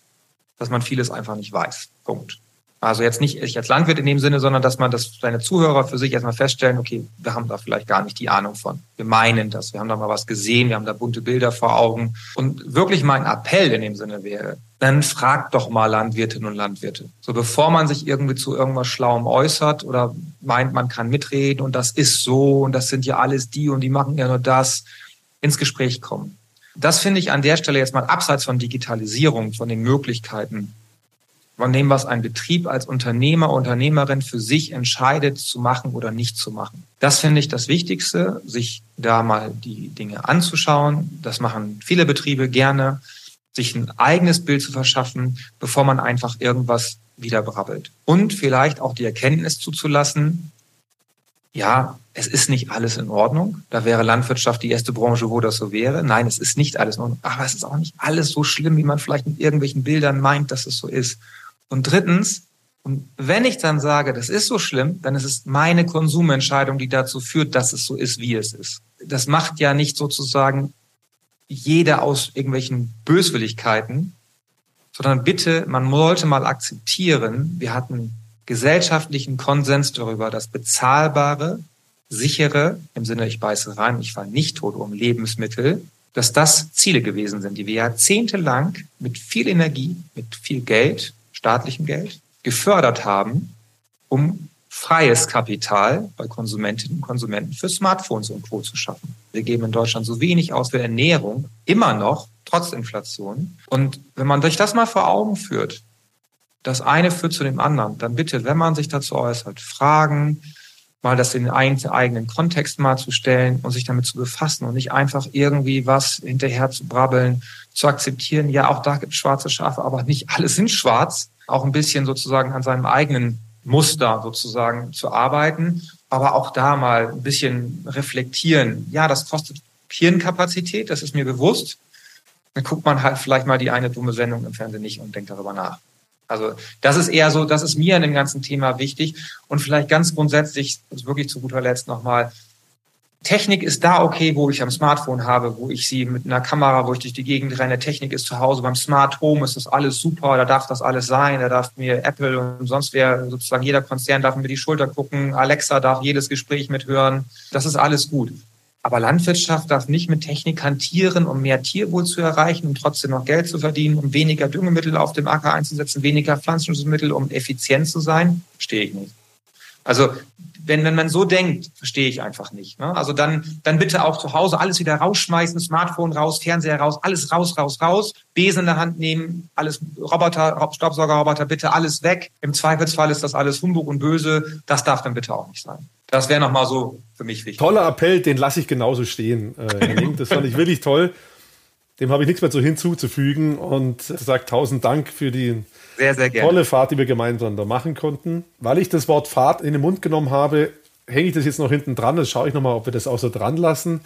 dass man vieles einfach nicht weiß. Punkt. Also jetzt nicht ich als Landwirt in dem Sinne, sondern dass man das seine Zuhörer für sich erstmal feststellen, okay, wir haben da vielleicht gar nicht die Ahnung von. Wir meinen das, wir haben da mal was gesehen, wir haben da bunte Bilder vor Augen. Und wirklich mein Appell in dem Sinne wäre, dann fragt doch mal Landwirtinnen und Landwirte. So bevor man sich irgendwie zu irgendwas Schlauem äußert oder meint, man kann mitreden und das ist so und das sind ja alles die und die machen ja nur das, ins Gespräch kommen. Das finde ich an der Stelle jetzt mal abseits von Digitalisierung, von den Möglichkeiten von dem, was ein Betrieb als Unternehmer, Unternehmerin für sich entscheidet zu machen oder nicht zu machen. Das finde ich das Wichtigste, sich da mal die Dinge anzuschauen. Das machen viele Betriebe gerne, sich ein eigenes Bild zu verschaffen, bevor man einfach irgendwas wieder brabbelt. Und vielleicht auch die Erkenntnis zuzulassen, ja, es ist nicht alles in Ordnung. Da wäre Landwirtschaft die erste Branche, wo das so wäre. Nein, es ist nicht alles in Ordnung. Aber es ist auch nicht alles so schlimm, wie man vielleicht mit irgendwelchen Bildern meint, dass es so ist. Und drittens, und wenn ich dann sage, das ist so schlimm, dann ist es meine Konsumentscheidung, die dazu führt, dass es so ist, wie es ist. Das macht ja nicht sozusagen jeder aus irgendwelchen Böswilligkeiten, sondern bitte, man sollte mal akzeptieren, wir hatten gesellschaftlichen Konsens darüber, dass bezahlbare, sichere, im Sinne ich beiße rein, ich fall nicht tot um Lebensmittel, dass das Ziele gewesen sind, die wir jahrzehntelang mit viel Energie, mit viel Geld staatlichem Geld gefördert haben, um freies Kapital bei Konsumentinnen und Konsumenten für Smartphones und Co. zu schaffen. Wir geben in Deutschland so wenig aus für Ernährung, immer noch, trotz Inflation. Und wenn man sich das mal vor Augen führt, das eine führt zu dem anderen, dann bitte, wenn man sich dazu äußert, fragen, mal das in den eigenen Kontext mal zu stellen und sich damit zu befassen und nicht einfach irgendwie was hinterher zu brabbeln, zu akzeptieren, ja, auch da gibt es schwarze Schafe, aber nicht alle sind schwarz auch ein bisschen sozusagen an seinem eigenen Muster sozusagen zu arbeiten, aber auch da mal ein bisschen reflektieren. Ja, das kostet Hirnkapazität, das ist mir bewusst. Dann guckt man halt vielleicht mal die eine dumme Sendung im Fernsehen nicht und denkt darüber nach. Also das ist eher so, das ist mir an dem ganzen Thema wichtig. Und vielleicht ganz grundsätzlich, wirklich zu guter Letzt nochmal, Technik ist da okay, wo ich am Smartphone habe, wo ich sie mit einer Kamera, wo ich durch die Gegend renne. Technik ist zu Hause. Beim Smart Home ist das alles super. Da darf das alles sein. Da darf mir Apple und sonst wer, sozusagen jeder Konzern darf mir die Schulter gucken. Alexa darf jedes Gespräch mithören. Das ist alles gut. Aber Landwirtschaft darf nicht mit Technik hantieren, um mehr Tierwohl zu erreichen, um trotzdem noch Geld zu verdienen, um weniger Düngemittel auf dem Acker einzusetzen, weniger Pflanzenschutzmittel, um effizient zu sein. Verstehe ich nicht. Also wenn, wenn man so denkt, verstehe ich einfach nicht. Ne? Also dann, dann bitte auch zu Hause alles wieder rausschmeißen, Smartphone raus, Fernseher raus, alles raus, raus, raus, Besen in der Hand nehmen, alles Roboter, Staubsaugerroboter, bitte alles weg. Im Zweifelsfall ist das alles Humbug und böse. Das darf dann bitte auch nicht sein. Das wäre nochmal so für mich wichtig. Toller Appell, den lasse ich genauso stehen, äh. Das fand ich wirklich toll. Dem habe ich nichts mehr so hinzuzufügen und sage tausend Dank für die sehr, sehr gerne. Tolle Fahrt, die wir gemeinsam da machen konnten. Weil ich das Wort Fahrt in den Mund genommen habe, hänge ich das jetzt noch hinten dran. Das schaue ich nochmal, ob wir das auch so dran lassen.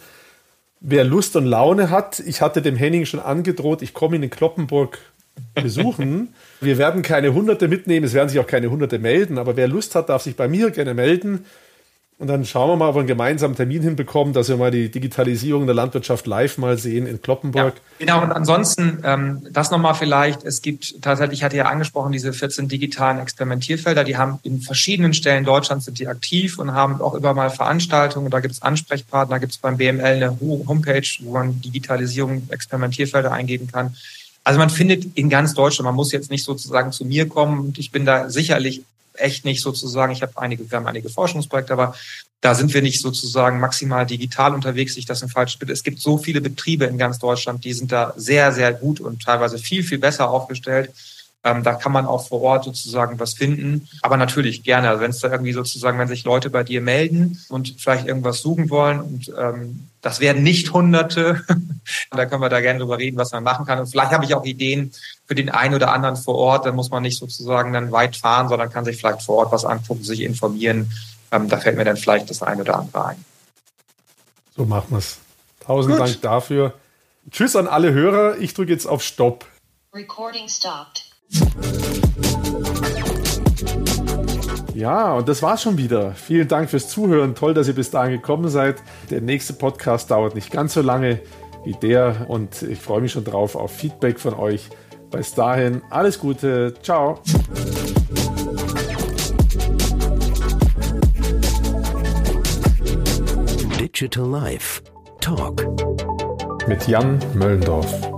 wer Lust und Laune hat, ich hatte dem Henning schon angedroht, ich komme ihn in Kloppenburg besuchen. Wir werden keine Hunderte mitnehmen, es werden sich auch keine Hunderte melden, aber wer Lust hat, darf sich bei mir gerne melden. Und dann schauen wir mal, ob wir einen gemeinsamen Termin hinbekommen, dass wir mal die Digitalisierung der Landwirtschaft live mal sehen in Kloppenburg. Ja, genau, und ansonsten, ähm, das nochmal vielleicht, es gibt tatsächlich, ich hatte ja angesprochen, diese 14 digitalen Experimentierfelder, die haben in verschiedenen Stellen Deutschlands sind die aktiv und haben auch immer mal Veranstaltungen. Da gibt es Ansprechpartner, da gibt es beim BML eine Homepage, wo man Digitalisierung, Experimentierfelder eingeben kann. Also man findet in ganz Deutschland, man muss jetzt nicht sozusagen zu mir kommen und ich bin da sicherlich echt nicht sozusagen, ich habe einige, wir haben einige Forschungsprojekte, aber da sind wir nicht sozusagen maximal digital unterwegs, ich das ein falsches Bild. Es gibt so viele Betriebe in ganz Deutschland, die sind da sehr, sehr gut und teilweise viel, viel besser aufgestellt. Ähm, da kann man auch vor Ort sozusagen was finden. Aber natürlich gerne, also wenn es da irgendwie sozusagen, wenn sich Leute bei dir melden und vielleicht irgendwas suchen wollen und ähm, das werden nicht Hunderte, da können wir da gerne drüber reden, was man machen kann. Und vielleicht habe ich auch Ideen für den einen oder anderen vor Ort. Da muss man nicht sozusagen dann weit fahren, sondern kann sich vielleicht vor Ort was angucken, sich informieren. Ähm, da fällt mir dann vielleicht das eine oder andere ein. So machen wir es. Tausend Gut. Dank dafür. Tschüss an alle Hörer. Ich drücke jetzt auf Stopp. Recording stopped. Ja, und das war's schon wieder. Vielen Dank fürs Zuhören. Toll, dass ihr bis dahin gekommen seid. Der nächste Podcast dauert nicht ganz so lange wie der und ich freue mich schon drauf auf Feedback von euch. Bis dahin alles Gute. Ciao. Digital Life Talk mit Jan Möllendorf.